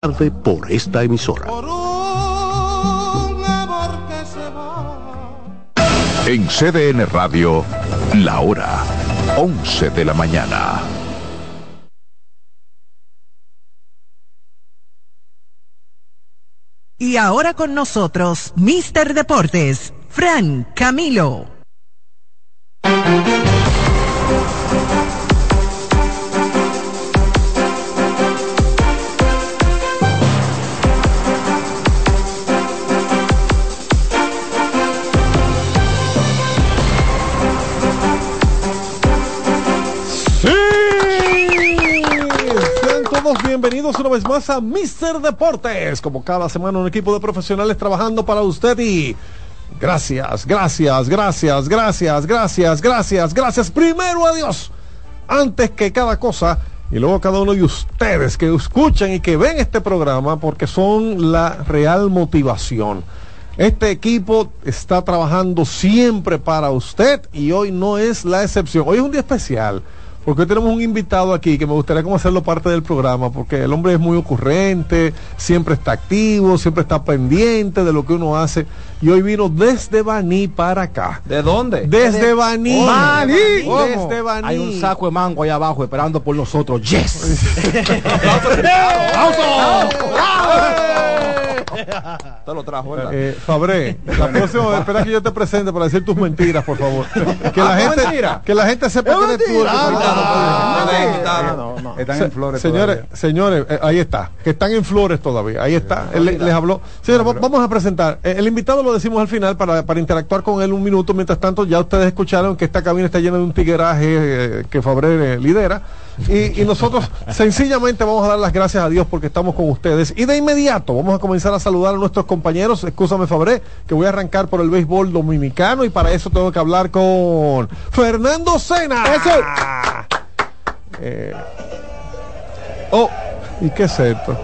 tarde por esta emisora. En CDN Radio, la hora 11 de la mañana. Y ahora con nosotros, Mister Deportes, Fran Camilo. Bienvenidos una vez más a Mister Deportes. Como cada semana, un equipo de profesionales trabajando para usted y. Gracias, gracias, gracias, gracias, gracias, gracias, gracias. Primero a Dios, antes que cada cosa, y luego cada uno de ustedes que escuchan y que ven este programa, porque son la real motivación. Este equipo está trabajando siempre para usted y hoy no es la excepción. Hoy es un día especial porque hoy tenemos un invitado aquí que me gustaría como hacerlo parte del programa, porque el hombre es muy ocurrente, siempre está activo, siempre está pendiente de lo que uno hace. Y hoy vino desde Baní para acá. ¿De dónde? Desde Baní. Baní. Desde Baní. Hay un saco de mango ahí abajo esperando por nosotros. ¡Yes! Te lo trajo, ¿verdad? Eh, Fabré, la próxima espera que yo te presente para decir tus mentiras, por favor. Que la gente, que la gente sepa que eres tú. Están en flores. Señores, señores, eh, ahí está. Que están en flores todavía. Ahí está. Él les habló. Señores, vamos a presentar. Eh, el invitado lo decimos al final para, para interactuar con él un minuto. Mientras tanto, ya ustedes escucharon que esta cabina está llena de un tigueraje que Fabré lidera. Y, nosotros sencillamente vamos a dar las gracias a Dios porque estamos con ustedes. Y de inmediato vamos a comenzar a saludar a nuestros compañeros. Escúchame, Fabré, que voy a arrancar por el béisbol dominicano y para eso tengo que hablar con Fernando Sena. Eso. Eh, oh, ¿y qué es esto?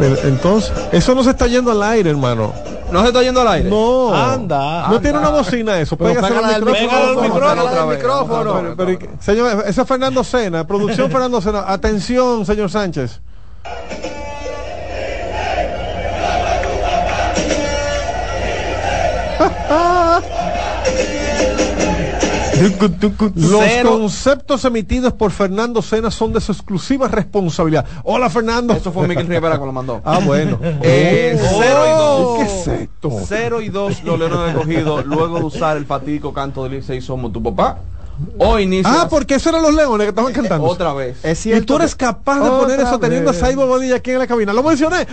Entonces, eso no se está yendo al aire, hermano. ¿No se está yendo al aire? No. Anda. No tiene una bocina eso. Pégase al micrófono. micrófono. señor, ese es Fernando Sena. Producción Fernando Sena. Atención, señor Sánchez. Los conceptos emitidos por Fernando Sena son de su exclusiva responsabilidad. Hola, Fernando. Eso fue Miguel Rivera que lo mandó. Ah, bueno. Eh, cero y dos. ¿Qué es esto? Cero y dos los leones de cogido luego de usar el fatídico canto del Licey Somos tu papá. Hoy inicia. Ah, porque esos eran los leones que estaban cantando. otra vez. Es y tú eres capaz de poner eso teniendo a Saibo Bonilla aquí en la cabina. Lo mencioné.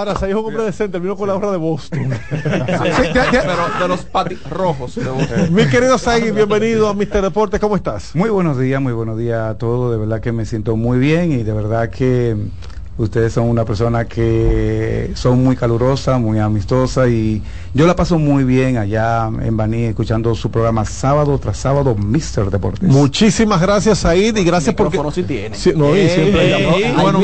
Ahora, se un hombre decente, vino con la obra de Boston. Pero de los patis rojos. Mi querido Saigi, bienvenido a Mister Deporte, ¿cómo estás? Muy buenos días, muy buenos días a todos. De verdad que me siento muy bien y de verdad que Ustedes son una persona que son muy calurosa, muy amistosa y yo la paso muy bien allá en Baní escuchando su programa sábado tras sábado, Mister Deportes. Muchísimas gracias, Said, y gracias por si tiene. no, y siempre llama. Bueno,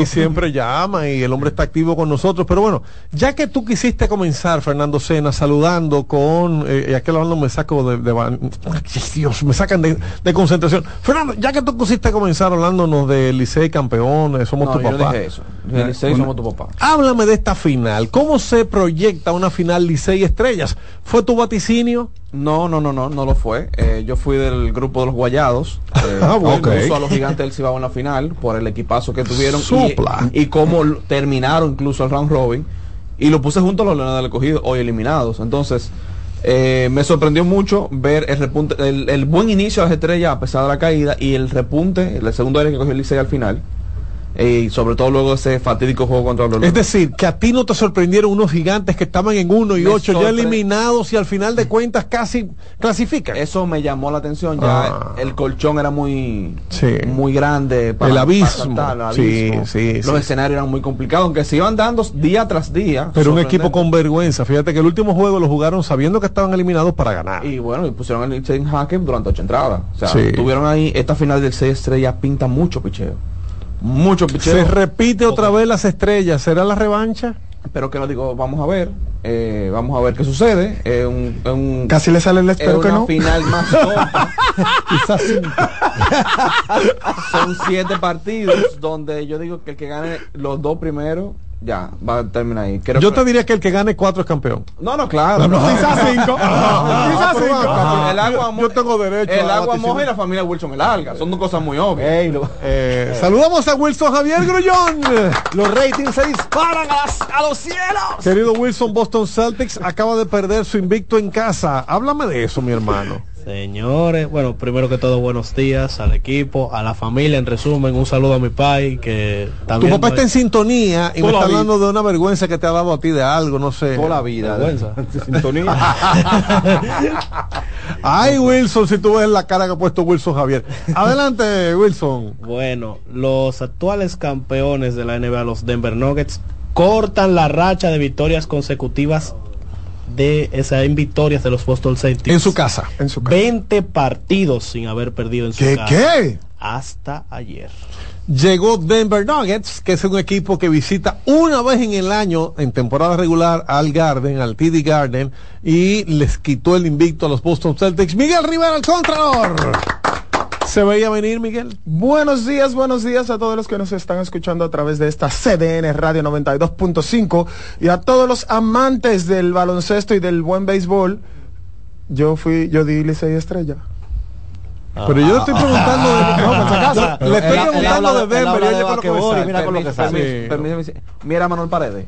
y siempre llama y el hombre está activo con nosotros. Pero bueno, ya que tú quisiste comenzar, Fernando Sena, saludando con, eh, aquel hablando me saco de, Dios, me sacan de, concentración. Fernando, ya que tú quisiste comenzar hablándonos de Licey campeón, somos tu papá. eso. Licey somos tu papá. Háblame de esta final. ¿Cómo se proyecta una final Licey Estrellas? ¿Fue tu vaticinio? No, no, no, no, no lo fue. Eh, yo fui del grupo de los Guayados. Eh, ah, a los gigantes del Cibao en la final por el equipazo que tuvieron y, y cómo terminaron incluso el round robin. Y lo puse junto a los Leones del Escogido, hoy eliminados. Entonces, eh, me sorprendió mucho ver el repunte, el, buen inicio de las estrellas a pesar de la caída y el repunte, el segundo aire que cogió el Licey al final y sobre todo luego ese fatídico juego contra los Es decir, que a ti no te sorprendieron unos gigantes que estaban en 1 y 8 ya eliminados y al final de cuentas casi clasifican. Eso me llamó la atención, ya ah. el colchón era muy muy grande para el abismo. Sí, sí, los escenarios eran muy complicados, aunque se iban dando día tras día. Pero un equipo con vergüenza, fíjate que el último juego lo jugaron sabiendo que estaban eliminados para ganar. Y bueno, y pusieron el en jaque durante ocho entradas. O sea, tuvieron ahí esta final del 6 estrellas pinta mucho picheo. Mucho picheo. Se repite otra vez las estrellas. ¿Será la revancha? Pero que lo digo, vamos a ver. Eh, vamos a ver qué sucede. Casi le sale el espero que no. final más Quizás Son siete partidos donde yo digo que el que gane los dos primeros ya, va a terminar ahí. Yo te diría que el que gane cuatro es campeón. No, no, claro. quizás cinco. quizás cinco. El agua Yo tengo derecho. El agua moja y la familia Wilson el alga. Son dos cosas muy obvias. Eh, saludamos a Wilson Javier Grullón. Los ratings se disparan a, los cielos. Querido Wilson, Boston Celtics acaba de perder su invicto en casa. Háblame de eso, mi hermano. Señores, bueno, primero que todo, buenos días al equipo, a la familia, en resumen, un saludo a mi pai que también... Tu papá está en sintonía y me está hablando de una vergüenza que te ha dado a ti de algo, no sé. Toda la vida. Vergüenza. sintonía. Ay, Wilson, si tú ves la cara que ha puesto Wilson Javier. Adelante, Wilson. Bueno, los actuales campeones de la NBA, los Denver Nuggets, cortan la racha de victorias consecutivas de esas victorias de los Boston Celtics. En su casa. En su 20 partidos sin haber perdido en su casa. ¿Qué? Hasta ayer. Llegó Denver Nuggets, que es un equipo que visita una vez en el año, en temporada regular, al Garden, al TD Garden, y les quitó el invicto a los Boston Celtics. Miguel Rivera, el Contralor. ¿Se veía venir, Miguel? Buenos días, buenos días a todos los que nos están escuchando a través de esta CDN Radio 92.5 y a todos los amantes del baloncesto y del buen béisbol. Yo fui, yo di Licey Estrella. Pero yo le estoy preguntando de, no, le estoy preguntando de Denver. mira con lo que sabe. Mira Manuel Paredes.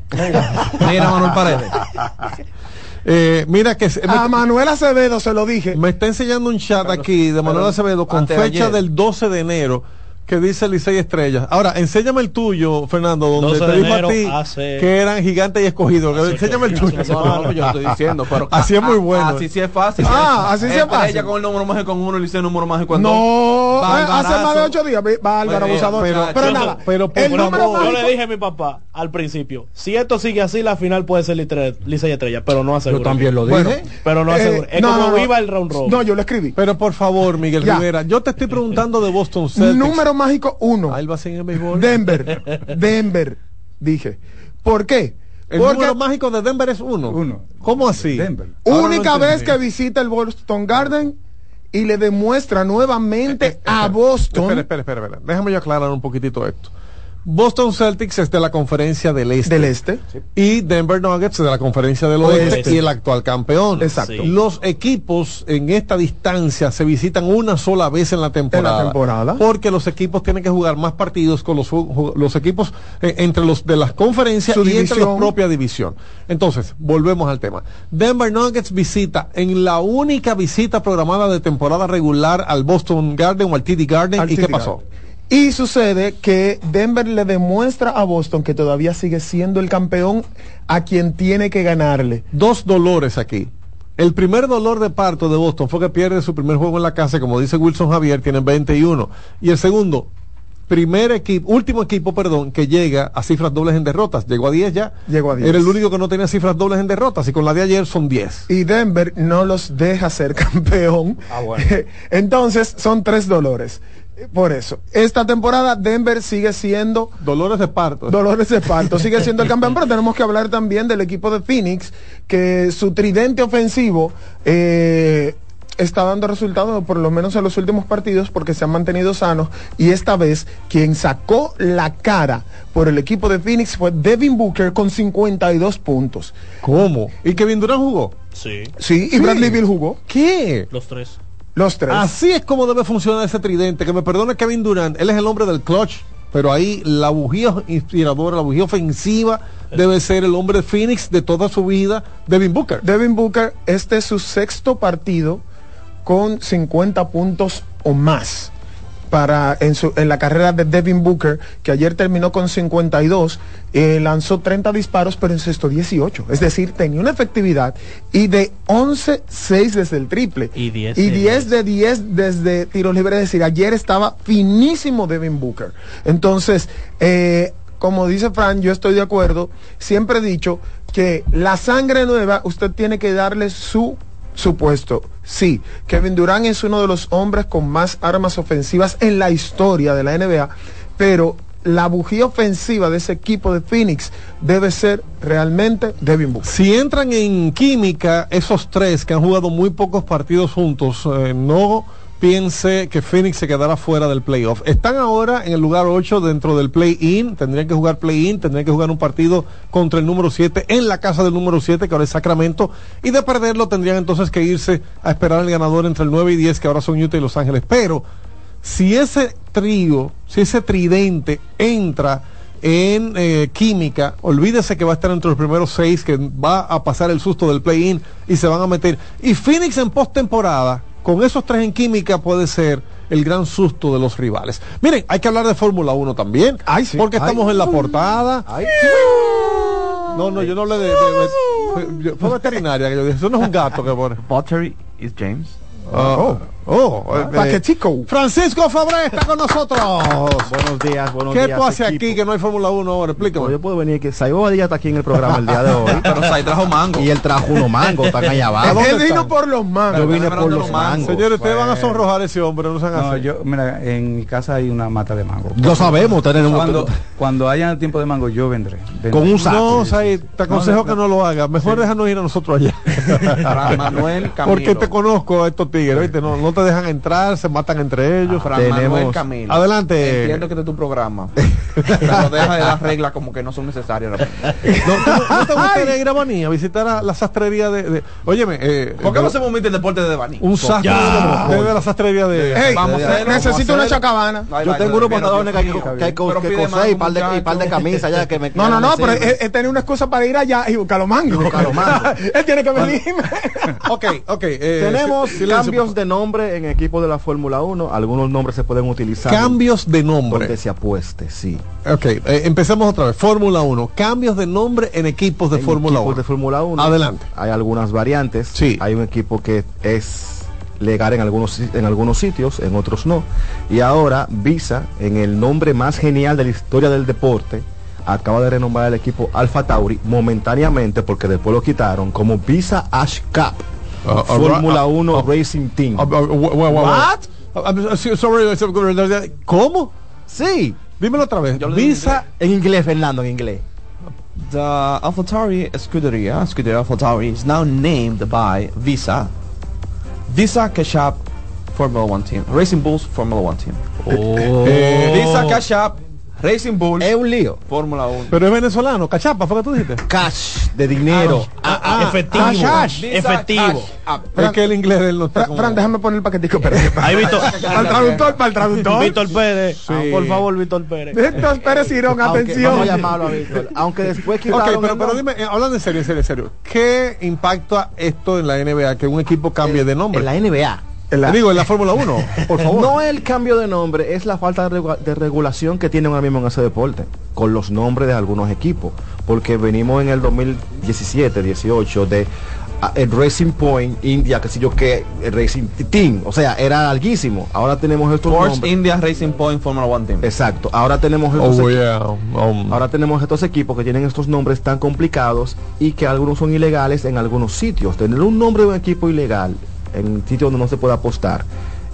Mira Manuel Paredes. Eh, mira que a Manuel Acevedo se lo dije. Me está enseñando un chat aquí de Manuel Acevedo con fecha del 12 de enero que dice Licey Estrellas. Ahora, enséñame el tuyo, Fernando, donde te dijo a ti que eran gigantes y escogidos. enséñame el tuyo. No, no, yo estoy diciendo, pero así es muy bueno. Así sí es fácil. Ah, así sí es fácil. Ella con el número mágico con uno, Licey el número mágico con dos. No, hace más de ocho días, pues, Abusador. Pero, pero nada, pero, el número yo le dije a mi papá al principio, si esto sigue así, la final puede ser Licey Estrella, pero no aseguro. Yo también lo dije. pero no aseguro. es como viva el round robin. No, yo lo escribí. Pero por favor, Miguel Rivera, yo te estoy preguntando de Boston Celtics. Número mágico uno. Denver. Denver, dije. ¿Por qué? El número mágico de Denver es uno. Uno. ¿Cómo así? Denver. Única vez que visita el Boston Garden y le demuestra nuevamente eh, eh, a Boston. Espera, espera, espera, Déjame yo aclarar un poquitito esto. Boston Celtics es de la conferencia del este. Del este. Y Denver Nuggets de la conferencia del oeste, y el actual campeón. Exacto. Los equipos en esta distancia se visitan una sola vez en la temporada. En la temporada. Porque los equipos tienen que jugar más partidos con los, los equipos eh, entre los de las conferencias y entre la propia división. Entonces, volvemos al tema. Denver Nuggets visita en la única visita programada de temporada regular al Boston Garden o al TD Garden. ¿Y qué pasó? Y sucede que Denver le demuestra a Boston que todavía sigue siendo el campeón a quien tiene que ganarle. Dos dolores aquí. El primer dolor de parto de Boston fue que pierde su primer juego en la casa, como dice Wilson Javier, tienen 21. Y el segundo, primer equipo, último equipo, perdón, que llega a cifras dobles en derrotas. Llegó a 10 ya. Llegó a 10. Era el único que no tenía cifras dobles en derrotas y con la de ayer son 10. Y Denver no los deja ser campeón. Ah, bueno. Entonces son tres dolores. Por eso, esta temporada Denver sigue siendo... Dolores de parto. Dolores de parto, sigue siendo el campeón, pero tenemos que hablar también del equipo de Phoenix, que su tridente ofensivo eh, está dando resultados, por lo menos en los últimos partidos, porque se han mantenido sanos, y esta vez quien sacó la cara por el equipo de Phoenix fue Devin Booker con 52 puntos. ¿Cómo? ¿Y Kevin Durant jugó? Sí. Sí, y Bradley Bill jugó. ¿Qué? Los tres. Los tres. Así es como debe funcionar ese tridente. Que me perdone Kevin Durant. Él es el hombre del clutch. Pero ahí la bujía inspiradora, la bujía ofensiva, debe ser el hombre de Phoenix de toda su vida, Devin Booker. Devin Booker, este es su sexto partido con 50 puntos o más para en, su, en la carrera de Devin Booker, que ayer terminó con 52, eh, lanzó 30 disparos, pero encestó 18. Es decir, tenía una efectividad y de 11, 6 desde el triple. Y 10, y 10 de 10 desde tiro libre. Es decir, ayer estaba finísimo Devin Booker. Entonces, eh, como dice Fran, yo estoy de acuerdo. Siempre he dicho que la sangre nueva, usted tiene que darle su supuesto. Sí, Kevin Durant es uno de los hombres con más armas ofensivas en la historia de la NBA, pero la bujía ofensiva de ese equipo de Phoenix debe ser realmente Devin Booker. Si entran en química esos tres que han jugado muy pocos partidos juntos, eh, no piense que Phoenix se quedará fuera del playoff. Están ahora en el lugar 8 dentro del play-in, tendrían que jugar play-in, tendrían que jugar un partido contra el número 7 en la casa del número 7, que ahora es Sacramento, y de perderlo tendrían entonces que irse a esperar el ganador entre el 9 y 10, que ahora son Utah y Los Ángeles. Pero si ese trío, si ese tridente entra en eh, química, olvídese que va a estar entre los primeros seis, que va a pasar el susto del play-in y se van a meter. Y Phoenix en postemporada con esos tres en química puede ser el gran susto de los rivales. Miren, hay que hablar de Fórmula 1 también, porque estamos en la portada. No, no, yo no le de, de, fue veterinaria que yo dije, eso no es un gato que pone. Pottery is James. Ah, oh. Oh, ah, eh, paquetico. Francisco Fabré está con nosotros. buenos días, buenos días. ¿Qué tú haces aquí que no hay Fórmula 1 ahora? Explícame. yo puedo venir que Saibo Badilla está aquí en el programa el día de hoy. pero Sai trajo mango. Y él trajo unos mangos, están allá abajo. Él vino por los mangos. Yo vine por los mangos. Señores, ustedes van a sonrojar a ese hombre, no sean no, yo, mira, en mi casa hay una mata de mango. Lo sabemos, tenemos cuando, cuando haya tiempo de mango, yo vendré. Con un saco. No, Sai, te aconsejo que no lo hagas. Mejor déjanos ir a nosotros allá. Manuel Camilo. Porque te conozco a estos tigres, ¿viste? No, no te dejan entrar se matan entre ellos. Ah, tenemos Camilo. Adelante. Entiendo que este es tu programa. pero deja de las reglas como que no son necesarias. no, ¿no te gustaría ir a Banía a visitar a la sastrería de. de... Óyeme. Eh, ¿Por qué no se momita el deporte de Baní? Un sastre de, la sastrería de. Hey, vamos a necesito una chacabana. Yo tengo unos pantalones que hay que coser y par de, par de camisas ya que me No, no, no, pero él, tiene una excusa para ir allá y buscar los mangos. Él tiene que venir. ok, ok. Tenemos cambios de nombre en equipo de la Fórmula 1, algunos nombres se pueden utilizar. Cambios de nombre. Donde se apueste, sí. Ok, eh, empecemos otra vez. Fórmula 1. Cambios de nombre en equipos de Fórmula 1. de Fórmula 1. Adelante. Hay algunas variantes. Sí. Hay un equipo que es legal en algunos, en algunos sitios, en otros no. Y ahora Visa, en el nombre más genial de la historia del deporte, acaba de renombrar el equipo Alfa Tauri momentáneamente porque después lo quitaron como Visa Ash Cup. Uh, uh, Fórmula 1 uh, Racing Team. What? ¿Cómo? Sí. Dímelo otra vez. Visa en inglés, Fernando, en inglés. The AlphaTauri Scuderia, Scuderia AlphaTauri, is now named by Visa. Visa Cash App Formula One Team. Racing Bulls Formula One Team. Oh. Visa Cash App Racing Bull. Es un lío. Fórmula 1. Pero es venezolano. Cachapa, ¿fue que tú dijiste? Cash, de dinero. Ah, ah, efectivo. Cash. Efectivo. es que el inglés de él no está Fran, déjame poner el paquetico. Ahí, Víctor. para el traductor, para el traductor. Víctor Pérez. Sí. por favor, Víctor Pérez. Víctor Pérez Girón, atención. Vamos a llamarlo a Víctor. Aunque después quitaron Ok, pero, pero dime, eh, hablando en serio, en serio, en serio. ¿Qué impacta esto en la NBA? Que un equipo cambie de nombre. En la NBA. La, digo, en la Fórmula 1, por favor. No el cambio de nombre, es la falta de, regulación que tienen ahora mismo en ese deporte, con los nombres de algunos equipos. Porque venimos en el 2017, 18 de ah, el Racing Point India, que sé yo que, el Racing Team, o sea, era larguísimo. Ahora tenemos estos Sports India Racing Point Formula One Team. Exacto. Ahora tenemos estos oh, um. ahora tenemos estos equipos que tienen estos nombres tan complicados y que algunos son ilegales en algunos sitios. Tener un nombre de un equipo ilegal en sitios donde no se puede apostar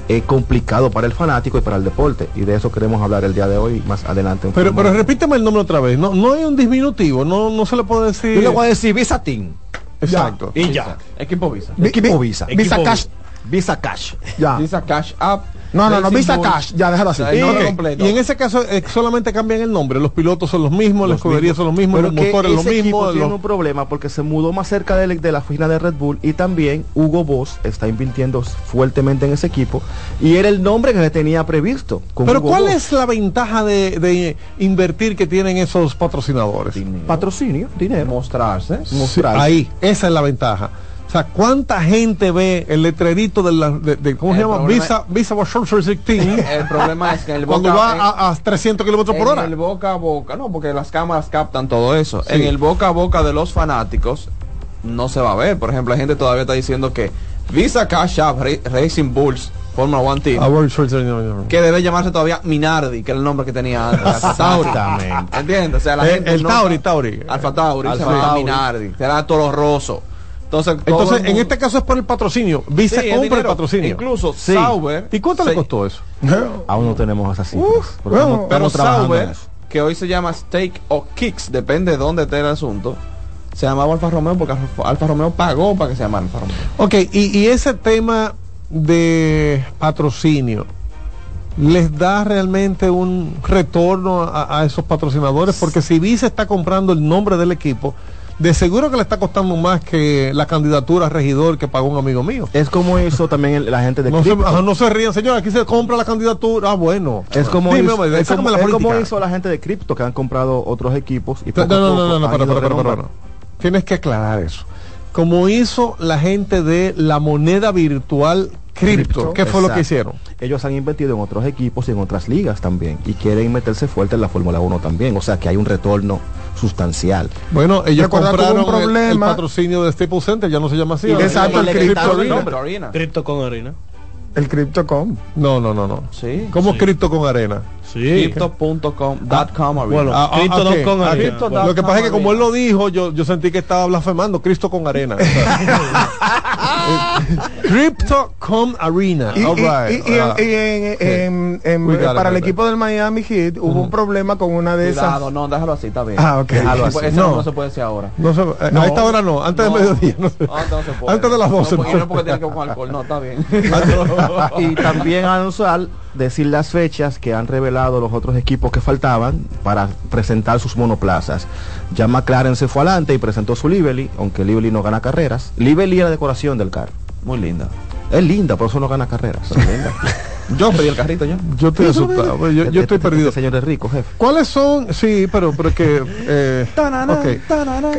es complicado para el fanático y para el deporte y de eso queremos hablar el día de hoy más adelante. Pero, pero repíteme el nombre otra vez, no, no hay un disminutivo, no, no se le puede decir. Yo le voy a decir Visa Team. Exacto. Y ya. Equipo Visa. Equipo Visa. Visa Cash. Visa Cash. Ya. Visa Cash App no, no, no, Visa Cash, ya déjalo así. Y, en ese caso eh, solamente cambian el nombre, los pilotos son los mismos, las escuderías son los mismos, los motores los mismos. Tiene un problema porque se mudó más cerca de, la oficina de Red Bull y también Hugo Boss está invirtiendo fuertemente en ese equipo y era el nombre que se tenía previsto. Pero ¿cuál es la ventaja de, invertir que tienen esos patrocinadores? Patrocinio, dinero. Mostrarse. Mostrarse. ahí, esa es la ventaja. O sea, ¿cuánta gente ve el letrerito de, la, de, ¿cómo se llama? Visa, Visa El problema es que el boca, cuando va a, 300 kilómetros por hora. En el boca a boca, no, porque las cámaras captan todo eso. En el boca a boca de los fanáticos no se va a ver. Por ejemplo, la gente todavía está diciendo que Visa Cash App Racing Bulls Formula One Team. Que debe llamarse todavía Minardi, que era el nombre que tenía antes. Exactamente. ¿Entiendes? O sea, la el, gente el Tauri, Tauri. Alfa Tauri, se llama Minardi. Era Toro Rosso. Entonces, Entonces en este caso es por el patrocinio. Visa compra el patrocinio. Incluso Sauber. ¿Y cuánto le costó eso? Aún no tenemos esas cifras. pero, pero Sauber que hoy se llama Steak o Kicks, depende de dónde esté el asunto, se llamaba Alfa Romeo porque Alfa Romeo pagó para que se llamara Alfa Romeo. Ok, y, y ese tema de patrocinio, les da realmente un retorno a, esos patrocinadores porque si Visa está comprando el nombre del equipo de seguro que le está costando más que la candidatura a regidor que pagó un amigo mío. Es como hizo también la gente de no se, no se rían, señor, aquí se compra la candidatura. Ah, bueno. Es como, hizo, es como, hizo la gente de cripto que han comprado otros equipos. Y no, no, no, no, Tienes que aclarar eso. Como hizo la gente de la moneda virtual cripto. ¿Qué fue lo que hicieron? Ellos han invertido en otros equipos y en otras ligas también. Y quieren meterse fuerte en la Fórmula 1 también. O sea que hay un retorno sustancial. Bueno, ellos compraron un problema. El, patrocinio de Staples Center, ya no se llama así. Exacto, el, Cripto con harina. El Crypto.com. No, no, no, no. Sí. ¿Cómo sí. Crypto con arena? Sí. Crypto.com. Bueno, ah, ah, okay. con arena. Lo que pasa es que como él lo dijo, yo, yo sentí que estaba blasfemando Cristo con arena. Crypto.com Arena. Y, para el equipo del Miami Heat hubo un problema con una de esas. No, déjalo así, está bien. Ah, ok. Déjalo así. Eso no, no, se puede decir ahora. No se, eh, A esta hora no, antes de mediodía. No se, antes, no se puede. antes de las 12. No, porque, no porque tiene que ver con alcohol, no, está bien. y también anunciar, decir las fechas que han revelado los otros equipos que faltaban para presentar sus monoplazas. Ya McLaren se fue adelante y presentó su Lively, aunque Lively no gana carreras. Lively es la decoración del carro. Muy linda. Es linda, por eso no gana carreras. Yo pedí el carrito ya. Yo estoy asustado. Yo, yo estoy este perdido. Este señor es rico, jefe. ¿Cuáles son? Sí, pero, pero que. Eh, okay.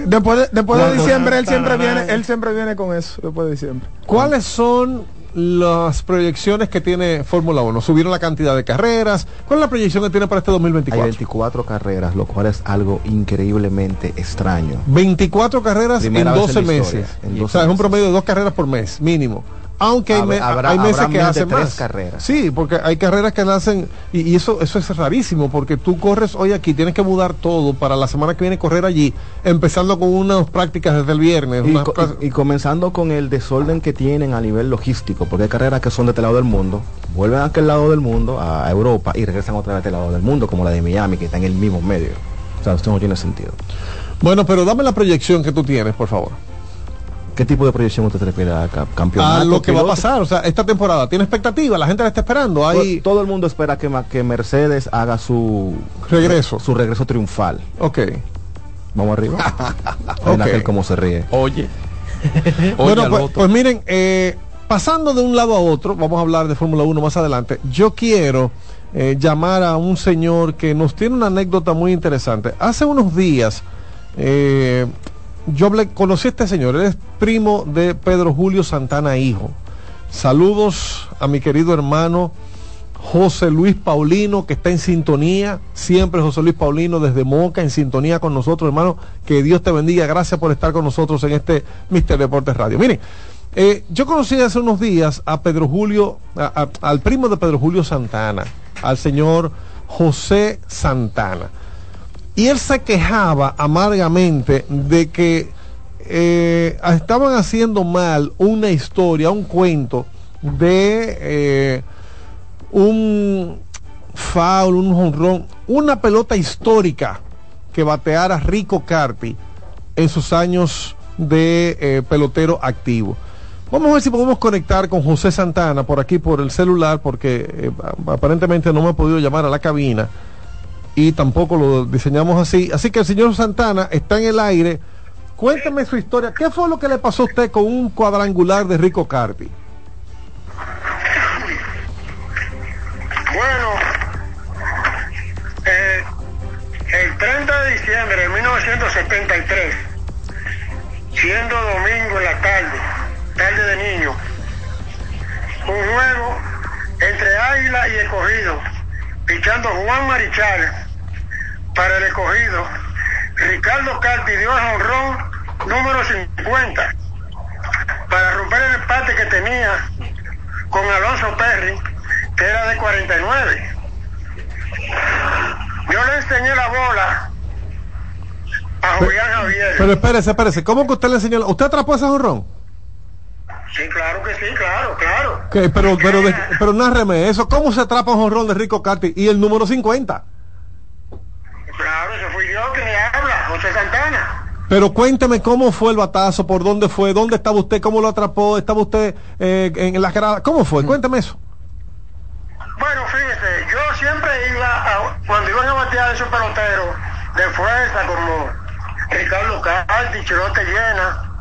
Después de, después de diciembre, él siempre viene, él siempre viene con eso. Después de diciembre. ¿Cuáles son las proyecciones que tiene Fórmula 1? ¿Subieron la cantidad de carreras? ¿Cuál es la proyección que tiene para este 2024? Hay 24 carreras, lo cual es algo increíblemente extraño. 24 carreras en 12 meses. o sea, es un promedio de dos carreras por mes, mínimo. Aunque hay, meses que hacen más. carreras. Sí, porque hay carreras que nacen y, eso eso es rarísimo porque tú corres hoy aquí, tienes que mudar todo para la semana que viene correr allí, empezando con unas prácticas desde el viernes. Y, comenzando con el desorden que tienen a nivel logístico, porque hay carreras que son de este lado del mundo, vuelven a aquel lado del mundo, a Europa, y regresan otra vez a este lado del mundo, como la de Miami, que está en el mismo medio. O sea, esto no tiene sentido. Bueno, pero dame la proyección que tú tienes, por favor. ¿Qué tipo de proyección usted se refiere a campeonato? A lo que va a pasar, o sea, esta temporada tiene expectativa, la gente la está esperando. Hay... Todo, el mundo espera que, que Mercedes haga su regreso, su regreso triunfal. Ok. Vamos arriba. okay. cómo se ríe. Oye. bueno, pues, pues, miren, eh, pasando de un lado a otro, vamos a hablar de Fórmula 1 más adelante. Yo quiero eh, llamar a un señor que nos tiene una anécdota muy interesante. Hace unos días eh, yo conocí a este señor, él es primo de Pedro Julio Santana Hijo. Saludos a mi querido hermano José Luis Paulino, que está en sintonía, siempre José Luis Paulino desde Moca, en sintonía con nosotros, hermano. Que Dios te bendiga, gracias por estar con nosotros en este Mister Deportes Radio. Miren, eh, yo conocí hace unos días a Pedro Julio, al primo de Pedro Julio Santana, al señor José Santana. Y él se quejaba amargamente de que eh, estaban haciendo mal una historia, un cuento de eh, un foul, un honrón, una pelota histórica que bateara Rico Carpi en sus años de eh, pelotero activo. Vamos a ver si podemos conectar con José Santana por aquí, por el celular, porque aparentemente no me ha podido llamar a la cabina y tampoco lo diseñamos así. Así que el señor Santana está en el aire. Cuéntame su historia. ¿Qué fue lo que le pasó a usted con un cuadrangular de Rico Carpi? Bueno, eh, el 30 de diciembre de 1973, siendo domingo en la tarde, tarde de niño, un juego entre Águila y Escogido, pichando Juan Marichal para el escogido. Ricardo Carpi dio a honrón número 50 para romper el empate que tenía con Alonso Perry, que era de 49. Yo le enseñé la bola a Julián Javier. Pero espérese, espérese, ¿cómo que usted le enseñó? ¿Usted atrapó ese honrón? Sí, claro que sí, claro, claro. pero, pero, pero, eso. ¿Cómo se atrapa un honrón de Rico Carti y el número 50? Eso fui yo que me habla, José Santana. Pero cuénteme cómo fue el batazo, por dónde fue, dónde estaba usted, cómo lo atrapó, estaba usted eh, en las gradas, ¿cómo fue? Cuénteme eso. Bueno, fíjese, yo siempre iba, a, cuando iban a batear esos peloteros de fuerza como Ricardo Caldi, Chirote Llena,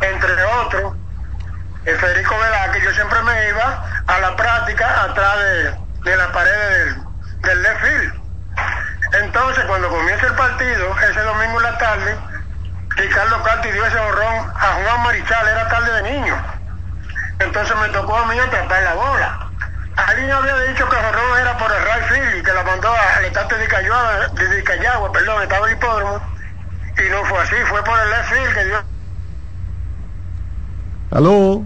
entre otros, Federico Velázquez, yo siempre me iba a la práctica atrás de, la pared del, del left field. Entonces, cuando comienza el partido, ese domingo en la tarde, Ricardo Caldi dio ese horrón a Juan Marichal, era tarde de niño. Entonces me tocó a mí atrapar la bola. Alguien había dicho que Jorrón era por el right field y que la mandó al estado de Cayagua, de Cayagua, perdón, estaba el hipódromo. Y no fue así, fue por el left field que dio. Aló,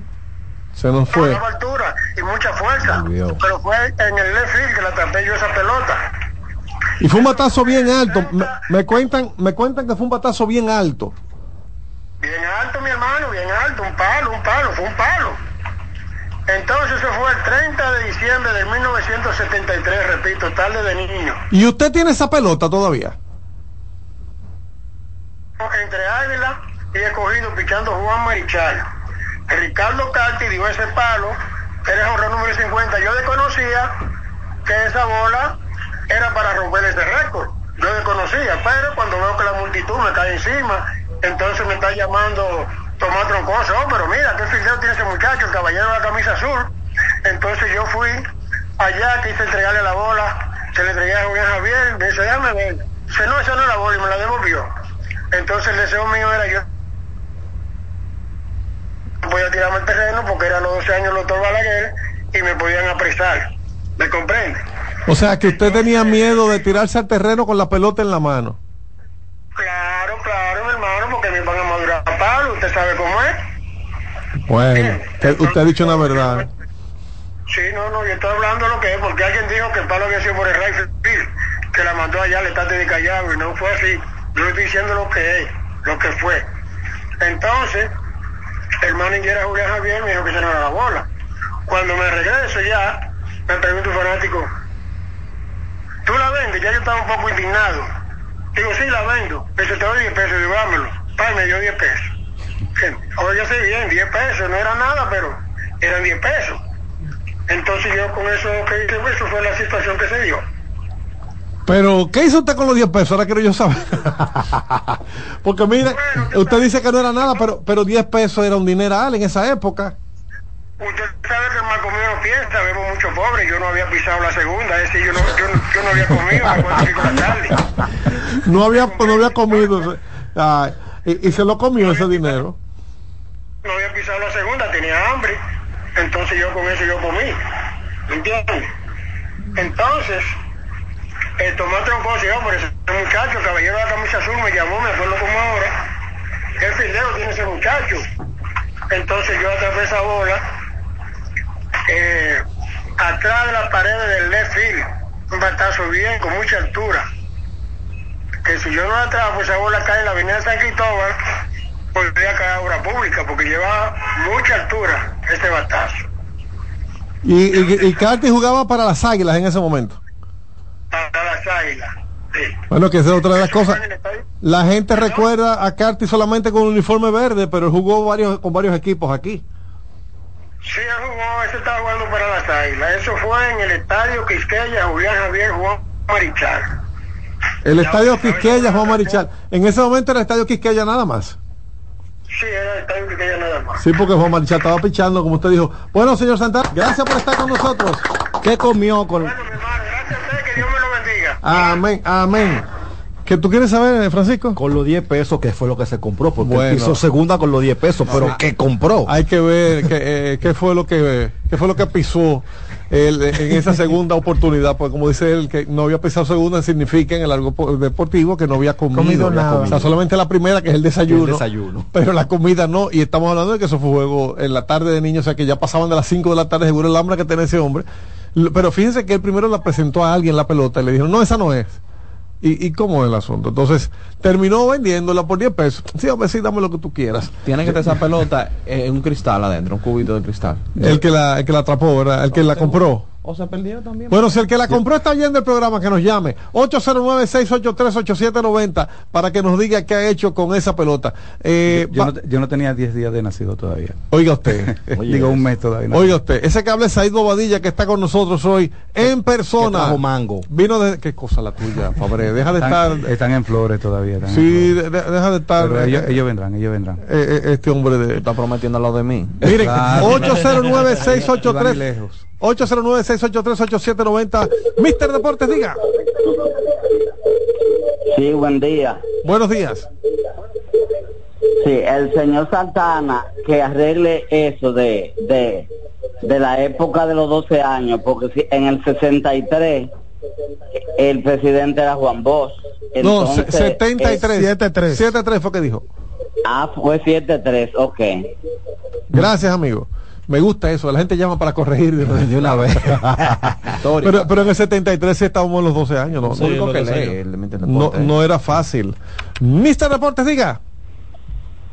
se nos fue. altura y mucha fuerza, pero fue en el left field que la tapé yo esa pelota. Y fue un batazo bien alto. Me, cuentan, me cuentan que fue un batazo bien alto. Bien alto, mi hermano, bien alto, un palo, un palo, fue un palo. Entonces se fue el 30 de diciembre de 1973, repito, tarde de niño. ¿Y usted tiene esa pelota todavía? Entre Águila y escogido pichando Juan Marichal. Ricardo Carti dio ese palo, era el número 50. Yo desconocía que esa bola era para romper ese récord. Yo desconocía, pero cuando veo que la multitud me cae encima, entonces me está llamando Tomás Troncoso, oh, pero mira, qué fildeo tiene ese muchacho, el caballero de la camisa azul. Entonces yo fui allá, quise entregarle la bola, se le entregué a Julián Javier, me dice, déjame ver. Dice, no, esa no es la bola y me la devolvió. Entonces el deseo mío era yo. Voy a tirarme el terreno porque era los 12 años doctor Balaguer y me podían apresar. ¿Me comprende? O sea, que usted tenía miedo de tirarse al terreno con la pelota en la mano. Claro, claro, mi hermano, porque me van a madurar a palo, usted sabe cómo es. Bueno, usted ha dicho una verdad. Sí, no, no, yo estoy hablando lo que es, porque alguien dijo que el palo había sido por el Rifle que la mandó allá al estate de Callao, y no fue así. Yo estoy diciendo lo que es, lo que fue. Entonces, el manager era Julián Javier me dijo que se no era la bola. Cuando me regreso ya, me pregunto un fanático, ¿tú la vendes? Ya yo estaba un poco indignado Digo, sí, la vendo. Dice, te doy 10 pesos. Digo, dámelo. Pai, me dio 10 pesos. Oye, sé bien, 10 pesos. No era nada, pero eran 10 pesos. Entonces yo con eso que hice, eso fue la situación que se dio. Pero, ¿qué hizo usted con los 10 pesos? Ahora quiero yo saber. Porque mire, usted dice que no era nada, pero, pero 10 pesos era un dineral en esa época. Usted sabe que el más comido no piensa, vemos mucho pobre, yo no había pisado la segunda, es decir, yo no, yo, yo no había comido, no había, no había comido, y, y, se lo comió ese dinero. No había pisado la segunda, tenía hambre, entonces yo con eso yo comí, ¿me entiendes? Entonces, el tomate un y hombre, ese muchacho, el caballero de la camisa azul, me llamó, me acuerdo como ahora, ¿qué fideo tiene ese muchacho? Entonces yo atrapé esa bola eh, atrás de la pared del left field, un batazo bien, con mucha altura. Que si yo no la atrapo, esa bola cae en la avenida San Cristóbal, podría caer a obra pública, porque lleva mucha altura este batazo. ¿Y, y, y jugaba para las águilas en ese momento? Para las águilas. Sí. Bueno, que esa es otra de las cosas. La gente recuerda a Carti solamente con un uniforme verde, pero jugó varios con varios equipos aquí. Sí, jugó, ese estaba jugando para las águilas. Eso fue en el estadio Quisqueya, Julián Javier, Juan Marichal. El estadio Quisqueya, Juan Marichal. En ese momento era el estadio Quisqueya nada más. Sí, era el estadio Quisqueya nada más. Sí, porque Juan Marichal estaba pichando, como usted dijo. Bueno, señor Santana, gracias por estar con nosotros. ¿Qué comió con.? Bueno, mi hermano, gracias a usted, que Dios me lo bendiga. Amén, amén. ¿Qué tú quieres saber, Francisco? Con los 10 pesos, que fue lo que se compró, porque hizo segunda con los 10 pesos, pero ¿qué compró? Hay que ver qué, eh, fue lo que qué fue lo que pisó él, en esa segunda oportunidad, porque como dice él, que no había pisado segunda significa en el algo deportivo que no había comido, nada. O sea, solamente la primera, que es el desayuno, el desayuno. Pero la comida no, y estamos hablando de que eso fue juego en la tarde de niños, o sea que ya pasaban de las 5 de la tarde, seguro el hambre que tiene ese hombre. Pero fíjense que él primero la presentó a alguien la pelota y le dijo, no, esa no es. ¿Y, ¿Y cómo es el asunto? Entonces, terminó vendiéndola por 10 pesos. Sí, ver, sí, dame lo que tú quieras. Tiene que tener esa pelota en un cristal adentro, un cubito de cristal. El que la, el que la atrapó, ¿verdad? El que la compró. O se perdió también. Bueno, si el que la compró está viendo el programa, que nos llame. 809-683-8790 para que nos diga qué ha hecho con esa pelota. Eh, yo, no, yo, no, tenía 10 días de nacido todavía. Oiga usted. Digo un mes todavía. No. Oiga usted. Ese cable es Said Bobadilla que está con nosotros hoy en persona. mango. Vino de. ¿Qué cosa la tuya, Fabre? Deja de estar. Están en flores todavía. Sí, deja de estar. ellos, ellos, vendrán, ellos vendrán. Eh, eh, este hombre de, está prometiendo lo de mí. Miren, 809-683. 809-683-8790. Mister Deportes, diga. Sí, buen día. Buenos días. Sí, el señor Santana que arregle eso de, de, de la época de los 12 años, porque si en el 63 el presidente era Juan Bosch. no, 73. 73. 73 fue que dijo. Ah, fue 73, ok. Gracias, amigo. Me gusta eso, la gente llama para corregir de, una vez. pero, pero en el 73 sí estábamos en los 12 años, ¿no? Sí, no, no, era fácil. Mister Deportes, diga.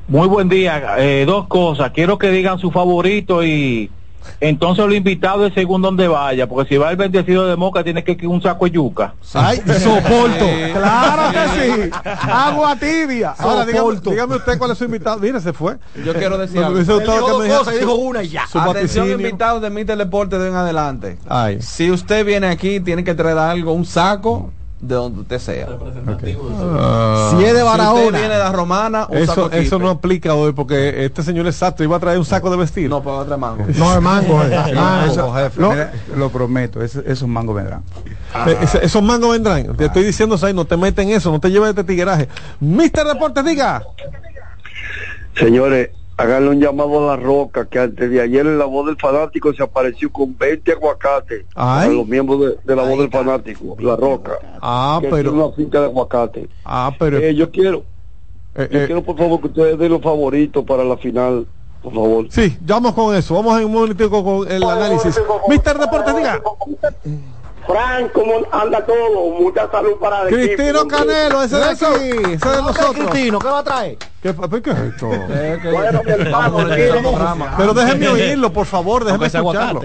Muy buen día. Eh, dos cosas. Quiero que digan su favorito y entonces lo invitado es según donde vaya, porque si va el bendecido de Moca tiene que ir un saco de yuca. Ay, soporto. claro que sí. Agua tibia. Ahora dígame, usted cuál es su invitado. Mire, se fue. Yo quiero decir algo. Dijo dos cosas y dijo una y ya. Atención invitados de Mister Deporte de en adelante. Ay. Si usted viene aquí, tiene que traer algo, un saco de donde usted sea. Uh, si es de Barahona. Si usted viene de la Romana, eso, eso no aplica hoy porque este señor exacto iba a traer un saco de vestir. No, para traer mango. no, es mango. lo prometo, esos mangos vendrán. Ah. esos mangos vendrán. Te estoy diciendo, Say, no te meten eso, no te lleves este tigueraje. Mister Deportes, diga. Señores, háganle un llamado a la roca que antes de ayer en la voz del fanático se apareció con 20 aguacates a los miembros de, la voz del fanático la roca. Ah pero una finca de aguacate. Ah pero eh, yo quiero eh, yo eh. quiero por favor que ustedes den los favoritos para la final por favor. Sí vamos con eso. Vamos en un momento con el análisis. Mister Deportes diga Frank, ¿cómo anda todo? Mucha salud para el Cristino Canelo, ese de aquí, ese de nosotros. Cristino, ¿qué va a traer? ¿Qué, ¿qué es esto? bueno, Pero déjenme oírlo, por favor, déjenme escucharlo.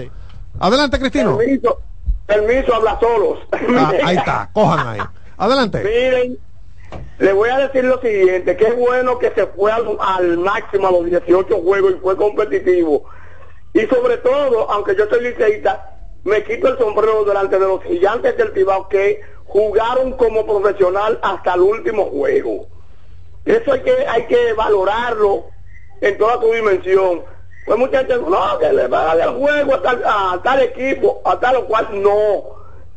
Adelante, Cristino. Permiso, permiso, habla solos. Ah, ahí está, cojan ahí. Adelante. Miren, le voy a decir lo siguiente, que es bueno que se fue al, al máximo a los 18 juegos y fue competitivo. Y sobre todo, aunque yo soy liceísta, me quito el sombrero delante de los gigantes del Tibao que jugaron como profesional hasta el último juego. Eso hay que, hay que valorarlo en toda su dimensión. Pues mucha gente, no, que le va a dar juego a tal, equipo, a tal o cual, no.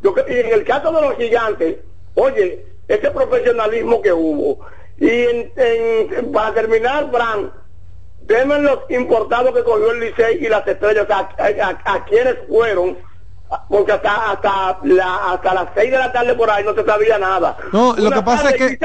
Yo, y en el caso de los gigantes, oye, ese profesionalismo que hubo. Y en, para terminar, Fran, denme los importados que cogió el Licey y las estrellas, a quienes fueron porque hasta hasta la, hasta las 6 de la tarde por ahí no se sabía nada. No, lo que pasa es que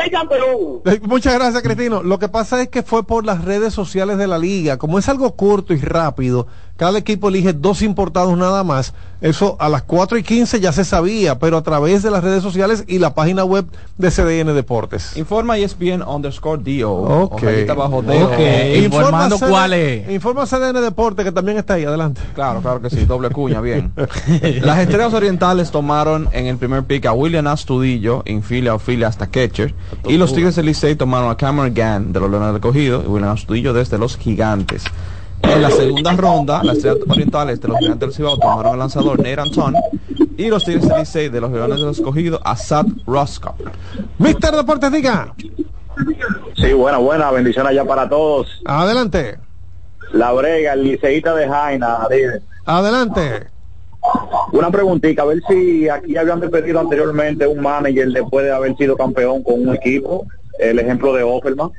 eh, Muchas gracias, Cristino. Lo que pasa es que fue por las redes sociales de la liga, como es algo corto y rápido, cada equipo elige dos importados nada más. Eso a las 4 y 15 ya se sabía, pero a través de las redes sociales y la página web de CDN Deportes. Informa ESPN underscore DO. Ok. okay. Informando cuál es. Informa CDN Deportes que también está ahí. Adelante. Claro, claro que sí. Doble cuña, bien. las estrellas orientales tomaron en el primer pick a William Astudillo, infilia o filia hasta catcher. Y los Tigres del Licey tomaron a Cameron Gann de los Leones de Cogido y William Astudillo desde los Gigantes. En la segunda ronda, las estrellas orientales de los gigantes del Cibao tomaron al lanzador Nate Anton y los Tigres del Licey de los Leones de los Escogidos a Sad Roscoe. Mister Deportes, diga. Sí, buena, buena. Bendiciones allá para todos. Adelante. La Brega, el liceíta de Jaina. Adelante. Una preguntita, a ver si aquí habían despedido anteriormente un manager después de haber sido campeón con un equipo, el ejemplo de Offerman.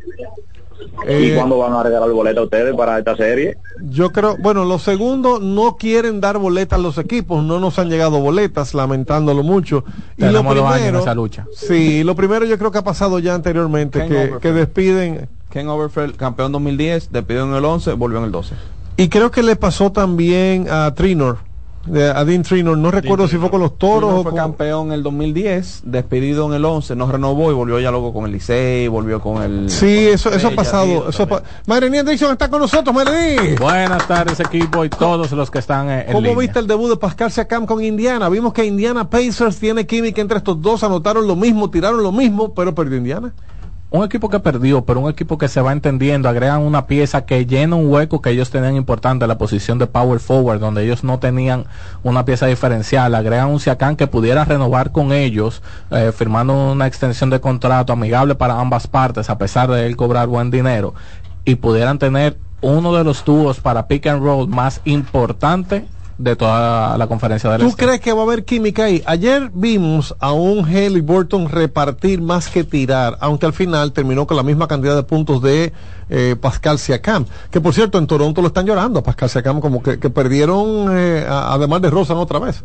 ¿Y eh, cuándo van a regalar boletas a ustedes para esta serie? Yo creo, bueno, los segundos no quieren dar boletas a los equipos, no nos han llegado boletas, lamentándolo mucho. y lo primero, esa lucha. Sí, lo primero yo creo que ha pasado ya anteriormente, que, que, despiden. Ken Overfeld, campeón 2010, despidieron en el 11, volvió en el 12. Y creo que le pasó también a Trinor de Adin Trino, no recuerdo si fue con los toros o fue con... campeón en el 2010, despedido en el 11, no renovó y volvió ya luego con el Licey, volvió con el. Sí, con eso, eso ha pasado. Eso pa- Mayrení Dixon está con nosotros, Mayrení. Buenas tardes equipo y todos los que están eh, en ¿Cómo línea. viste el debut de Pascal Siakam con Indiana? Vimos que Indiana Pacers tiene química entre estos dos, anotaron lo mismo, tiraron lo mismo, pero perdió Indiana. Un equipo que perdió, pero un equipo que se va entendiendo, agregan una pieza que llena un hueco que ellos tenían importante, la posición de power forward, donde ellos no tenían una pieza diferencial, agregan un Siakam que pudiera renovar con ellos, eh, firmando una extensión de contrato amigable para ambas partes, a pesar de él cobrar buen dinero, y pudieran tener uno de los dúos para pick and roll más importante de toda la conferencia del ¿Tú Este. crees que va a haber química ahí? Ayer vimos a un Haley Burton repartir más que tirar, aunque al final terminó con la misma cantidad de puntos de eh, Pascal Siakam. Que por cierto, en Toronto lo están llorando a Pascal Siakam, como que, que perdieron, eh, además de Rosan otra vez.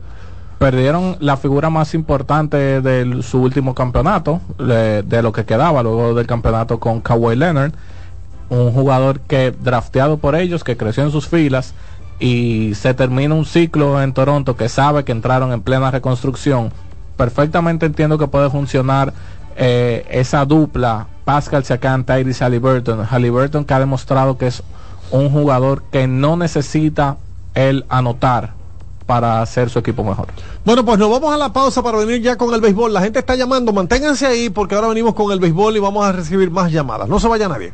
perdieron la figura más importante de su último campeonato, de, de lo que quedaba luego del campeonato con Kawhi Leonard, un jugador que drafteado por ellos, que creció en sus filas y se termina un ciclo en Toronto que sabe que entraron en plena reconstrucción. Perfectamente entiendo que puede funcionar eh, esa dupla Pascal Siakam, Tyrese Halliburton. Halliburton que ha demostrado que es un jugador que no necesita el anotar para hacer su equipo mejor. Bueno, pues nos vamos a la pausa para venir ya con el béisbol. La gente está llamando, manténganse ahí porque ahora venimos con el béisbol y vamos a recibir más llamadas. No se vaya nadie.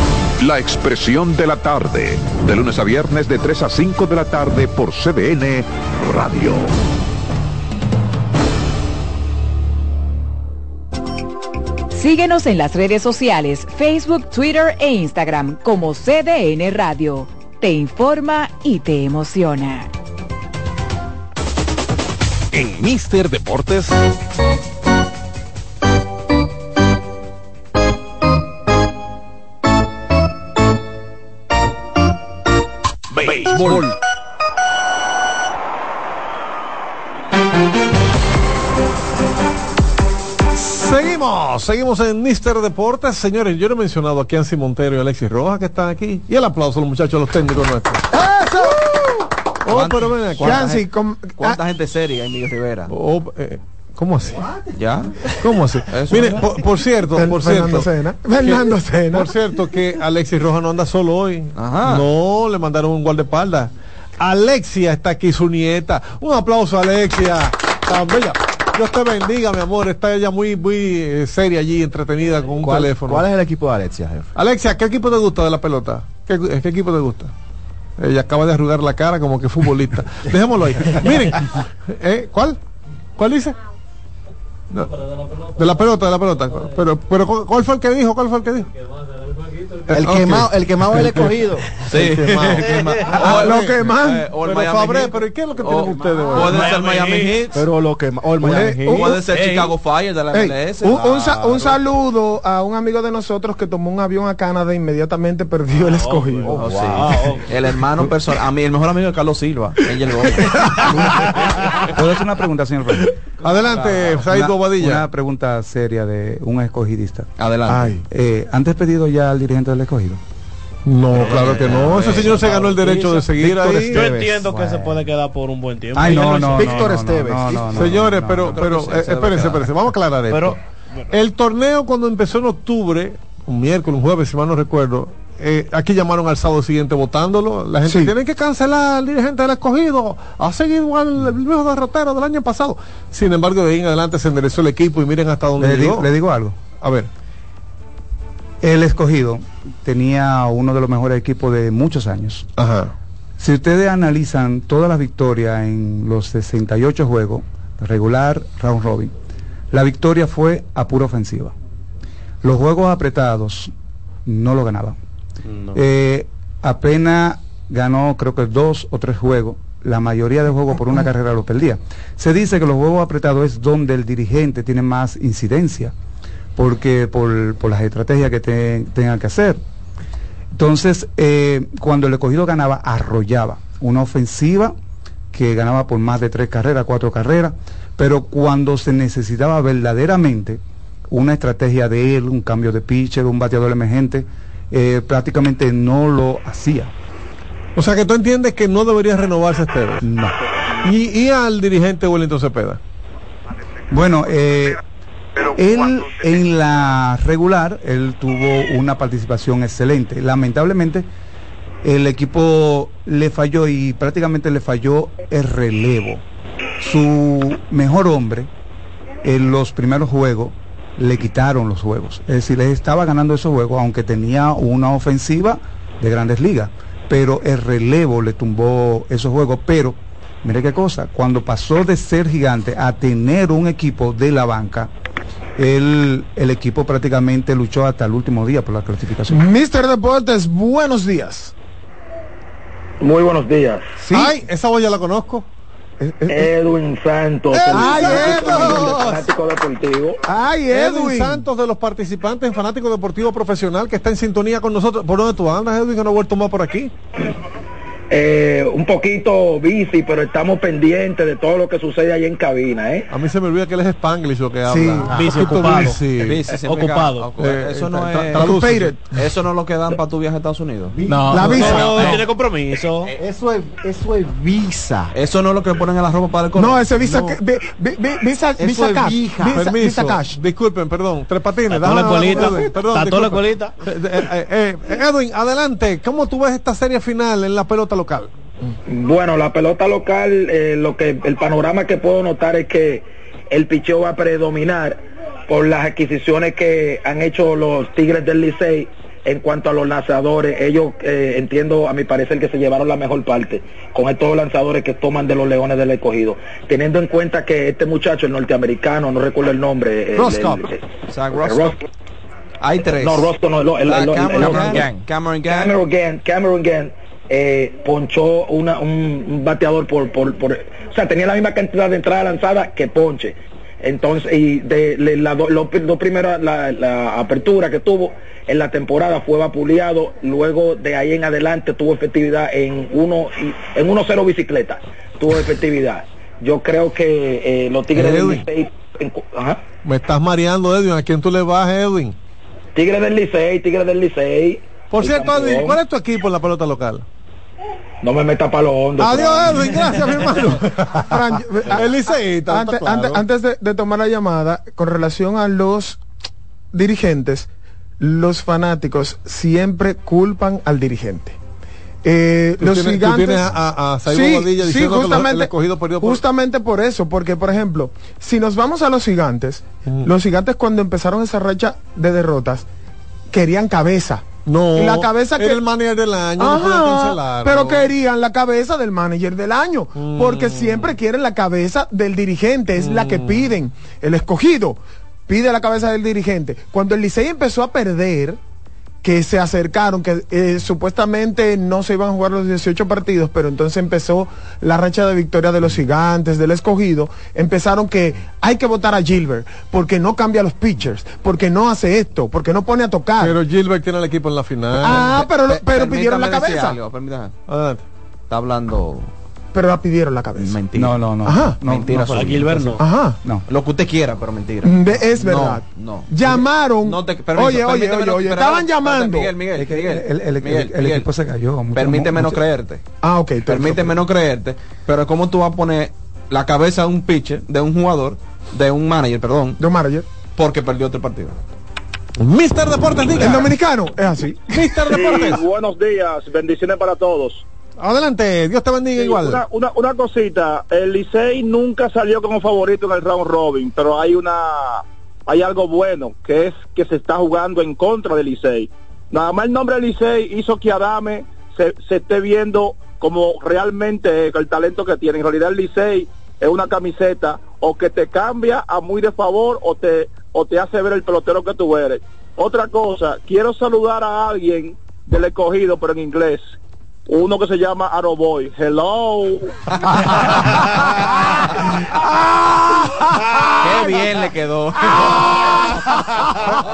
La Expresión de la Tarde, de lunes a viernes de 3 a 5 de la tarde por CDN Radio. Síguenos en las redes sociales, Facebook, Twitter e Instagram como CDN Radio. Te informa y te emociona. En Mister Deportes. Béisbol. Seguimos, seguimos en Mister Deportes. Señores, yo no he mencionado a Kianci Montero y Alexis Rojas que están aquí. Y el aplauso a los muchachos, los técnicos nuestros. Oh, pero ven. ¿Cuánta, cuánta ah. gente seria en Miguel Rivera? Oh, eh, ¿Cómo así? ¿Ya? ¿Cómo así? Eso Mire, por, por cierto, por Fernando cierto. Cena. que- Fernando Cena. Por cierto, que Alexis Rojas no anda solo hoy. Ajá. No, le mandaron un guardaespaldas. Alexia está aquí, su nieta. Un aplauso, Alexia. Tan bella. Dios te bendiga, mi amor. Está ella muy, muy eh, seria allí, entretenida con un ¿Cuál, teléfono. cuál es el equipo de Alexia, jefe? Alexia, ¿qué equipo te gusta de la pelota? ¿Qué, qué equipo te gusta? Ella acaba de arrugar la cara como que futbolista. Dejémoslo ahí. Miren, ¿eh? ¿cuál? ¿Cuál dice? De la pelota, de la pelota. Pero, pero ¿cu- ¿cuál fue el que dijo? ¿Cuál fue el que dijo? El quemado, el quemado el escogido. Sí. El quemado. Quemado. Ah, lo queman. Eh, o el Pero Miami Fabre, Heat. pero ¿y qué es lo que tienen ustedes hoy? Puede ser Miami Heat. Pero lo. O el Miami Heat. un- Puede ser. Chicago Fire de la MLS. un, un sa- un saludo a un amigo de nosotros que tomó un avión a Canadá e inmediatamente perdió el escogido. Oh, sí. Wow. El hermano personal. A mí, el mejor amigo de Carlos Silva. Angel Gómez. ¿Puedo hacer una pregunta, señor Rey? Adelante, Bobadilla. Una pregunta seria de un escogidista. Adelante. Eh, ¿Han despedido ya al dirigente del escogido? No, claro que no. Ese señor se ganó el derecho de seguir Víctor ahí. Yo entiendo que se Bueno. puede quedar por un buen tiempo. Ay, no, no. Víctor no, no, Esteves. no, no, no, Señores, no, pero, pero, eh, se espérense, espérense, vamos a aclarar esto. Pero- el torneo cuando empezó en octubre, un miércoles, un jueves, si mal no recuerdo, eh, aquí llamaron al sábado siguiente votándolo. La gente Sí. tiene que cancelar al dirigente del escogido. Ha seguido igual el mismo derrotero del año pasado. Sin embargo, de ahí en adelante se enderezó el equipo y miren hasta dónde Le llegó. digo, le digo algo. A ver, El escogido tenía uno de los mejores equipos de muchos años. ajá. Si ustedes analizan todas las victorias en los 68 juegos, regular, round robin, la victoria fue a pura ofensiva. Los juegos apretados no lo ganaban. Eh, apenas ganó creo que dos o tres juegos. La mayoría de juegos por una carrera lo perdía. Se dice que los juegos apretados es donde el dirigente tiene más incidencia, porque por, por las estrategias que te- tengan que hacer. Entonces, eh, cuando el escogido ganaba, arrollaba. Una ofensiva que ganaba por más de tres carreras, cuatro carreras, pero cuando se necesitaba verdaderamente una estrategia de él, un cambio de pitcher, un bateador emergente, eh, prácticamente no lo hacía. O sea que tú entiendes que no debería renovarse Esteves. No. Y, y al dirigente Wellington Cepeda. Bueno, eh, él en la regular, él tuvo una participación excelente. Lamentablemente, el equipo le falló y prácticamente le falló el relevo. Su mejor hombre en los primeros juegos le quitaron los juegos. Es decir, él estaba ganando esos juegos, aunque tenía una ofensiva de grandes ligas. Pero el relevo le tumbó esos juegos. Pero, mire qué cosa, cuando pasó de ser gigante a tener un equipo de la banca, él- el equipo prácticamente luchó hasta el último día por la clasificación. Mister Deportes, buenos días. Muy buenos días. Ay, esa voz ya la conozco. Edwin Santos, ¡Eh, el ay, fanático deportivo. Ay, Edwin Edwin. Santos de los participantes en Fanático Deportivo Profesional que está en sintonía con nosotros. ¿Por dónde tú andas, Edwin? Que no he vuelto más por aquí. Eh, un poquito bici, pero estamos pendientes de todo lo que sucede ahí en cabina, ¿eh? A mí se me olvida que él es Spanglish lo que habla. Sí. Un Bici, poquito ocupado. bici. Bici, siempre Ocupado. que- Eh, eso no es. Eso no es lo que dan para tu viaje a Estados Unidos. No, La visa. no, No. tiene compromiso. Eso es, eso es visa. Eso no es lo que ponen en la ropa para el color. No, ese Visa, No. ca- vi- vi- vi- Visa, Eso Visa es Cash. vija. Visa, Permiso. Visa Cash. Disculpen, perdón. Tres patines. Tató la. Edwin, Perdón, la. Eh, eh, eh, Edwin, adelante. ¿Cómo tú ves esta serie final en la pelota local? Bueno, la pelota local, eh, lo que el panorama que puedo notar es que el picheo va a predominar por las adquisiciones que han hecho los Tigres del Licey en cuanto a los lanzadores. Ellos, eh, entiendo, a mi parecer, que se llevaron la mejor parte con estos lanzadores que toman de los Leones del Escogido. Teniendo en cuenta que este muchacho, el norteamericano, no recuerdo el nombre. el- Roscoe. Hay tres. No, Roscoe no, el, el- el- el- Cameron el- Gann. el- Cameron Gann. Cameron Gann, Cameron Gann, eh, ponchó una, un, bateador por, por, por, o sea, tenía la misma cantidad de entrada lanzada que ponche. Entonces, y de, le- la, do- lo, la, la apertura que tuvo en la temporada fue vapuleado, luego de ahí en adelante tuvo efectividad en uno en 1-0 bicicleta, tuvo efectividad. Yo creo que eh, los Tigres del Edwin. Licey, en cu- ajá. Me estás mareando, Edwin. ¿A quién tú le vas, Edwin? Tigres del Licey, Tigres del Licey. Por cierto, Edwin. ¿cuál es tu equipo en la pelota local? No me meta para lo hondo. Adiós. Edwin. Gracias, mi hermano. Fran, yo- El liceísta, antes, está claro. antes- antes de, de tomar la llamada, con relación a los dirigentes, los fanáticos siempre culpan al dirigente. Eh, Tú los tienes- tú gigantes tienes a- a- sí, sí, diciendo que lo- justamente, por- justamente por eso, porque por ejemplo, si nos vamos a los gigantes, los gigantes cuando empezaron esa racha de derrotas querían cabeza. No, Y la cabeza era que el manager del año, Ajá, pero querían la cabeza del manager del año, porque Mm. siempre quieren la cabeza del dirigente, es la que piden. El escogido pide la cabeza del dirigente. Cuando el Licey empezó a perder, que se acercaron, que eh, supuestamente no se iban a jugar los 18 partidos, pero entonces empezó la racha de victoria de los gigantes, del escogido, empezaron que hay que votar a Gilbert, porque no cambia los pitchers, porque no hace esto, porque no pone a tocar. Pero Gilbert tiene el equipo en la final. Ah, pero, pero pidieron la cabeza. Adelante. Está hablando pero la pidieron la cabeza. Mentira. No, no, no. Ajá. No, mentira. No, Gilbert no. Ajá. No. Lo que usted quiera, pero mentira. De, es verdad. No, no. Llamaron. No te, permiso, oye, oye, oye, oye. Estaban llamando. Miguel, Miguel, el, el- el- Miguel, el Miguel. equipo se cayó. mucho- Permíteme no creerte. Ah, ok. perfecto. Permíteme no creerte. Pero ¿cómo tú vas a poner la cabeza de un pitcher, de un jugador, de un manager, perdón, De un manager. porque perdió otro partido? Mister Deportes, diga. El dominicano es así. Mister Deportes. buenos días, bendiciones para todos. Adelante, Dios te bendiga igual. Una, una, una cosita, el Licey nunca salió como favorito en el round robin, pero hay una hay algo bueno, que es que se está jugando en contra del Licey. Nada más el nombre del Licey hizo que Adame se, se esté viendo como realmente el talento que tiene. En realidad el Licey es una camiseta o que te cambia a muy de favor o te o te hace ver el pelotero que tú eres. Otra cosa, quiero saludar a alguien del escogido, pero en inglés. Uno que se llama Aroboy. Hello. Qué bien le quedó.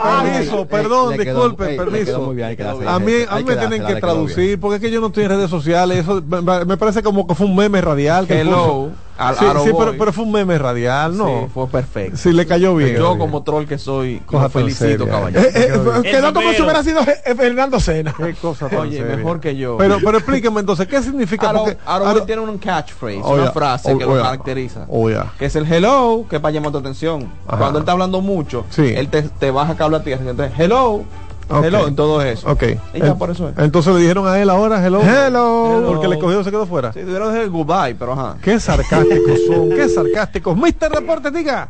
Permiso, perdón, Le quedó- disculpe, ey, le permiso. muy bien, a mí, a mí me tienen que traducir, porque es que yo no estoy en redes sociales. Eso me, me parece como que fue un meme radial. Que Hello, puso. Al sí, sí, pero, pero fue un meme radial, No, no. fue perfecto. Sí, le cayó bien. Yo como troll que soy, Cosa lo felicito, seria. caballero. Eh, eh, Quedó quedó como si hubiera sido Fernando Sena. Qué cosa tan Oye, seria. mejor que yo. Pero, pero explíqueme entonces, ¿qué significa? Aro- Porque- Aroboy Aro- tiene un catchphrase, Oh, una yeah. frase Oh, que oh, lo yeah. caracteriza. Oh, yeah. Que es el hello, que es para llamar tu atención. Ajá. Cuando él está hablando mucho, Sí. él te, te baja cable a tierra. Entonces, hello, Hello, en todo eso. Ok. Y ya por eso es. Entonces le dijeron a él ahora, hello. Hello. Porque el escogido se quedó fuera. Sí, tuvieron que decir goodbye, pero ajá. Qué sarcásticos son, qué sarcásticos. Mister Deportes, diga.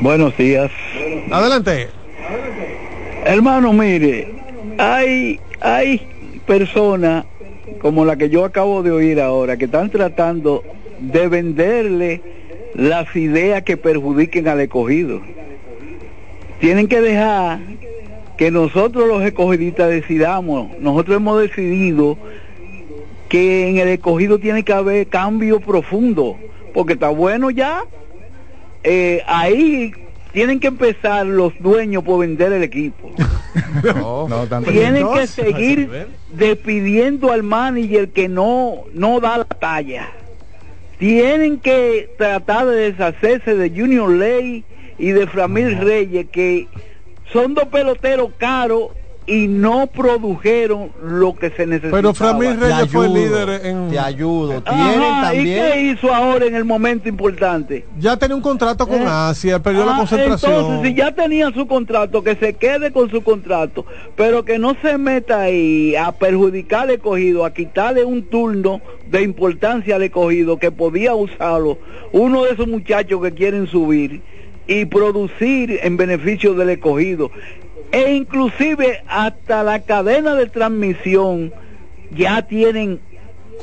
Buenos días. Adelante. Hermano, mire, hay, hay personas como la que yo acabo de oír ahora que están tratando de venderle las ideas que perjudiquen al escogido. Tienen que dejar que nosotros los escogidistas decidamos. Nosotros hemos decidido que en el escogido tiene que haber cambio profundo, porque está bueno ya. Eh, ahí tienen que empezar los dueños por vender el equipo. No. No, tanto- Tienen que seguir despidiendo al manager que no, no da la talla. Tienen que tratar de deshacerse de Junior Ley y de Framil Reyes, que son dos peloteros caros y no produjeron lo que se necesitaba. Pero Framil Reyes fue el ayudo, líder en. Te ayudo. Ajá, Tienen ¿Y también. qué hizo ahora en el momento importante? Ya tenía un contrato con Eh, Asia, perdió la Ah, concentración. Entonces, si ya tenía su contrato, que se quede con su contrato, pero que no se meta ahí a perjudicar al escogido, a quitarle un turno de importancia al escogido que podía usarlo uno de esos muchachos que quieren subir y producir en beneficio del escogido. E inclusive hasta la cadena de transmisión ya tienen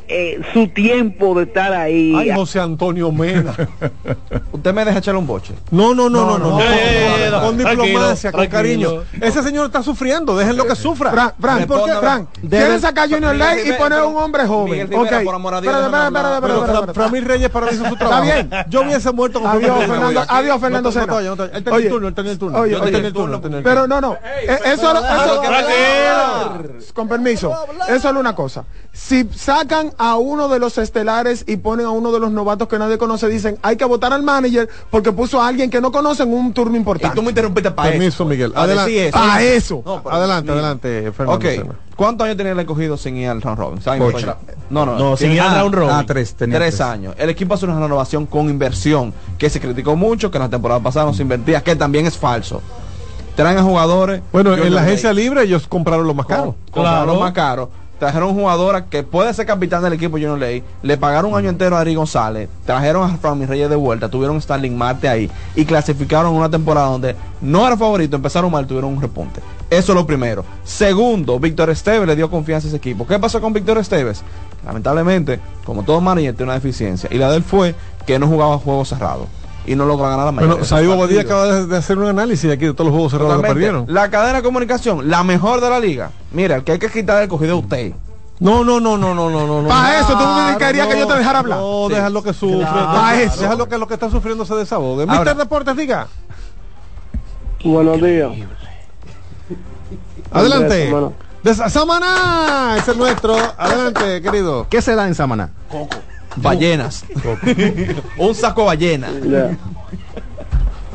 eh, su tiempo de estar ahí. Ay, José Antonio Mena. Usted me deja echarle un boche. No, no, no, no, no. no. Con- Eh, eh, con diplomacia, con cariño. Ese señor está sufriendo, déjenlo que sufra. Frank, Frank, ¿Por qué? Frank, quieren sacar a Junior Ley y poner a un hombre joven. Miguel Rivera, Ok. por amor a Dios, Espérate, déjame espérate, hablar. espérate, Pero espérate, Fra- espérate. Framil Reyes para mí hizo su trabajo. bien. Yo hubiese muerto con Adiós. Fernando, adiós, Fernando No no no. Él está en Oye. el turno, él está en el turno. Oye. en el turno, Pero no, no. Eh, eso. Con permiso, eso es una cosa. Si sacan a uno de los estelares y ponen a uno de los novatos que nadie conoce, dicen hay que votar al manager porque puso a alguien que no conoce en un turno Y importante. tú me interrumpiste para Permiso, eso. Miguel. Adelante. eso. Para eso. No, Adelante, adelante, Fernando. Ok. ¿Cuántos años tenía el escogido sin ir al round robin? No, no, No, sin ir al ah, round robin. Ah, tres, tenía tres, tres. años. El equipo hace una renovación con inversión, que se criticó mucho, que en la temporada pasada no se invertía, que también es falso. Traen a jugadores. Bueno, en la agencia libre ellos compraron lo más caro. compraron Claro. lo más caro. Trajeron jugadora que puede ser capitán del equipo Junior Ley. Le pagaron un año entero a Ari González. Trajeron a Framil Reyes de vuelta. Tuvieron a Starling Marte ahí. Y clasificaron una temporada donde no era favorito. Empezaron mal, tuvieron un repunte. Eso es lo primero. Segundo, Víctor Esteves le dio confianza a ese equipo. ¿Qué pasó con Víctor Esteves? Lamentablemente, como todo manager tiene una deficiencia. Y la de él fue que no jugaba juegos cerrados. Y no logra ganar la mayoría. Bueno, Saibo Badía acaba de, hacer un análisis aquí de todos los juegos cerrados que perdieron. La cadena de comunicación, la mejor de la liga. Mira, el que hay que quitar el cogido de usted. No, no, no, no, no, no, no. Para eso tú me dedicarías que yo te dejara hablar. No, sí. lo que sufre. Para eso. Deja lo que lo que está sufriendo se desahogue. Mister Deportes, diga. Buenos días. Adelante. De Samaná, ese es nuestro. Adelante, querido. ¿Qué se da en Samaná? Coco. Ballenas. Un saco ballena.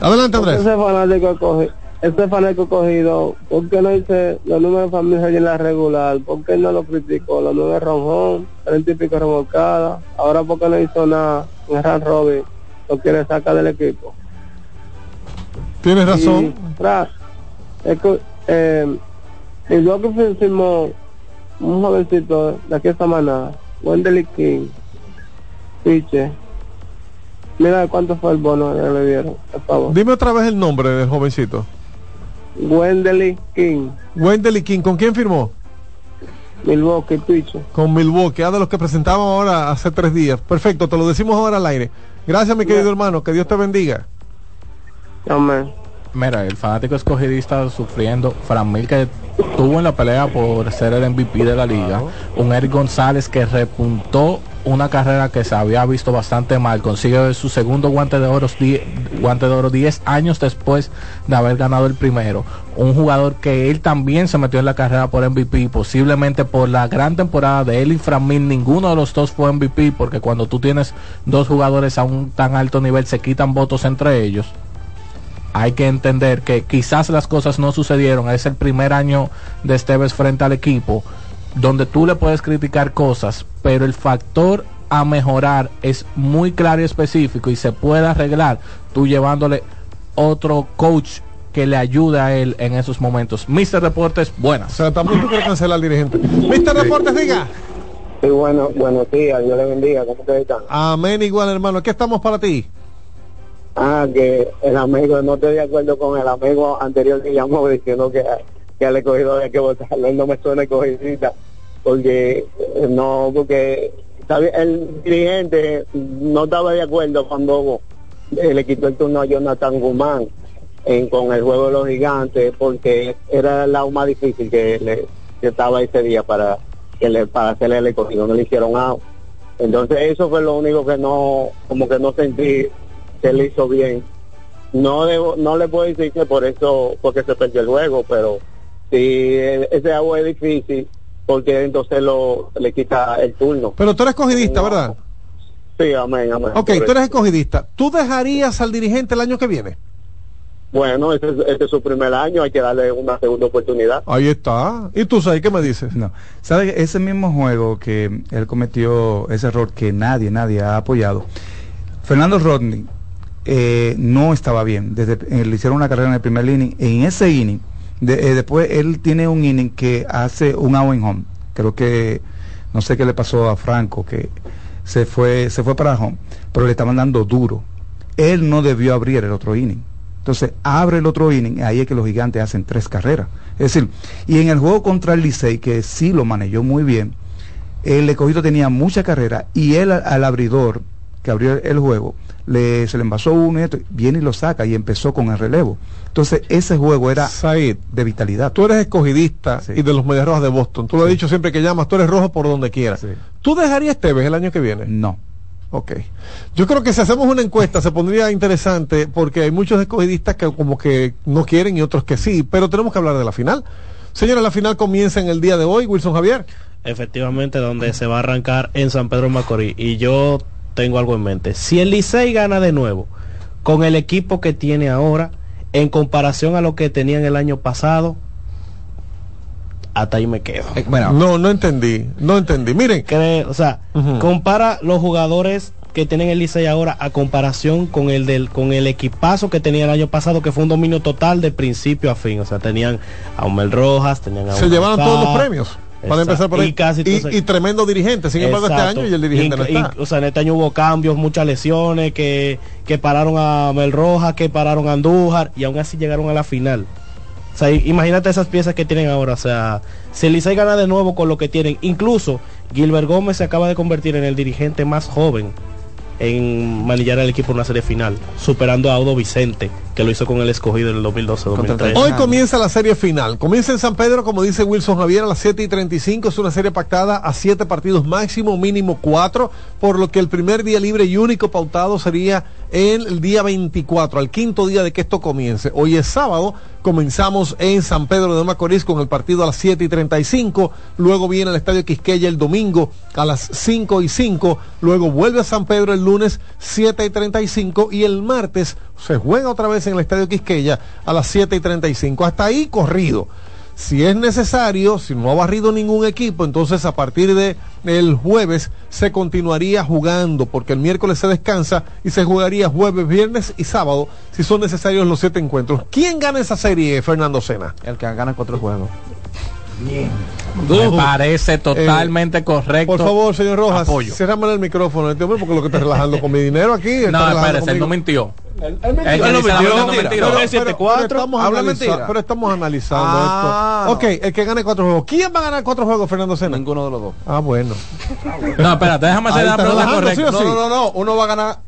Adelante, Andrés. Ese fanático cogido, ese fanático cogido, ¿por qué no dice los números de familia en la regular? ¿Por qué no lo criticó? Los números Ronjón, el típico remolcada. Ahora, ¿por qué no hizo nada en Ran Robin? Lo quiere sacar del equipo. Tienes razón. Y, es que, eh, y luego que firmó un jovencito de aquí esta manada, Wendell King, Piche. Mira cuánto fue el bono que le dieron, por favor. Dime otra vez el nombre del jovencito. Wendell King. Wendell King, ¿con quién firmó? Milwaukee, Piche. Con Milwaukee, ah, de los que presentamos ahora hace tres días. Perfecto, te lo decimos ahora al aire. Gracias, mi querido hermano, que Dios te bendiga. Amén. Mira, el fanático escogidista sufriendo. Fran Mil que tuvo en la pelea por ser el MVP de la liga. Un Eric González que repuntó una carrera que se había visto bastante mal. Consigue su segundo guante de oro, guante de oro 10 años después de haber ganado el primero. Un jugador que él también se metió en la carrera por MVP, posiblemente por la gran temporada de él y Framil. Ninguno de los dos fue MVP porque cuando tú tienes dos jugadores a un tan alto nivel se quitan votos entre ellos hay que entender que quizás las cosas no sucedieron. Es el primer año de Esteves frente al equipo, donde tú le puedes criticar cosas, pero el factor a mejorar es muy claro y específico y se puede arreglar tú llevándole otro coach que le ayude a él en esos momentos. Mister Deportes, buenas. O sea, también tú quieres cancelar al dirigente. Mister Deportes, diga. Sí, bueno, buenos días, Dios le bendiga, ¿cómo te están? Amén, igual hermano, ¿qué estamos para ti? Ah, que el amigo, no estoy de acuerdo con el amigo anterior que llamó diciendo que, que al escogido había que votarlo. no me suena escogidita, porque eh, no, porque el dirigente no estaba de acuerdo cuando le quitó el turno a Jonathan Guzmán en, con el juego de los gigantes, porque era lado más difícil que, le, estaba ese día para que le para hacerle el escogido, no le hicieron out. Entonces eso fue lo único que no, como que no sentí que le hizo bien. No debo, no le puedo decir que por eso, porque se perdió el juego, pero si ese agua es difícil, porque entonces lo le quita el turno. Pero tú eres escogidista, ¿verdad? Sí, amén, amén. Ok, tú eres escogidista. ¿Tú dejarías al dirigente el año que viene? Bueno, este, este, es su primer año, hay que darle una segunda oportunidad. Ahí está. ¿Y tú sabes qué me dices? No. ¿Sabes? Ese mismo juego que él cometió, ese error que nadie, nadie ha apoyado. Fernando Rodney eh, no estaba bien. Desde, eh, le hicieron una carrera en el primer inning. En ese inning, eh, después él tiene un inning que hace un out home. Creo que, no sé qué le pasó a Franco, que se fue, se fue para home, pero le estaban dando duro. Él no debió abrir el otro inning. Entonces abre el otro inning, ahí es que los gigantes hacen tres carreras. Es decir, y en el juego contra el Licey, que sí lo manejó muy bien, el escogido tenía mucha carrera y él al abridor que abrió el juego, le, se le envasó uno y esto, viene y lo saca y empezó con el relevo. Entonces ese juego era de vitalidad. Tú eres escogidista y de los Medias Rojas de Boston. Tú lo has dicho siempre que llamas, tú eres rojo por donde quieras. ¿Tú dejarías Tevez el año que viene? No. Ok. Yo creo que si hacemos una encuesta se pondría interesante porque hay muchos escogidistas que como que no quieren y otros que sí, pero tenemos que hablar de la final. Señora, la final comienza en el día de hoy, Wilson Javier. Efectivamente, donde se va a arrancar en San Pedro Macorís. Y yo tengo algo en mente. Si el Licey gana de nuevo con el equipo que tiene ahora, en comparación a lo que tenían el año pasado, hasta ahí me quedo. Eh, bueno, no, no entendí, no entendí. Miren, o sea, compara los jugadores que tienen el Licey ahora a comparación con el del con el equipazo que tenía el año pasado que fue un dominio total de principio a fin, o sea, tenían a Humel Rojas, tenían a Se llevaban todos los premios. Para empezar por ahí. Y, tremendo dirigente. Sin embargo, este año y el dirigente no está. o sea, en este año hubo cambios, muchas lesiones, que, que pararon a Mel Rojas, que pararon a Andújar, y aún así llegaron a la final. O sea, imagínate esas piezas que tienen ahora. O sea, si Licey gana de nuevo con lo que tienen. Incluso Gilbert Gómez se acaba de convertir en el dirigente más joven en manillar al equipo en una serie final, superando a Audo Vicente, que lo hizo con el escogido en el 2012-2013. Hoy comienza la serie final. Comienza en San Pedro, como dice Wilson Javier, a las 7 y 35. Es una serie pactada a 7 partidos máximo, mínimo 4, por lo que el primer día libre y único pautado sería el día 24, al quinto día de que esto comience. Hoy es sábado, comenzamos en San Pedro de Macorís con el partido a las 7 y 35, luego viene al Estadio Quisqueya el domingo a las 5 y 5, luego vuelve a San Pedro el lunes 7 y 35 y el martes se juega otra vez en el Estadio Quisqueya a las 7 y 35. Hasta ahí corrido. Si es necesario, si no ha barrido ningún equipo, entonces a partir de el jueves se continuaría jugando, porque el miércoles se descansa y se jugaría jueves, viernes y sábado, si son necesarios los siete encuentros. ¿Quién gana esa serie, Fernando Sena? El que gana cuatro juegos. Bien. Me parece totalmente correcto. Por favor, señor Rojas, cerrame el micrófono este hombre porque lo que está relajando con mi dinero aquí. No, espérese, él no mintió. Él, él mintió. Él no mintió. Mentira. Pero, pero, pero, estamos Habla mentira. pero estamos analizando ah, esto. Ok, el que gane cuatro juegos. ¿Quién va a ganar cuatro juegos, Fernando Sena? Ninguno de los dos. Ah, bueno. no, espérate, déjame hacer la pregunta correcta. no, no, no, uno va a ganar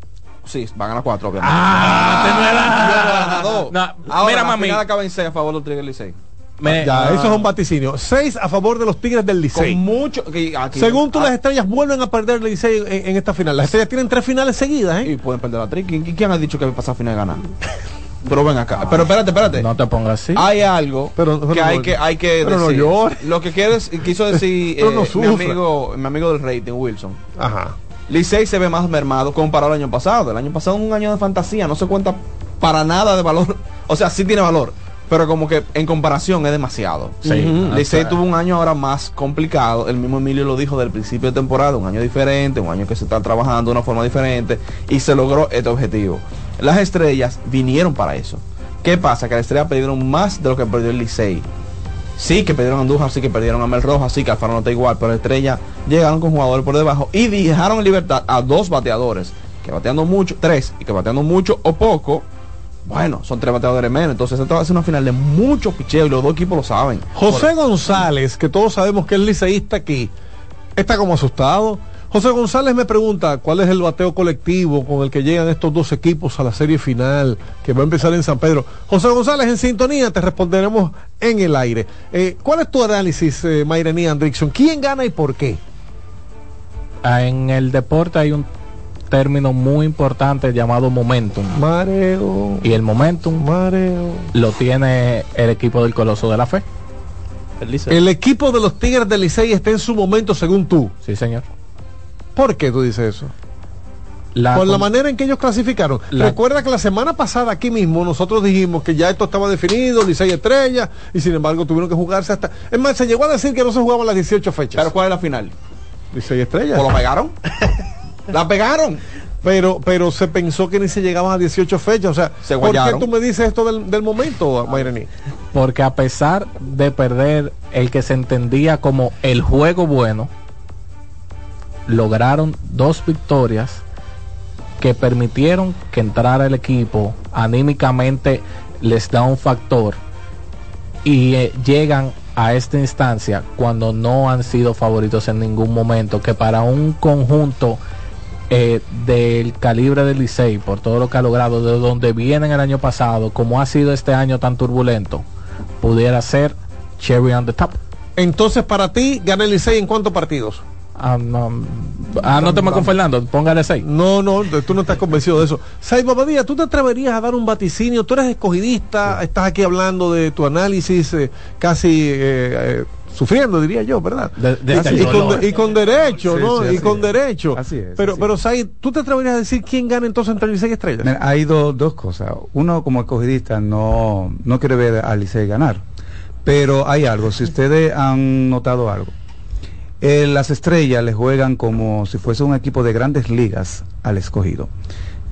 Sí, va a ganar cuatro, obviamente. Ah, no, no, Ahora, mira, mami. acaba en 6 a favor del Trigger Licey. Me, ya, eso es un vaticinio. Seis a favor de los Tigres del Licey. Con mucho. Según tú, las estrellas vuelven a perder el Licey en, esta final. Las estrellas tienen tres finales seguidas, ¿eh? Y pueden perder la tri. ¿Quién, ha dicho que va a pasar a final de ganar? Pero ven acá. Pero espérate, espérate. No te pongas así. Hay algo que, hay que hay que pero decir. No Lo que quieres, quiso decir eh, mi amigo, mi amigo del rating, Wilson. Ajá. Licey se ve más mermado comparado al año pasado. El año pasado un año de fantasía, no se cuenta para nada de valor. O sea, sí tiene valor pero como que en comparación es demasiado. Sí. Licey tuvo un año ahora más complicado. El mismo Emilio lo dijo del principio de temporada, un año diferente, un año que se está trabajando de una forma diferente y se logró este objetivo. Las estrellas vinieron para eso. ¿Qué pasa? Que las estrellas perdieron más de lo que perdió el Licey. Sí que perdieron a Andújar, sí que perdieron a Mel Rojas, sí que Alfaro no está igual, pero Estrella llegaron con jugadores por debajo y dejaron en libertad a dos bateadores, que bateando mucho, tres, y que bateando mucho o poco, bueno, son tres bateadores menos. Entonces, esto va a ser una final de mucho picheo y los dos equipos lo saben. José González, que todos sabemos que es liceísta aquí, está como asustado. José González me pregunta cuál es el bateo colectivo con el que llegan estos dos equipos a la serie final que va a empezar en San Pedro. José González, en sintonía, te responderemos en el aire. Eh, ¿Cuál es tu análisis, eh, Mayrení Andrickson? ¿Quién gana y por qué? Ah, en el deporte hay un término muy importante llamado momentum. Mareo. Y el momentum Mareo. lo tiene el equipo del Coloso de la Fe. El, el equipo de los Tigres del Licey está en su momento según tú. Sí, señor. ¿Por qué tú dices eso? Por la manera en que ellos clasificaron. Recuerda que la semana pasada aquí mismo nosotros dijimos que ya esto estaba definido, Licey estrellas, y sin embargo tuvieron que jugarse hasta... Es más, se llegó a decir que no se jugaban las 18 fechas. ¿Pero cuál es la final? Licey estrellas. ¿O lo pegaron? La pegaron. Pero, pero se pensó que ni se llegaban a 18 fechas. O sea, ¿por qué tú me dices esto del, momento, Mayreni? Porque a pesar de perder el que se entendía como el juego bueno, lograron dos victorias que permitieron que entrara el equipo anímicamente les da un factor y eh, llegan a esta instancia cuando no han sido favoritos en ningún momento que para un conjunto eh, del calibre del Licey, por todo lo que ha logrado, de donde vienen el año pasado, como ha sido este año tan turbulento, pudiera ser cherry on the top. Entonces, para ti, gana el Licey en cuántos partidos? Ah, no, ah, no te con Fernando, póngale 6. No, no, tú no estás convencido de eso. Sai Babadía, ¿tú te atreverías a dar un vaticinio? Tú eres escogidista, estás aquí hablando de tu análisis eh, casi eh, sufriendo, diría yo, ¿verdad? y, con, derecho, ¿no? y con derecho. Así es. Pero, pero Said, ¿tú te atreverías a decir quién gana entonces entre Licey y Estrellas? hay dos cosas. Uno, como escogidista, no, no quiere ver a Licey ganar. Pero hay algo, si ustedes han notado algo. Eh, las estrellas le juegan como si fuese un equipo de grandes ligas al escogido.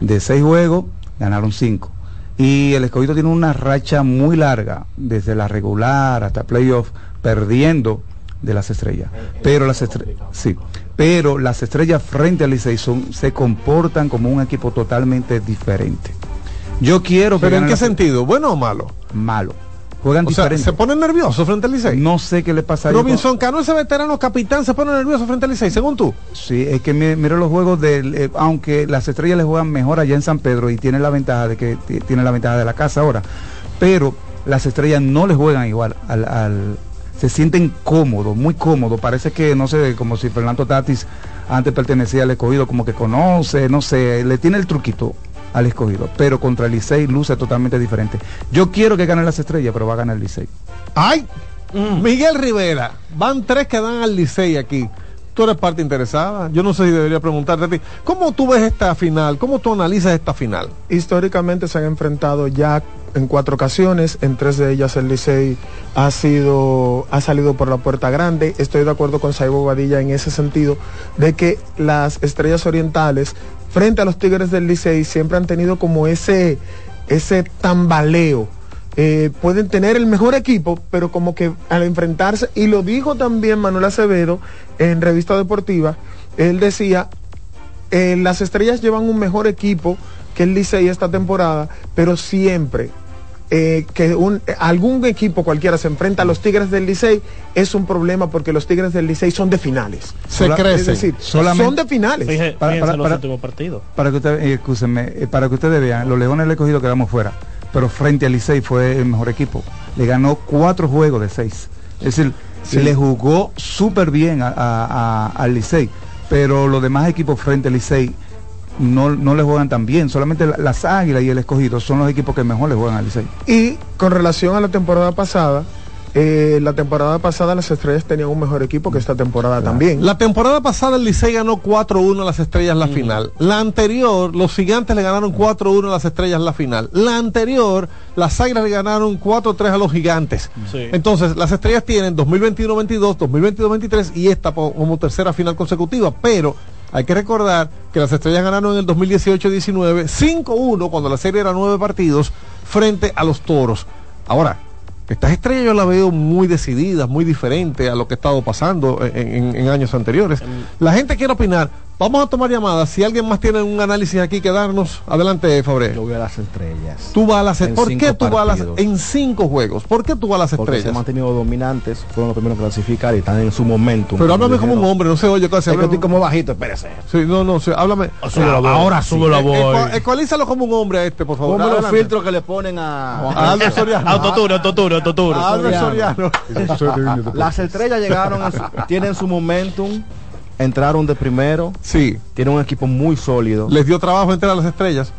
De seis juegos, ganaron cinco. Y el escogido tiene una racha muy larga, desde la regular hasta playoff, perdiendo de las estrellas. Pero las estrellas, sí, pero las estrellas frente al Licey se comportan como un equipo totalmente diferente. Yo quiero ¿Pero en qué sentido? ¿Bueno o malo? Malo. Juegan o sea, diferente. se ponen nerviosos frente al Licey. No sé qué le pasa a. Robinson Cano, ese veterano capitán, se pone nervioso frente al Licey, según tú. Sí, es que mi- mira los juegos del, eh, aunque las estrellas le juegan mejor allá en San Pedro y tiene la ventaja de que tiene la ventaja de la casa ahora, pero las estrellas no le juegan igual al, al- se sienten cómodos, muy cómodos, parece que no sé, como si Fernando Tatis antes pertenecía al escogido, como que conoce, no sé, le tiene el truquito al escogido, pero contra el Licey luce totalmente diferente. Yo quiero que gane las estrellas, pero va a ganar el Licey. ¡Ay! Miguel Rivera, van tres que dan al Licey aquí. Tú eres parte interesada. Yo no sé si debería preguntarte a ti. ¿Cómo tú ves esta final? ¿Cómo tú analizas esta final? históricamente se han enfrentado ya en cuatro ocasiones, en tres de ellas el Licey ha sido ha salido por la puerta grande. Estoy de acuerdo con Saibo Badilla en ese sentido de que las Estrellas Orientales frente a los Tigres del Licey siempre han tenido como ese ese tambaleo. Eh, pueden tener el mejor equipo, pero como que al enfrentarse, y lo dijo también Manuel Acevedo en Revista Deportiva, él decía, eh, las estrellas llevan un mejor equipo que el Licey esta temporada, pero siempre eh, que un- algún equipo cualquiera se enfrenta a los Tigres del Licey es un problema porque los Tigres del Licey son de finales. Se Sola- crecen. Es decir, Solamente- son de finales. Para- para- en los para- últimos partidos. Para que ustedes, eh, eh, para que ustedes vean, los Leones del Escogido quedamos fuera, pero frente al Licey fue el mejor equipo. Le ganó cuatro juegos de seis. Es decir, Sí. le jugó súper bien a- a- a- al Licey, pero los demás equipos frente al Licey no, no le juegan tan bien. Solamente la- las Águilas y el Escogido son los equipos que mejor le juegan al Licey. Y con relación a la temporada pasada, eh, la temporada pasada las estrellas tenían un mejor equipo que esta temporada también. La temporada pasada el Licey ganó 4-1 a las estrellas en la final. La anterior, los gigantes le ganaron 4-1 a las estrellas en la final. La anterior, las águilas le ganaron 4-3 a los gigantes. Sí. Entonces, las estrellas tienen 2021-22, 2022-23 y esta como tercera final consecutiva. Pero hay que recordar que las estrellas ganaron en el 2018-19 5-1 cuando la serie era nueve partidos frente a los toros. Ahora, estas estrellas yo las veo muy decididas, muy diferentes a lo que ha estado pasando en, en- en años anteriores. La gente quiere opinar. Vamos a tomar llamadas. Si alguien más tiene un análisis aquí que darnos, adelante, Fabre. Yo voy a las estrellas. Tú vas a las En ¿Por qué tú vas a las en cinco juegos? ¿Por qué tú vas a las Porque se han estrellas? mantenido dominantes, fueron los primeros en clasificar y están en su momento. Pero háblame como un hombre, no se oye casi. Es que háblame- estoy como bajito, espérese. Sí, no, no, sí, háblame. sube la voz. Ahora sí. Sube la Eh, voz. ecua- Ecualízalo como un hombre a este, por favor. Como los filtros que le ponen a, A Albert Soriano. Autotune, autotune, autotune. A Albert Soriano. Las estrellas llegaron, tienen su momentum, entraron de primero, Sí. tienen un equipo muy sólido. Les dio trabajo entrar a las estrellas.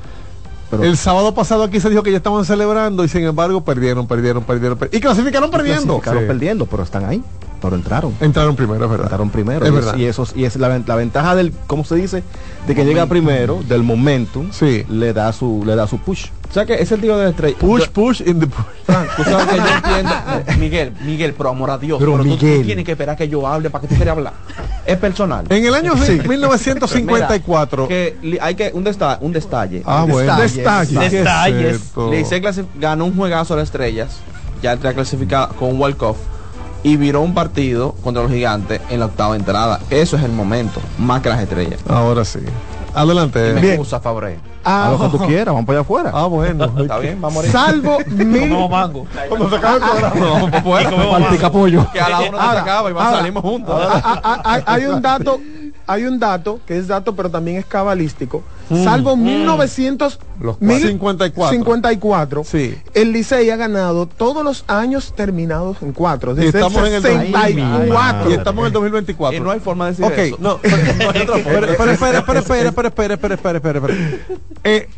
Pero- el sábado pasado aquí se dijo que ya estaban celebrando y sin embargo perdieron, perdieron, perdieron. per- y clasificaron perdiendo. Clasificaron Sí. perdiendo, pero están ahí, pero entraron. Entraron primero, es verdad. Entraron primero. Es y, verdad. y eso, y es la, la ventaja del, ¿cómo se dice? De que llega primero, del momentum, Sí. le da su, le da su push. O sea que ese tío de la estrella. Push, yo- push in the push. Frank, tú sabes que yo entiendo. eh, Miguel, Miguel, pero amor a Dios. Pero Pero, tú- tú, Miguel. tienes que esperar que yo hable para que tú quieras hablar. Es personal. En el año Sí. 1954. Mira, que li- hay que un destalle, un destalle. ah, bueno. Detalles. ¿Qué es Detalles. esto? Licey clasi- ganó un juegazo a las estrellas, ya está clasificada con un walk off y viró un partido contra los gigantes en la octava entrada. Eso es el momento, más que las estrellas. Ahora sí. Adelante. Me Bien. excusa, Fabre. A lo que tú quieras, vamos para allá afuera. Ah, bueno. Está bien, vamos a morir. Salvo mil, Comemos mango. Cuando se acabe el programa. Vamos para afuera. Y pollo. Que a la una se acaba y salimos juntos. Ah, ah, ah, hay un dato, hay un dato, que es dato, pero también es cabalístico. Mm, Salvo mm, 1954, sí. el Licey ha ganado todos los años terminados en cuatro. Desde y estamos En el y estamos en el 2024. Y no hay forma de decir okay. eso. No, pero, pero, espera, pero espera, pero espera, espera, espera, espera, espera.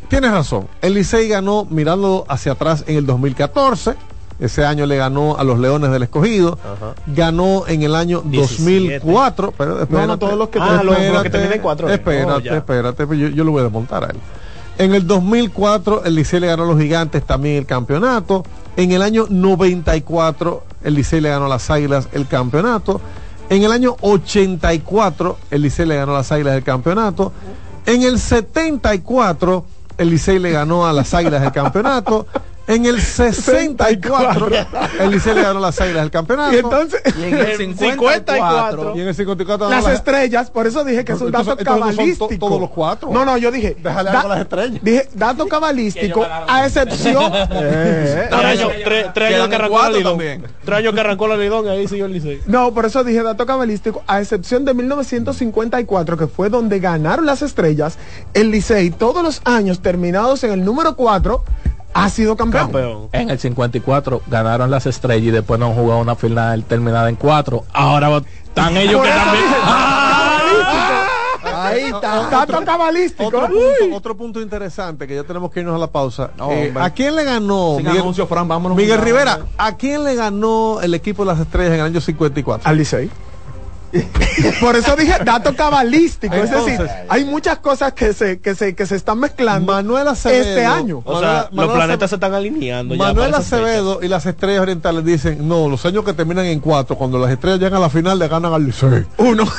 Tienes razón. El Licey ganó mirando hacia atrás en el 2014 ese año le ganó a los Leones del Escogido. Ganó en el año 17. 2004. Pero, espérate, no, todos los que- Ah, los- los que espérate, terminan en cuatro, eh. Espérate, Oh, espérate. pues Yo, yo lo voy a desmontar a él. En el 2004 el Licey le ganó a los Gigantes también el campeonato. En el año 94 el Licey le ganó a las Águilas el campeonato. En el año 84 el Licey le ganó a las Águilas el campeonato. En el 74 el Licey le ganó a las Águilas el campeonato. En el 64, el Licey le ganó las águilas del campeonato. Y entonces, Y en el 54, Y en el 54 las estrellas, por eso dije que es un dato cabalístico. to- todos los cuatro. No, no, yo dije. Déjale da- las estrellas. Dije, dato cabalístico, a excepción. Eh, Tres años, tres, tres años Quedan que arrancó la Lidón. Tres años que arrancó la Lidón ahí siguió el Licey. No, por eso dije dato cabalístico, a excepción de 1954, que fue donde ganaron las estrellas, el Licey todos los años terminados en el número 4 ha sido campeón. Campeón. En el 54 ganaron las estrellas y después no han jugado una final terminada en cuatro. Ahora están ellos que también. Ahí está. Dato cabalístico. Otro punto, otro punto interesante que ya tenemos que irnos a la pausa. No, Eh. ¿A quién le ganó Sin Miguel, anuncio, Fran, vámonos. Miguel Rivera? ¿A quién le ganó el equipo de las estrellas en el año 54? Al Licey. Por eso dije dato cabalístico. es decir, Entonces- hay muchas cosas que se, que se, que se están mezclando Manuel Acevedo. este año. O Manuel- sea, Manuel los planetas Acevedo- se están alineando. ya Manuel fecha. Acevedo y las estrellas orientales dicen, no, los años que terminan en cuatro, cuando las estrellas llegan a la final, le ganan al Licey. Uno.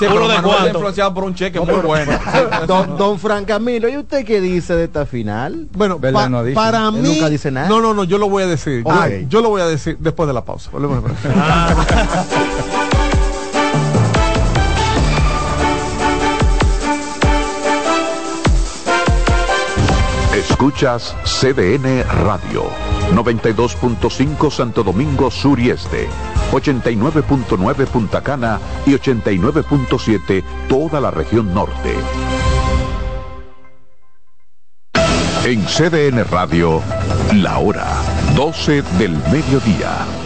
Sí, Uno de Manuel cuánto. está influenciado por un cheque muy bueno. Don, don Fran Camilo, ¿y usted qué dice de esta final? Bueno, pa- No dice. para Él mí... nunca dice nada. No, no, no, yo lo voy a decir. Yo- Ok. Yo, lo voy a decir después de la pausa. Volvemos a Escuchas CDN Radio, 92.5 Santo Domingo Sur y Este, 89.9 Punta Cana y 89.7 toda la región norte. En CDN Radio, la hora 12 del mediodía.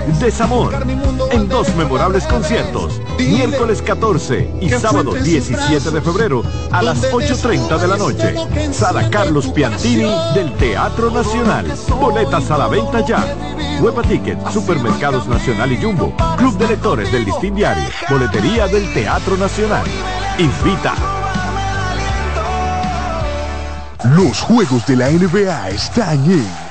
desamor, en dos memorables conciertos, miércoles 14 y sábado 17 de febrero a las 8.30 de la noche. Sala Carlos Piantini del Teatro Nacional. Boletas a la venta ya. Huepa Ticket, Supermercados Nacional y Jumbo, Club de Lectores del Listín Diario, Boletería del Teatro Nacional. Invita. Los juegos de la NBA están en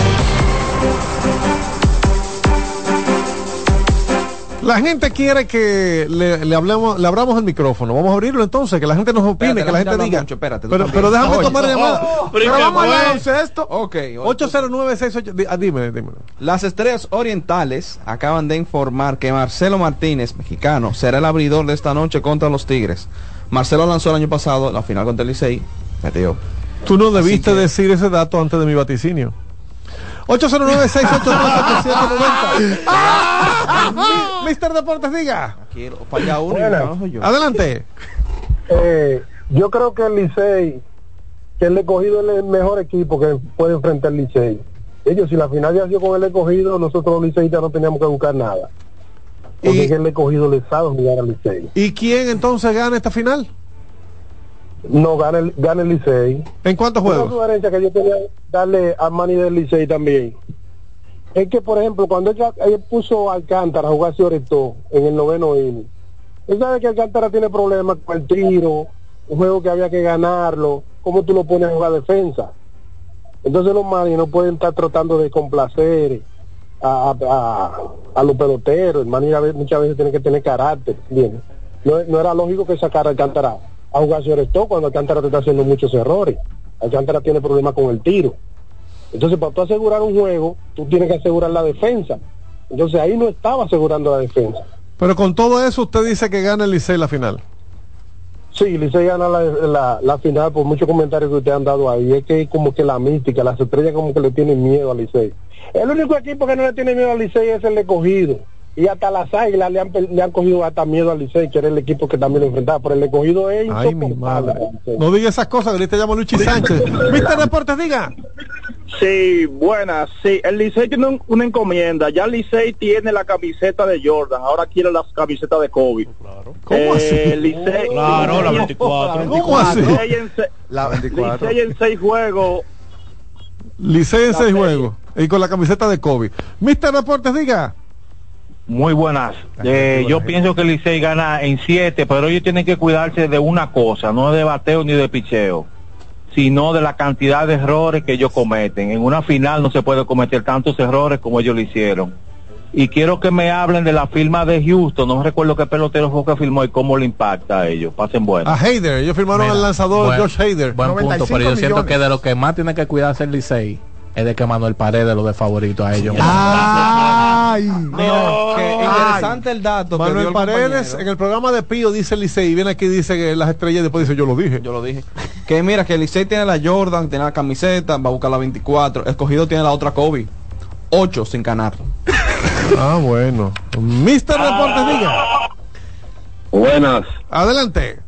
La gente quiere que le, le hablemos, le abramos el micrófono. Vamos a abrirlo entonces, que la gente nos opine, Espérate, que la gente diga. mucho, espérate, tú pero, pero déjame Oye, tomar la llamada. oh, pero vamos ¿qué al fue? baloncesto. Ok, 80968 di- ah, dime, dime. Las estrellas orientales acaban de informar que Marcelo Martínez, mexicano, será el abridor de esta noche contra los Tigres. Marcelo lanzó el año pasado la final contra el Licey, metió. Tú no debiste decir ese dato antes de mi vaticinio. 809-689-7790. Mi- Mister Deportes, diga. Quiero uno y yo. Adelante. Eh, yo creo que el Licey, que el escogido es el mejor equipo que puede enfrentar el Licey. Ellos, si la final ya sido con el escogido, nosotros los liceístas no teníamos que buscar nada. Porque es que el escogido le sabe jugar al Licey. ¿Y quién entonces gana esta final? No, gana el, gana el Licey. ¿En cuántos juegos? Una sugerencia que yo quería darle a Manny del Licey también. Es que, por ejemplo, cuando ella, ella puso a Alcántara a jugar Cioretó en el noveno inning, él sabe que Alcántara tiene problemas con el tiro, un juego que había que ganarlo, ¿cómo tú lo pones a jugar defensa? Entonces los Manny no pueden estar tratando de complacer a, a, a los peloteros. El Manny a veces- muchas veces tiene que tener carácter, ¿entiendes? No, no era lógico que sacara Alcántara a jugar Cioretó cuando Alcántara te está haciendo muchos errores. Alcántara tiene problemas con el tiro. Entonces, para tú asegurar un juego, tú tienes que asegurar la defensa. Entonces, ahí no estaba asegurando la defensa. Pero con todo eso, usted dice que gana el Licey la final. Sí, Licey gana la, la, la final por muchos comentarios que ustedes han dado ahí. Es que como que la mística, las estrellas como que le tienen miedo al Licey. El único equipo que no le tiene miedo al Licey es el escogido. Y hasta las águilas le han, le han cogido hasta miedo al Licey, que era el equipo que también lo enfrentaba. Pero el escogido es Ay, mi madre. No diga esas cosas, ahorita llamo Luchi Sánchez. Mister Deportes, diga. Sí, buenas. Sí, el Licey tiene un- una encomienda. Ya el Licey tiene la camiseta de Jordan. Ahora quiere las camisetas de Kobe. ¿Cómo así? El Licey, Claro, la Licey- 24. ¿Cómo así? Licey en, se- La 24. Licey en seis juegos. Licey en seis juegos. Y con la camiseta de Kobe. Mister Deportes, diga. Muy buenas. Eh, yo pienso que el Licey gana en siete, pero ellos tienen que cuidarse de una cosa, no de bateo ni de picheo, sino de la cantidad de errores que ellos cometen. En una final no se puede cometer tantos errores como ellos lo hicieron. Y quiero que me hablen de la firma de Houston, no recuerdo qué pelotero fue que firmó y cómo le impacta a ellos. Pasen bueno. A Hayder. Ellos firmaron Mira, al lanzador buen- Josh Hayder. Buen punto, pero yo siento que de lo que más tiene que cuidarse el Licey es de que Manuel Paredes lo de favorito a ellos. Ay, que interesante el dato que dio Manuel el Paredes compañero. en el programa de Pío dice el Licey y viene aquí y dice que las estrellas y después dice yo lo dije. Yo lo dije. Que mira, que el Licey tiene la Jordan, tiene la camiseta, va a buscar la 24. Escogido tiene la otra Kobe. 8 sin ganar. Ah, bueno. Mister Deportes, diga. Buenas, Adelante.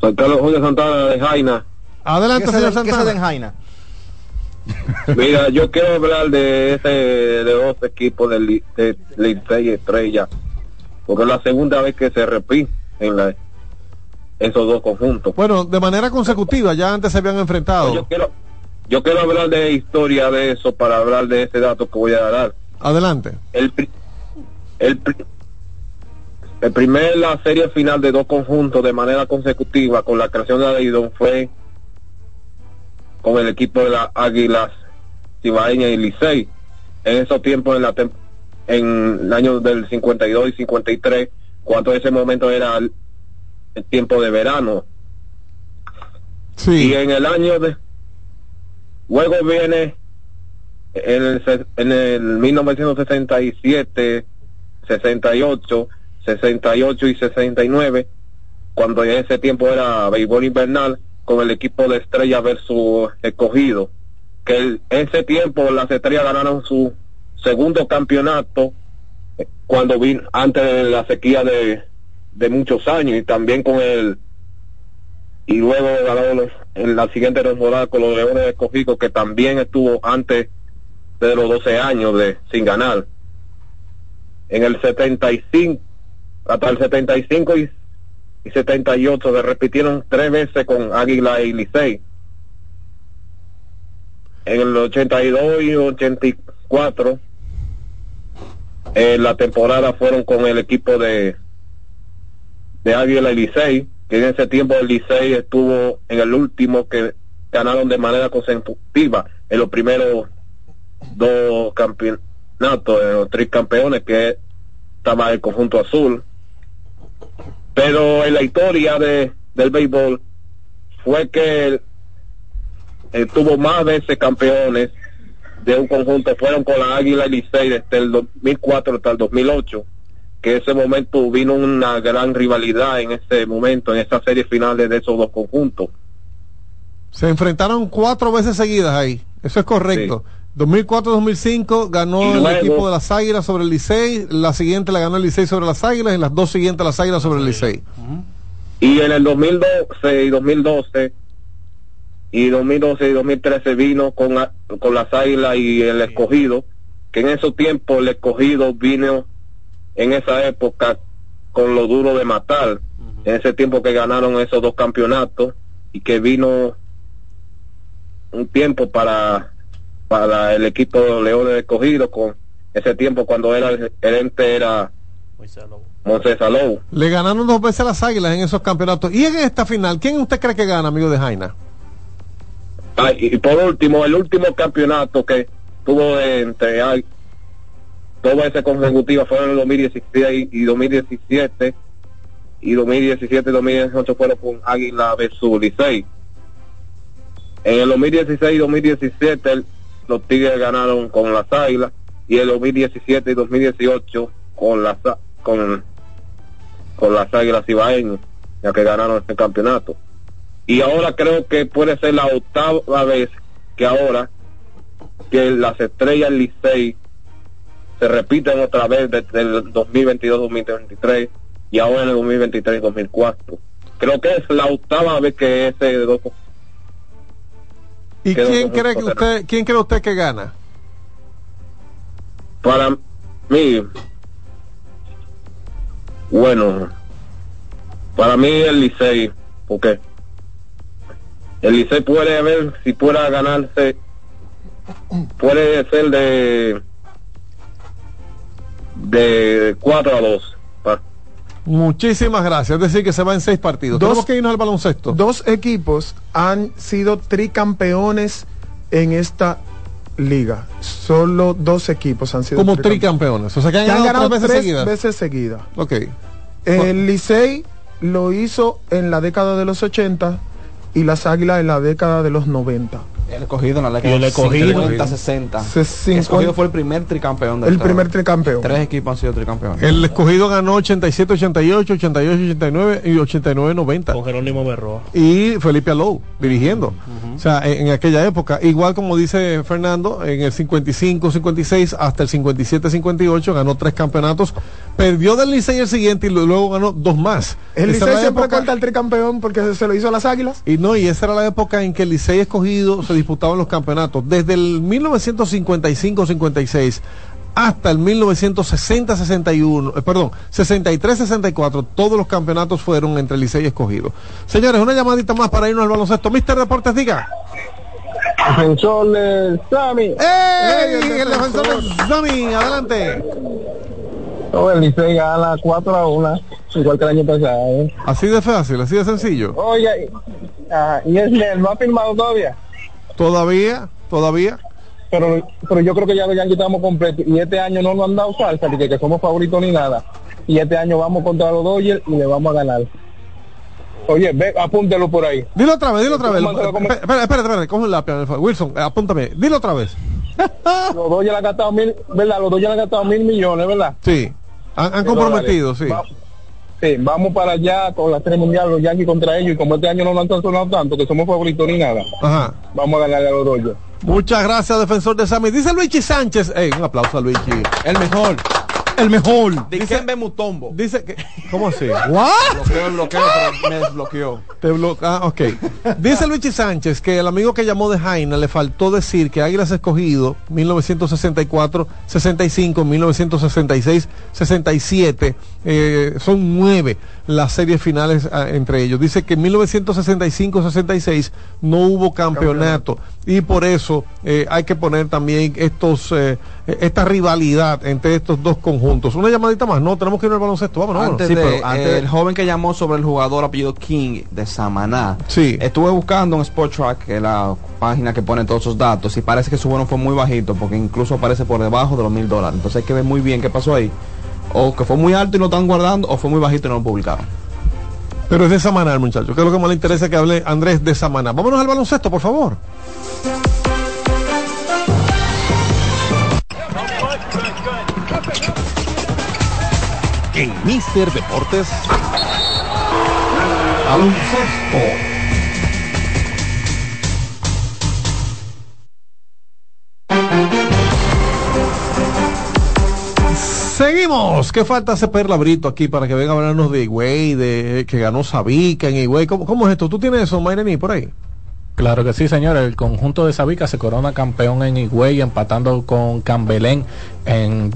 San Carlos Julio Santana de Jaina. Adelante, ¿Qué se señor Santana. Jaina? Mira, yo quiero hablar de ese de dos equipos Li- de Licey y Estrella, porque es la segunda vez que se repite en la, esos dos conjuntos. Bueno, de manera consecutiva, ya antes se habían enfrentado. Yo quiero, yo quiero hablar de historia de eso para hablar de ese dato que voy a dar. Adelante. El, el, el primer la serie final de dos conjuntos de manera consecutiva con la creación de Adidon fue con el equipo de las Águilas Cibaeñas y Licey. En esos tiempos, en, la en el año del 52 y 53, cuando ese momento era el, el tiempo de verano. Y en el año de... Luego viene en el, en el 1967, 68, 68 y 69, cuando en ese tiempo era béisbol invernal, con el equipo de Estrella versus Escogido, que el- ese tiempo las Estrellas ganaron su segundo campeonato eh, cuando vino antes de la sequía de, de muchos años y también con el y luego ganó los- en la siguiente temporada con los Leones de que también estuvo antes de los 12 años de sin ganar. En el 75 hasta el 75 y, y 78 se repitieron tres veces con Águila y Licey en el 82 y 84 en la temporada fueron con el equipo de de Águila y Licey que en ese tiempo el Licey estuvo en el último que ganaron de manera consecutiva en los primeros dos campeonatos, en los tres campeones que estaba el conjunto azul. Pero en la historia de, del béisbol fue que eh, tuvo más veces campeones de un conjunto, fueron con la Águila y Licey desde el 2004 hasta el 2008, que ese momento vino una gran rivalidad en ese momento, en esa serie finales de esos dos conjuntos. Se enfrentaron cuatro veces seguidas ahí. Eso es correcto. 2004-2005 ganó el equipo de las Águilas sobre el Licey. La siguiente la ganó el Licey sobre las Águilas. Y las dos siguientes las Águilas sobre el Licey. Y en el 2012 y 2012 y 2012 y 2013 vino con, a- con las Águilas y el escogido, que en esos tiempos el escogido vino en esa época con lo duro de matar, en ese tiempo que ganaron esos dos campeonatos y que vino un tiempo para para el equipo Leones de Escogido con ese tiempo cuando era el gerente era Moisés Salou. Le ganaron dos veces a las Águilas en esos campeonatos. Y en esta final, ¿quién usted cree que gana, amigo de Jaina? y por último, el último campeonato que tuvo entre dos veces consecutivas fueron en el 2016 y 2017 y 2017 y 2018 fueron con Águila versus Licey. En el 2016 y 2017 los Tigres ganaron con las Águilas y el 2017 y 2018 con las con con las Águilas Ibaeñas, ya que ganaron este campeonato. Y ahora creo que puede ser la octava vez que ahora que las estrellas Licey se repiten otra vez desde el 2022-2023 y ahora en el 2023-2004. Creo que es la octava vez que ese dos ¿Y quién cree que usted quién cree usted que gana? Para mí bueno, para mí el Licey, porque el Licey puede ver si pueda ganarse, puede ser de de 4 a 2. Muchísimas gracias. Es decir, que se va en seis partidos. Dos, que irnos al baloncesto. Dos equipos han sido tricampeones en esta liga. Solo dos equipos han sido como tricampeones. O sea, que han, ganado, tres veces seguidas. veces seguidas. Ok. El Licey lo hizo en la década de los 80 y las Águilas en la década de los 90. El escogido en la década de los 50, 60. El escogido fue el primer tricampeón. el primer tricampeón. Tres equipos han sido tricampeones. El escogido ganó 87, 88, 88, 89 y 89, 90. Con Jerónimo Berroa. Y Felipe Alou dirigiendo. O sea, en, aquella época, igual como dice Fernando, en el 55, 56 hasta el 57, 58 ganó tres campeonatos. Perdió del Licey el siguiente y luego ganó dos más. El Licey siempre época... cuenta el tricampeón porque se lo hizo a las Águilas. Y no, y esa era la época en que el Licey escogido se disputaban los campeonatos. Desde el 1955-56 hasta el 1960-61, eh, perdón, 63-64, todos los campeonatos fueron entre Licey y Escogido. Señores, una llamadita más para irnos al baloncesto. Mister Deportes, diga. Defensor de Sami. ¡Ey! El defensor de Sami, adelante. No, el Licey gana 4 a 1, igual que el año pasado. ¿eh? Así de fácil, así de sencillo. Oye, ¿y es no ha firmado todavía? Todavía, todavía. Pero, pero yo creo que ya lo han quitado completo. Y este año no nos han dado salsa, ni que, que somos favoritos ni nada. Y este año vamos contra los Dodgers y le vamos a ganar. Oye, ve, apúntelo por ahí. Dilo otra vez, dilo otra vez. Espera, espera, espera, coge un lápiz. Wilson, apúntame. Dilo otra vez. los Dodgers han gastado mil, ¿verdad? Los Dodgers han gastado mil millones, ¿verdad? Sí. Han, comprometido, sí. Sí, vamos para allá con las tres mundiales, los Yankees contra ellos, y como este año no nos han sancionado tanto, que somos favoritos ni nada, Ajá. vamos a ganarle a los Dodgers. Muchas gracias, defensor de Sammy. Dice Luigi Sánchez. Ey, un aplauso a Luigi. El mejor. El mejor. Dice Mutombo. Dice que. ¿Cómo así? ¿What? Bloqueo bloqueo, pero me desbloqueó. Te ah, ok. Dice Luigi Sánchez que el amigo que llamó de Jaina le faltó decir que Águilas escogido 1964, 65, 1966, 67. son nueve las series finales ah, entre ellos. Dice que en 1965-66 no hubo campeonato y por eso eh, hay que poner también estos eh, esta rivalidad entre estos dos conjuntos. Una llamadita más, no, tenemos que ir al baloncesto, vámonos. Antes, de, el joven que llamó sobre el jugador apellido King de Samaná, sí. estuve buscando en Sport Track, que es la página que pone todos esos datos, y parece que su bono fue muy bajito, porque incluso aparece por debajo de los mil dólares. Entonces hay que ver muy bien qué pasó ahí. O que fue muy alto y lo están guardando, o fue muy bajito y no lo publicaron. Pero es de Samaná, muchachos, que es lo que más le interesa que hable Andrés de Samaná. Vámonos al baloncesto, por favor. En Mister Deportes, baloncesto. Seguimos. ¿Qué falta hace Perla Brito aquí para que venga a hablarnos de Higüey, de que ganó Sabica en Higüey? ¿Cómo, ¿Cómo, es esto? ¿Tú tienes eso, Mayreni, por ahí? Claro que sí, señor. El conjunto de Sabica se corona campeón en Higüey, empatando con Cambelén en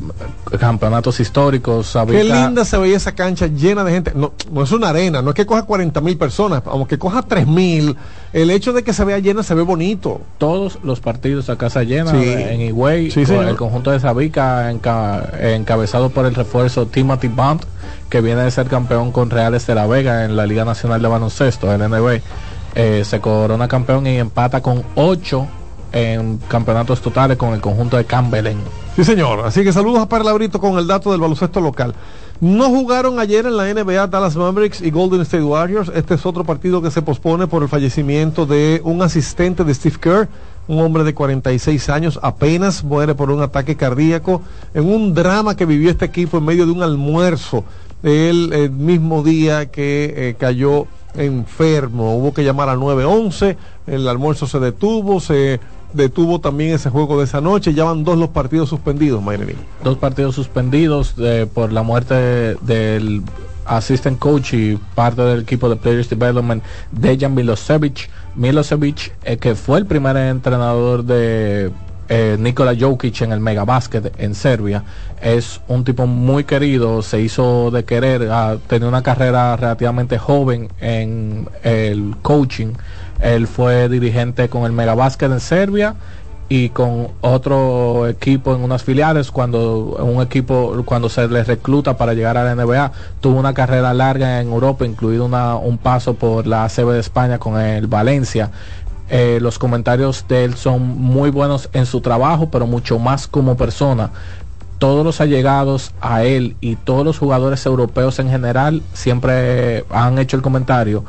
campeonatos históricos. Sabica... Qué linda se veía esa cancha llena de gente. No, no es una arena, no es que coja 40 mil personas, aunque coja 3 mil. El hecho de que se vea llena se ve bonito. Todos los partidos a casa llena en Higüey, sí, el conjunto de Sabica encabezado por el refuerzo Timothy Bond, que viene de ser campeón con Reales de la Vega en la Liga Nacional de Baloncesto, el NBA eh, se corona campeón y empata con 8 en campeonatos totales con el conjunto de Campbell. Sí, señor. Así que saludos a Parlabrito con el dato del baloncesto local. No jugaron ayer en la NBA Dallas Mavericks y Golden State Warriors. Este es otro partido que se pospone por el fallecimiento de un asistente de Steve Kerr, un hombre de 46 años, apenas muere por un ataque cardíaco en un drama que vivió este equipo en medio de un almuerzo el, mismo día que eh, cayó enfermo. Hubo que llamar al 911, el almuerzo se detuvo, se detuvo también ese juego de esa noche. Ya van dos los partidos suspendidos, Mayrenín. Dos partidos suspendidos eh, por la muerte del assistant coach y parte del equipo de Players Development, Dejan Milosevic. Milosevic, eh, que fue el primer entrenador de eh, Nikola Jokic en el Mega Basket en Serbia. Es un tipo muy querido, se hizo de querer, ha tenido una carrera relativamente joven en el coaching. Él fue dirigente con el Mega Basket en Serbia y con otro equipo en unas filiales cuando un equipo cuando se le recluta para llegar a la NBA tuvo una carrera larga en Europa incluido un paso por la ACB de España con el Valencia eh, los comentarios de él son muy buenos en su trabajo, pero mucho más como persona. Todos los allegados a él y todos los jugadores europeos en general siempre han hecho el comentario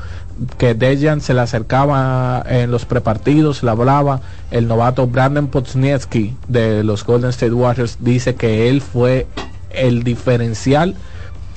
que Dejan se le acercaba en los prepartidos, le hablaba. El novato Brandon Potsniewski de los Golden State Warriors dice que él fue el diferencial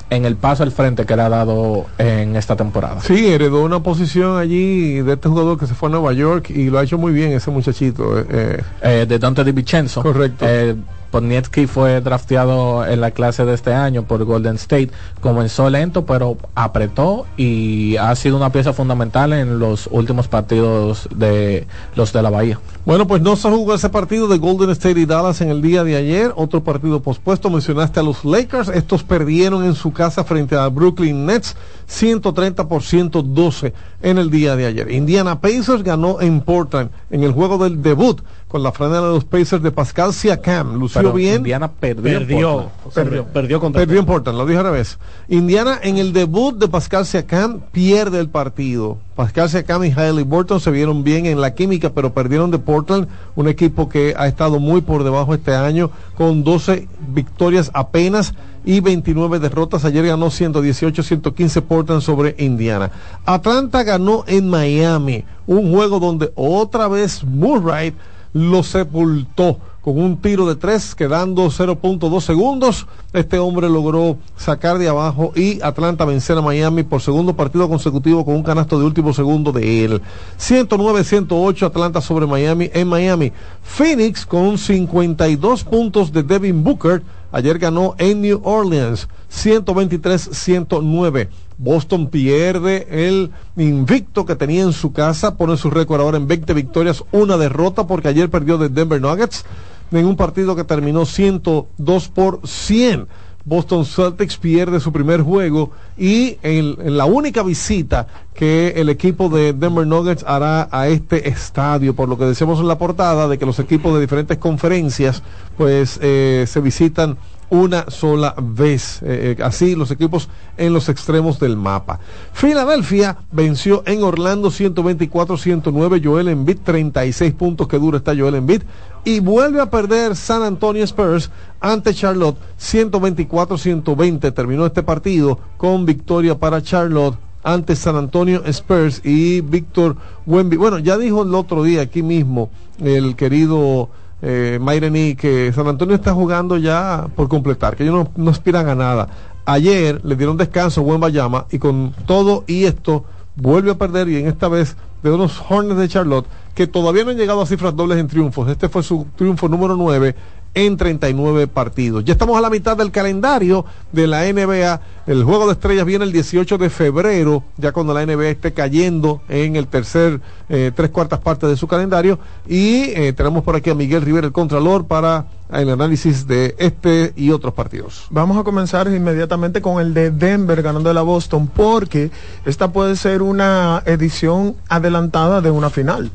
en el paso al frente que le ha dado en esta temporada. Sí, heredó una posición allí de este jugador que se fue a Nueva York y lo ha hecho muy bien ese muchachito. Eh, eh. eh de Dante Di Vincenzo. Correcto. Eh, Ponietsky fue drafteado en la clase de este año por Golden State. Comenzó lento, pero apretó y ha sido una pieza fundamental en los últimos partidos de los de la Bahía. Bueno, pues no se jugó ese partido de Golden State y Dallas en el día de ayer. Otro partido pospuesto. Mencionaste a los Lakers. Estos perdieron en su casa frente a Brooklyn Nets 130 por 112 en el día de ayer. Indiana Pacers ganó en Portland en el juego del debut con la franela de los Pacers de Pascal Siakam. Lució bien. Indiana perdió. Perdió, perdió, perdió, contra perdió en Portland, lo dije otra vez. Indiana en el debut de Pascal Siakam pierde el partido. Pascal Siakam y Haley Burton se vieron bien en la química, pero perdieron de Portland, un equipo que ha estado muy por debajo este año, con 12 victorias apenas y 29 derrotas. Ayer ganó 118-115 Portland sobre Indiana. Atlanta ganó en Miami, un juego donde otra vez Murray lo sepultó con un tiro de tres, quedando 0.2 segundos. Este hombre logró sacar de abajo y Atlanta vencer a Miami por segundo partido consecutivo con un canasto de último segundo de él. 109-108 Atlanta sobre Miami en Miami. Phoenix con 52 puntos de Devin Booker. Ayer ganó en New Orleans 123-109. Boston pierde el invicto que tenía en su casa, pone su récord ahora en 20 victorias, una derrota porque ayer perdió de Denver Nuggets en un partido que terminó 102 por 100. Boston Celtics pierde su primer juego y en, la única visita que el equipo de Denver Nuggets hará a este estadio, por lo que decíamos en la portada de que los equipos de diferentes conferencias pues eh, se visitan una sola vez. Eh, eh, así los equipos en los extremos del mapa. Filadelfia venció en Orlando 124-109. Joel Embiid, 36 puntos que dura está Joel Embiid. Y vuelve a perder San Antonio Spurs ante Charlotte 124-120. Terminó este partido con victoria para Charlotte ante San Antonio Spurs y Víctor Wemby. Bueno, ya dijo el otro día aquí mismo el querido eh, Mayreni, que San Antonio está jugando ya por completar, que ellos no, aspiran a nada. Ayer le dieron descanso a Buen Bayama y con todo y esto vuelve a perder y en esta vez de unos Hornets de Charlotte que todavía no han llegado a cifras dobles en triunfos. Este fue su triunfo número 9 en 39 partidos. Ya estamos a la mitad del calendario de la NBA. El juego de estrellas viene el 18 de febrero, ya cuando la NBA esté cayendo en el tercer, eh, tres cuartas partes de su calendario. Y eh, tenemos por aquí a Miguel Rivera, el Contralor, para el análisis de este y otros partidos. Vamos a comenzar inmediatamente con el de Denver ganando la Boston, porque esta puede ser una edición adelantada de una final.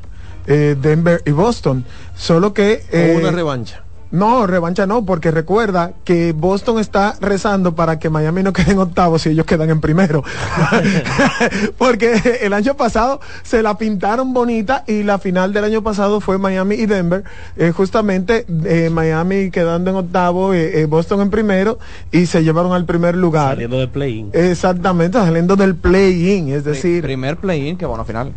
Eh, Denver y Boston. Solo que... una revancha. No, revancha no, porque recuerda que Boston está rezando para que Miami no quede en octavo si ellos quedan en primero. porque el año pasado se la pintaron bonita y la final del año pasado fue Miami y Denver. Eh, justamente eh, Miami quedando en octavo, eh, Boston en primero y se llevaron al primer lugar. Saliendo del play-in. Exactamente, saliendo del play-in, es decir. Primer play-in que bueno final.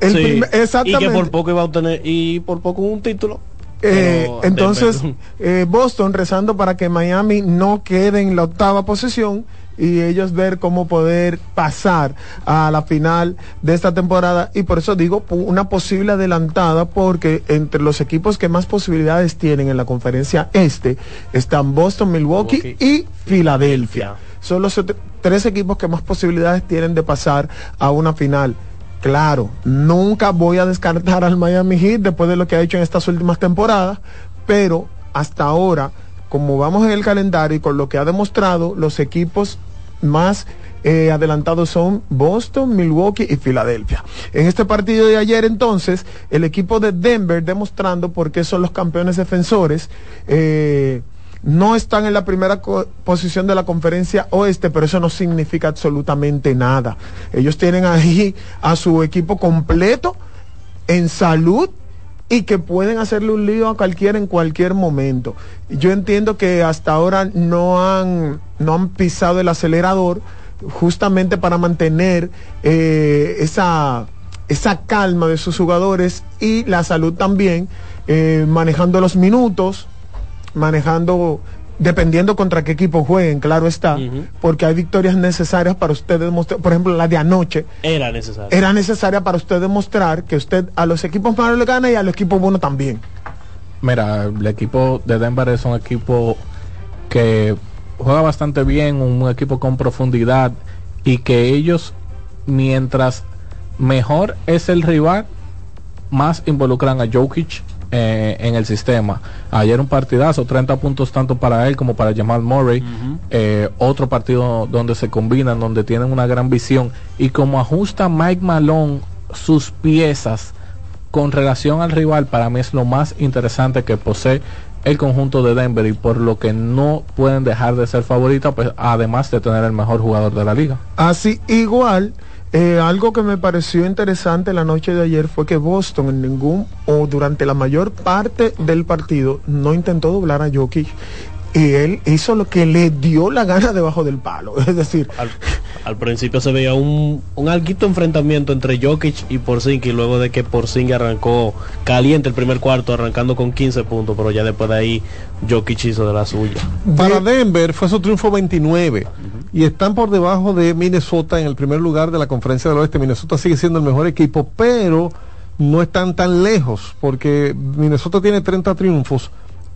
exactamente. Y que por poco iba a obtener, y por poco un título. Eh, entonces, eh, Boston rezando para que Miami no quede en la octava posición y ellos ver cómo poder pasar a la final de esta temporada y por eso digo una posible adelantada porque entre los equipos que más posibilidades tienen en la conferencia este están Boston, Milwaukee, y Filadelfia. Son los tres equipos que más posibilidades tienen de pasar a una final. Claro, nunca voy a descartar al Miami Heat después de lo que ha hecho en estas últimas temporadas, pero hasta ahora, como vamos en el calendario y con lo que ha demostrado, los equipos más eh, adelantados son Boston, Milwaukee y Filadelfia. En este partido de ayer entonces, el equipo de Denver demostrando por qué son los campeones defensores. Eh, no están en la primera posición de la conferencia oeste, pero eso no significa absolutamente nada. Ellos tienen ahí a su equipo completo en salud y que pueden hacerle un lío a cualquiera en cualquier momento. Yo entiendo que hasta ahora no han, no han pisado el acelerador justamente para mantener eh, esa, esa calma de sus jugadores y la salud también, eh, manejando los minutos, manejando dependiendo contra qué equipo jueguen, claro está, porque hay victorias necesarias para usted demostrar, por ejemplo, la de anoche. Era necesaria. Era necesaria para usted demostrar que usted a los equipos malos le gana y a los equipos buenos también. Mira, el equipo de Denver es un equipo que juega bastante bien, un equipo con profundidad y que ellos, mientras mejor es el rival, más involucran a Jokic eh, en el sistema. Ayer un partidazo, 30 puntos tanto para él como para Jamal Murray. Eh, otro partido donde se combinan, donde tienen una gran visión. Y como ajusta Mike Malone sus piezas con relación al rival, para mí es lo más interesante que posee el conjunto de Denver y por lo que no pueden dejar de ser favoritos, pues además de tener el mejor jugador de la liga. Así igual eh, algo que me pareció interesante la noche de ayer fue que Boston en ningún o durante la mayor parte del partido no intentó doblar a Jokic y él hizo lo que le dio la gana debajo del palo. Es decir, al, principio se veía un, un alguito enfrentamiento entre Jokic y Porzingis, luego de que Porzingis arrancó caliente el primer cuarto, arrancando con 15 puntos, pero ya después de ahí Jokic hizo de la suya. Para Denver fue su triunfo 29 y están por debajo de Minnesota en el primer lugar de la conferencia del oeste. Minnesota sigue siendo el mejor equipo, pero no están tan lejos porque Minnesota tiene 30 triunfos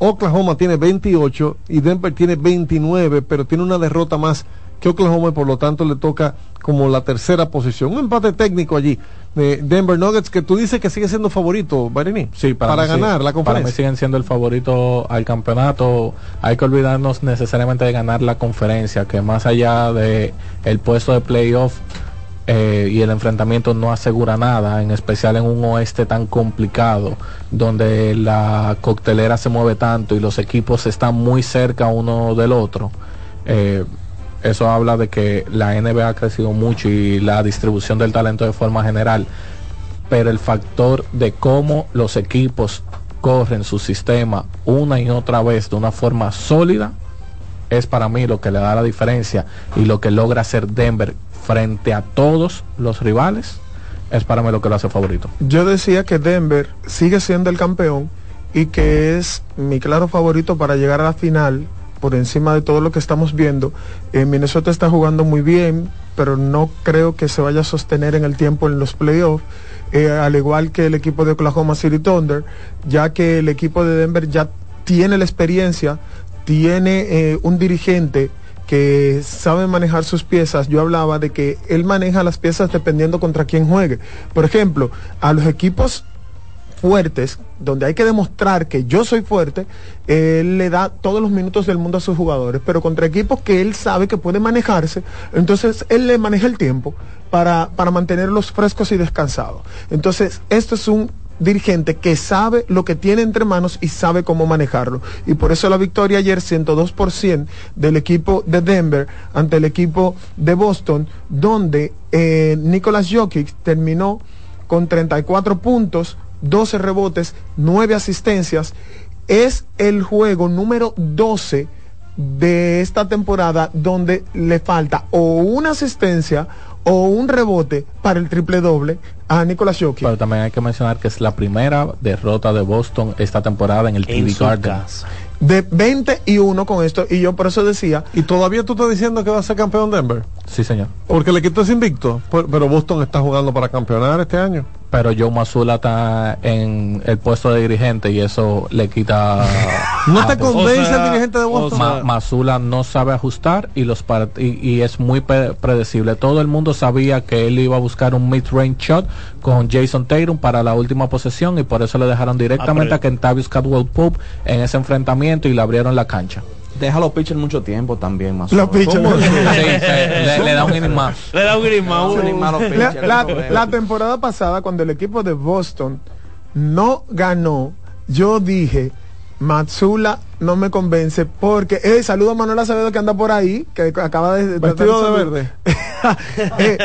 Oklahoma tiene 28 y Denver tiene 29, pero tiene una derrota más que Oklahoma y por lo tanto le toca como la tercera posición. Un empate técnico allí. de Denver Nuggets que tú dices que sigue siendo favorito, Barini. Sí, para, ganar la conferencia. Para mí siguen siendo el favorito al campeonato. Hay que olvidarnos necesariamente de ganar la conferencia, que más allá de el puesto de playoff eh, y el enfrentamiento no asegura nada, en especial en un oeste tan complicado, donde la coctelera se mueve tanto y los equipos están muy cerca uno del otro. Eh, eso habla de que la NBA ha crecido mucho y la distribución del talento de forma general, pero el factor de cómo los equipos corren su sistema una y otra vez de una forma sólida es para mí lo que le da la diferencia y lo que logra hacer Denver frente a todos los rivales, es para mí lo que lo hace favorito. Yo decía que Denver sigue siendo el campeón y que es mi claro favorito para llegar a la final por encima de todo lo que estamos viendo. Eh, Minnesota está jugando muy bien, pero no creo que se vaya a sostener en el tiempo en los playoffs. Eh, al igual que el equipo de Oklahoma City Thunder, ya que el equipo de Denver ya tiene la experiencia, tiene eh, un dirigente que sabe manejar sus piezas, yo hablaba de que él maneja las piezas dependiendo contra quién juegue. Por ejemplo, a los equipos fuertes, donde hay que demostrar que yo soy fuerte, él le da todos los minutos del mundo a sus jugadores, pero contra equipos que él sabe que puede manejarse, entonces él le maneja el tiempo para, para mantenerlos frescos y descansados. Entonces, esto es un dirigente que sabe lo que tiene entre manos y sabe cómo manejarlo. Y por eso la victoria ayer, 102% del equipo de Denver ante el equipo de Boston, donde eh, Nicolas Jokic terminó con 34 puntos, 12 rebotes, 9 asistencias. Es el juego número 12 de esta temporada donde le falta o una asistencia o un rebote para el triple doble a Nicolas Jokic. Pero también hay que mencionar que es la primera derrota de Boston esta temporada en el TV Garden. De 20 y 1 con esto, y yo por eso decía. ¿Y todavía tú estás diciendo que va a ser campeón Denver? Sí, señor. Porque el equipo es invicto, pero Boston está jugando para campeonar este año pero Joe Mazula está en el puesto de dirigente y eso le quita. ¿No te convence el dirigente de Boston? Mazula no sabe ajustar y los y, es muy predecible. Todo el mundo sabía que él iba a buscar un mid-range shot con Jason Tatum para la última posesión y por eso le dejaron directamente ah, a Kentavious Cadwell Pope en ese enfrentamiento y le abrieron la cancha deja los pitchers mucho tiempo también más. Los pitchers. le, da un inning más. Le da un inning más. la, la temporada pasada cuando el equipo de Boston no ganó, yo dije Matsula no me convence porque, eh, saludo a Manuel Acevedo que anda por ahí, que acaba de... Vestido de, verde. Eh,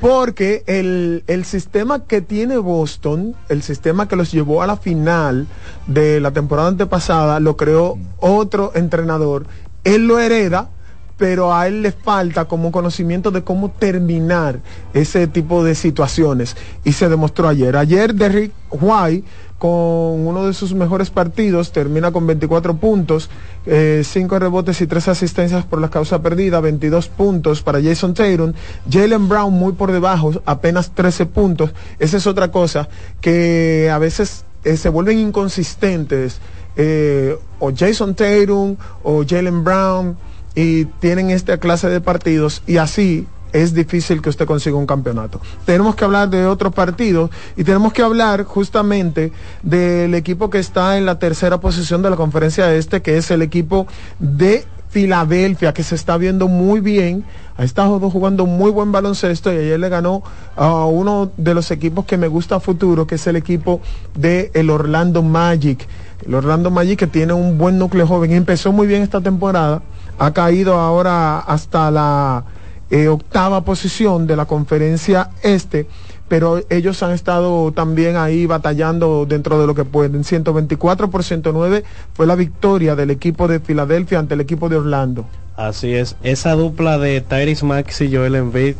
porque el, el, sistema que tiene Boston, el sistema que los llevó a la final de la temporada antepasada, lo creó otro entrenador. Él lo hereda, pero a él le falta como conocimiento de cómo terminar ese tipo de situaciones. Y se demostró ayer. Ayer Derrick White con uno de sus mejores partidos, termina con 24 puntos, 5 eh, rebotes y 3 asistencias por la causa perdida, 22 puntos para Jason Tatum, Jalen Brown muy por debajo, apenas 13 puntos. Esa es otra cosa que a veces eh, se vuelven inconsistentes, eh, o Jason Tatum o Jalen Brown, y tienen esta clase de partidos y así es difícil que usted consiga un campeonato. Tenemos que hablar de otro partido y tenemos que hablar justamente del equipo que está en la tercera posición de la conferencia este, que es el equipo de Filadelfia, que se está viendo muy bien, ha estado jugando muy buen baloncesto y ayer le ganó a uno de los equipos que me gusta a futuro, que es el equipo de el Orlando Magic. El Orlando Magic que tiene un buen núcleo joven, empezó muy bien esta temporada, ha caído ahora hasta la eh, octava posición de la conferencia este, pero ellos han estado también ahí batallando dentro de lo que pueden. 124 por 109 fue la victoria del equipo de Filadelfia ante el equipo de Orlando. Así es, esa dupla de Tyrese Max y Joel Embiid,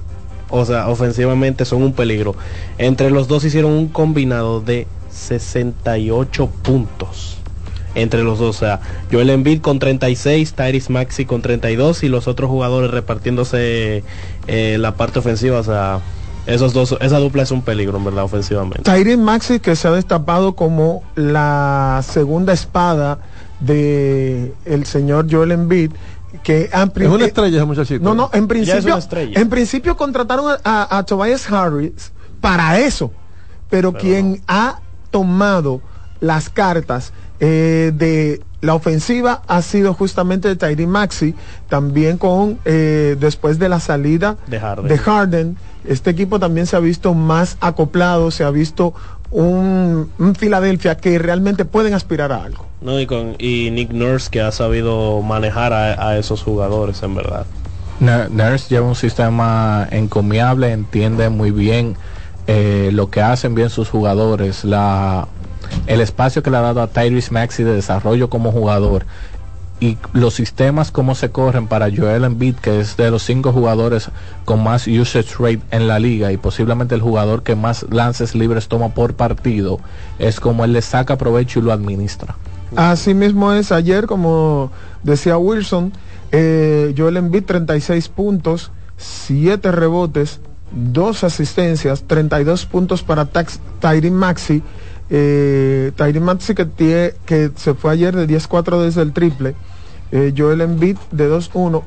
o sea, ofensivamente son un peligro. Entre los dos hicieron un combinado de 68 puntos entre los dos. O sea, Joel Embiid con 36, Tyrese Maxi con 32 y los otros jugadores repartiéndose eh, la parte ofensiva. O sea, esos dos, esa dupla es un peligro, en verdad, ofensivamente. Tyrese Maxi que se ha destapado como la segunda espada de el señor Joel Embiid que es una estrella ese muchachito. No, no, en principio, en principio contrataron a, Tobias Harris para eso, pero, quien ha tomado las cartas eh, de la ofensiva ha sido justamente de Tyree Maxi, también con eh, después de la salida de Harden. Este equipo también se ha visto más acoplado, se ha visto un, Filadelfia que realmente pueden aspirar a algo. No, y, con, y Nick Nurse que ha sabido manejar a, esos jugadores en verdad. Nurse lleva un sistema encomiable, entiende muy bien eh, lo que hacen bien sus jugadores, la el espacio que le ha dado a Tyrese Maxi de desarrollo como jugador y los sistemas como se corren para Joel Embiid, que es de los cinco jugadores con más usage rate en la liga y posiblemente el jugador que más lances libres toma por partido, es como él le saca provecho y lo administra. Así mismo es ayer, como decía Wilson, eh, Joel Embiid 36 puntos, 7 rebotes, 2 asistencias, 32 puntos para Tyrion Maxi Eh, Maxi que, que se fue ayer de 10-4 desde el triple. Eh, Joel Embiid de 2-1.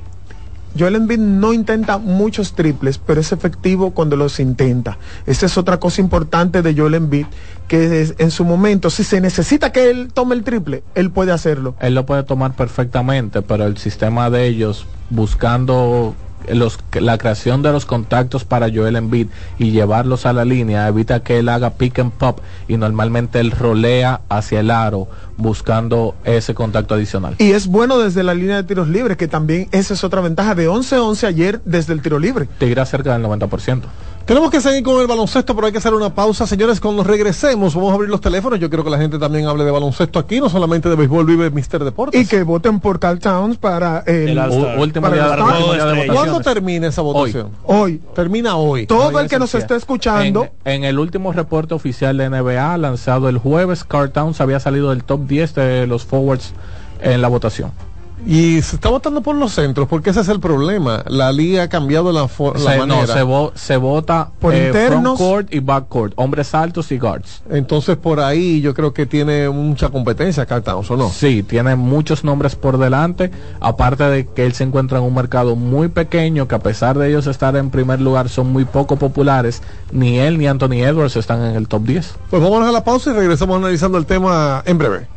Joel Embiid no intenta muchos triples, pero es efectivo cuando los intenta. Esa es otra cosa importante de Joel Embiid, que en su momento, si se necesita que él tome el triple, él puede hacerlo. Él lo puede tomar perfectamente, pero el sistema de ellos buscando los, la creación de los contactos para Joel Embiid y llevarlos a la línea evita que él haga pick and pop y normalmente él rolea hacia el aro buscando ese contacto adicional. Y es bueno desde la línea de tiros libres, que también esa es otra ventaja de 11-11 ayer desde el tiro libre. Te irá cerca del 90%. Tenemos que seguir con el baloncesto, pero hay que hacer una pausa. Señores, cuando regresemos, vamos a abrir los teléfonos. Yo quiero que la gente también hable de baloncesto aquí, no solamente de béisbol, vive Mister Deportes. Y que voten por Cal Towns para el, último día, de, ¿Cuándo termina esa votación? Hoy. Termina hoy. Todo el que nos esté escuchando. En, el último reporte oficial de NBA lanzado el jueves, Carl Towns había salido del top 10 de los forwards en la votación. Y se está votando por los centros, porque ese es el problema. La liga ha cambiado la, la manera. No, se, vota por eh, internos. Front y back court, hombres altos y guards. Entonces por ahí yo creo que tiene mucha competencia Carl ¿o no? Sí, tiene muchos nombres por delante, aparte de que él se encuentra en un mercado muy pequeño, que a pesar de ellos estar en primer lugar son muy poco populares, ni él ni Anthony Edwards están en el top 10. Pues vamos a la pausa y regresamos analizando el tema en breve.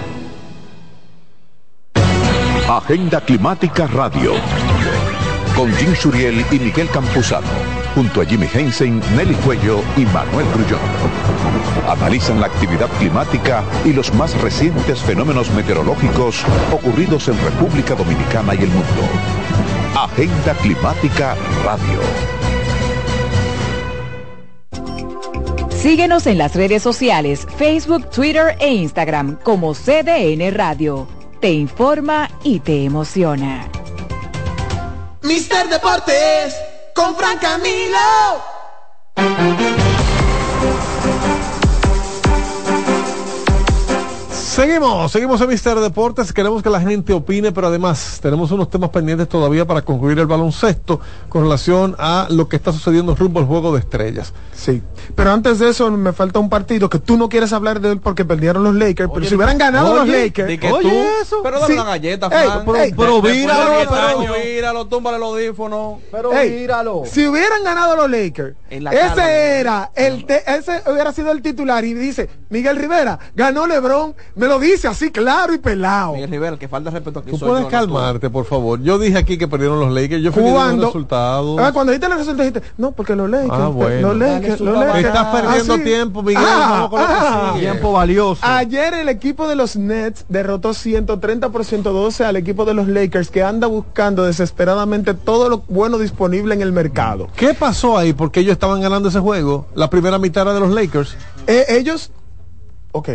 Agenda Climática Radio. Con Jim Suriel y Miguel Campuzano. Junto a Jimmy Hensen, Nelly Cuello y Manuel Grullón. Analizan la actividad climática y los más recientes fenómenos meteorológicos ocurridos en República Dominicana y el mundo. Agenda Climática Radio. Síguenos en las redes sociales, Facebook, Twitter e Instagram como CDN Radio te informa y te emociona. Mister Deportes con Fran Camilo. Seguimos, seguimos en Mister Deportes. Queremos que la gente opine, pero además tenemos unos temas pendientes todavía para concluir el baloncesto con relación a lo que está sucediendo rumbo al juego de estrellas. Sí, pero antes de eso me falta un partido que tú no quieres hablar de él porque perdieron los Lakers, pero si hubieran ganado los Lakers, oye eso, pero dale una galleta, Fran. pero, pero víralo, pero víralo, túmbale el audífono, pero víralo. Si hubieran ganado los Lakers, ese era el ese hubiera sido el titular y dice Miguel Rivera ganó LeBron me lo dice así claro y pelado. Miguel Rivera, que falta respeto aquí. Tú puedes calmarte, por favor. Yo dije aquí que perdieron los Lakers. Yo fui los resultados. Ah, cuando dijiste los resultados, dijiste, no, porque los Lakers. Ah, bueno. Los Lakers, los Lakers. Estás perdiendo Ah, tiempo, Miguel. Ah, con ah. Tiempo valioso. Ayer el equipo de los Nets derrotó 130 por 112 al equipo de los Lakers que anda buscando desesperadamente todo lo bueno disponible en el mercado. ¿Qué pasó ahí? Porque ellos estaban ganando ese juego. La primera mitad era de los Lakers. Eh, ellos, ok,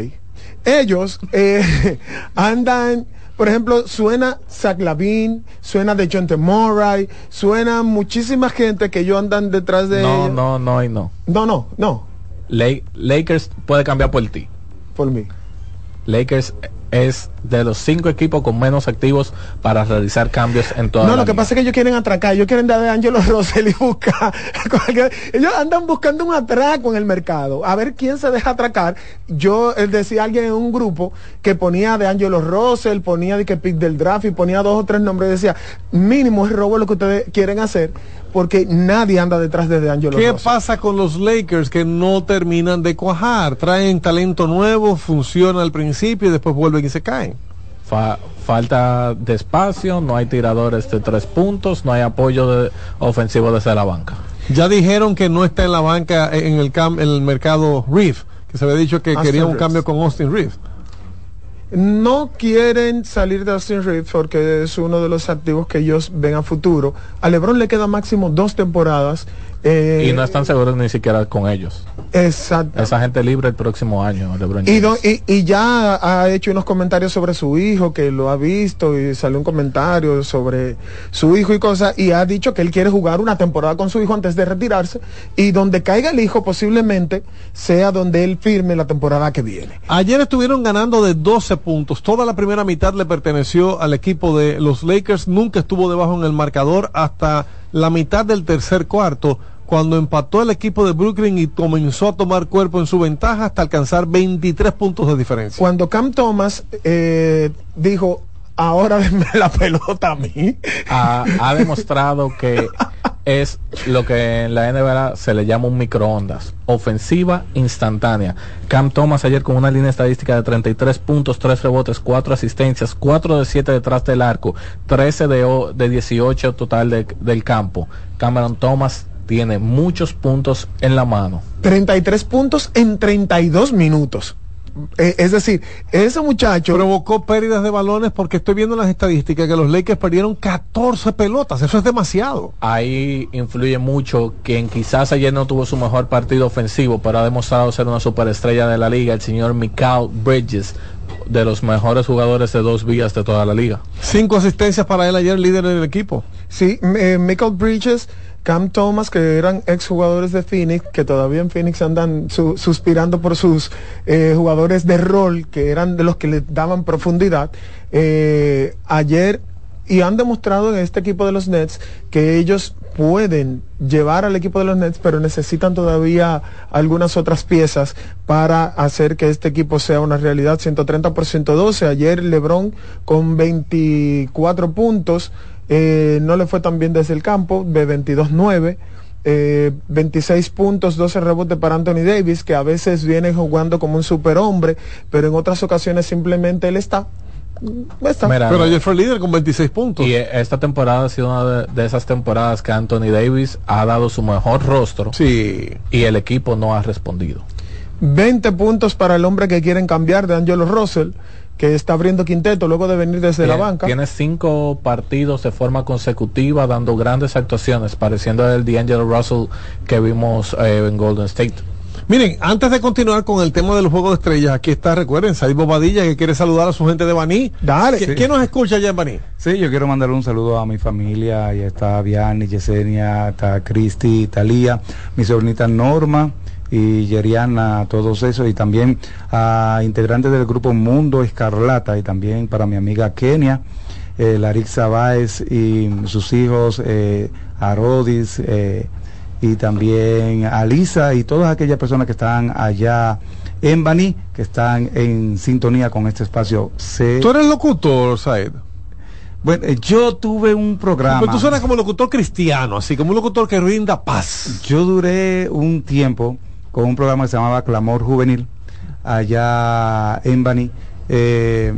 ellos eh, andan, por ejemplo, suena Zach Lavin, suena de John Murray, suena muchísima gente que ellos andan detrás de No, ellos. no, no y no. no, no, no, La- Lakers puede cambiar por ti. por mí. Lakers es de los cinco equipos con menos activos para realizar cambios en toda No, la lo que pasa es que ellos quieren atracar, ellos quieren dar de Angelo Russell y buscar. cualquier- ellos andan buscando un atraco en el mercado, a ver quién se deja atracar. Yo decía alguien en un grupo que ponía de Angelo Russell, ponía de que pick del draft y ponía dos o tres nombres y decía, mínimo es robo lo que ustedes quieren hacer, porque nadie anda detrás de, Angelo ¿Qué pasa con los Lakers que no terminan de cuajar? Traen talento nuevo, funciona al principio y después vuelven y se caen. Fa- falta de espacio, no hay tiradores de tres puntos, no hay apoyo de- ofensivo desde la banca. Ya dijeron que no está en la banca en el, cam- en el mercado Reef, que se había dicho que Austin quería un Reeves. cambio con Austin Reeves. No quieren salir de Austin Reeves porque es uno de los activos que ellos ven a futuro. A LeBron le queda máximo dos temporadas. Eh, y no están seguros ni siquiera con ellos. Exacto. Esa gente libre el próximo año, LeBron Y, James. do- y, y ya ha hecho unos comentarios sobre su hijo, que lo ha visto, y salió un comentario sobre su hijo y cosas, y ha dicho que él quiere jugar una temporada con su hijo antes de retirarse, y donde caiga el hijo posiblemente sea donde él firme la temporada que viene. Ayer estuvieron ganando de 12 puntos. Toda la primera mitad le perteneció al equipo de los Lakers. Nunca estuvo debajo en el marcador hasta la mitad del tercer cuarto, cuando empató el equipo de Brooklyn y comenzó a tomar cuerpo en su ventaja hasta alcanzar 23 puntos de diferencia. Cuando Cam Thomas eh, dijo, ahora denme la pelota a mí, ha, ha demostrado que es lo que en la NBA se le llama un microondas, ofensiva instantánea. Cam Thomas ayer con una línea estadística de 33 puntos, 3 rebotes, 4 asistencias, 4 de 7 detrás del arco, 13 de, o- de 18 total de- del campo. Cameron Thomas tiene muchos puntos en la mano. 33 puntos en 32 minutos. Eh, es decir, ese muchacho... Provocó pérdidas de balones porque estoy viendo las estadísticas que los Lakers perdieron 14 pelotas. Eso es demasiado. Ahí influye mucho quien quizás ayer no tuvo su mejor partido ofensivo, pero ha demostrado ser una superestrella de la liga, el señor Mikal Bridges, de los mejores jugadores de dos vías de toda la liga. Cinco asistencias para él ayer, líder del equipo. Sí, eh, Michael Bridges, Cam Thomas, que eran exjugadores de Phoenix, que todavía en Phoenix andan su- suspirando por sus eh, jugadores de rol, que eran de los que le daban profundidad. Eh, ayer, y han demostrado en este equipo de los Nets que ellos pueden llevar al equipo de los Nets, pero necesitan todavía algunas otras piezas para hacer que este equipo sea una realidad. 130 por 112. Ayer LeBron con 24 puntos. Eh, no le fue tan bien desde el campo, de 22-9. eh, 26 puntos, 12 rebotes para Anthony Davis, que a veces viene jugando como un superhombre, pero en otras ocasiones simplemente él está. está. Mira, Pero ayer fue el líder con 26 puntos. y eh, esta temporada ha sido una de, de esas temporadas que Anthony Davis ha dado su mejor rostro Sí. y el equipo no ha respondido. 20 puntos para el hombre que quieren cambiar de Angelo Russell, que está abriendo quinteto luego de venir desde la banca. Tiene cinco partidos de forma consecutiva dando grandes actuaciones, pareciendo el D'Angelo Russell que vimos eh, en Golden State. Miren, antes de continuar con el tema de los Juegos de Estrellas, aquí está, recuerden, Said Bobadilla que quiere saludar a su gente de Baní. Dale. ¿Qui- ¿Quién nos escucha allá en Baní? Sí, yo quiero mandarle un saludo a mi familia, y está Vianney, Yesenia, está Cristi, Talía, mi sobrinita Norma y Yeriana, todos esos, y también a integrantes del grupo Mundo Escarlata, y también para mi amiga Kenia, eh, Larixa Báez y sus hijos, eh, Arodis, eh, y también a Lisa y todas aquellas personas que están allá en Baní, que están en sintonía con este espacio. C ¿Tú eres locutor, Said? bueno, eh, yo tuve un programa. Pero tú suenas como locutor cristiano, así como un locutor que brinda paz. Yo duré un tiempo con un programa que se llamaba Clamor Juvenil allá en Bani Eh,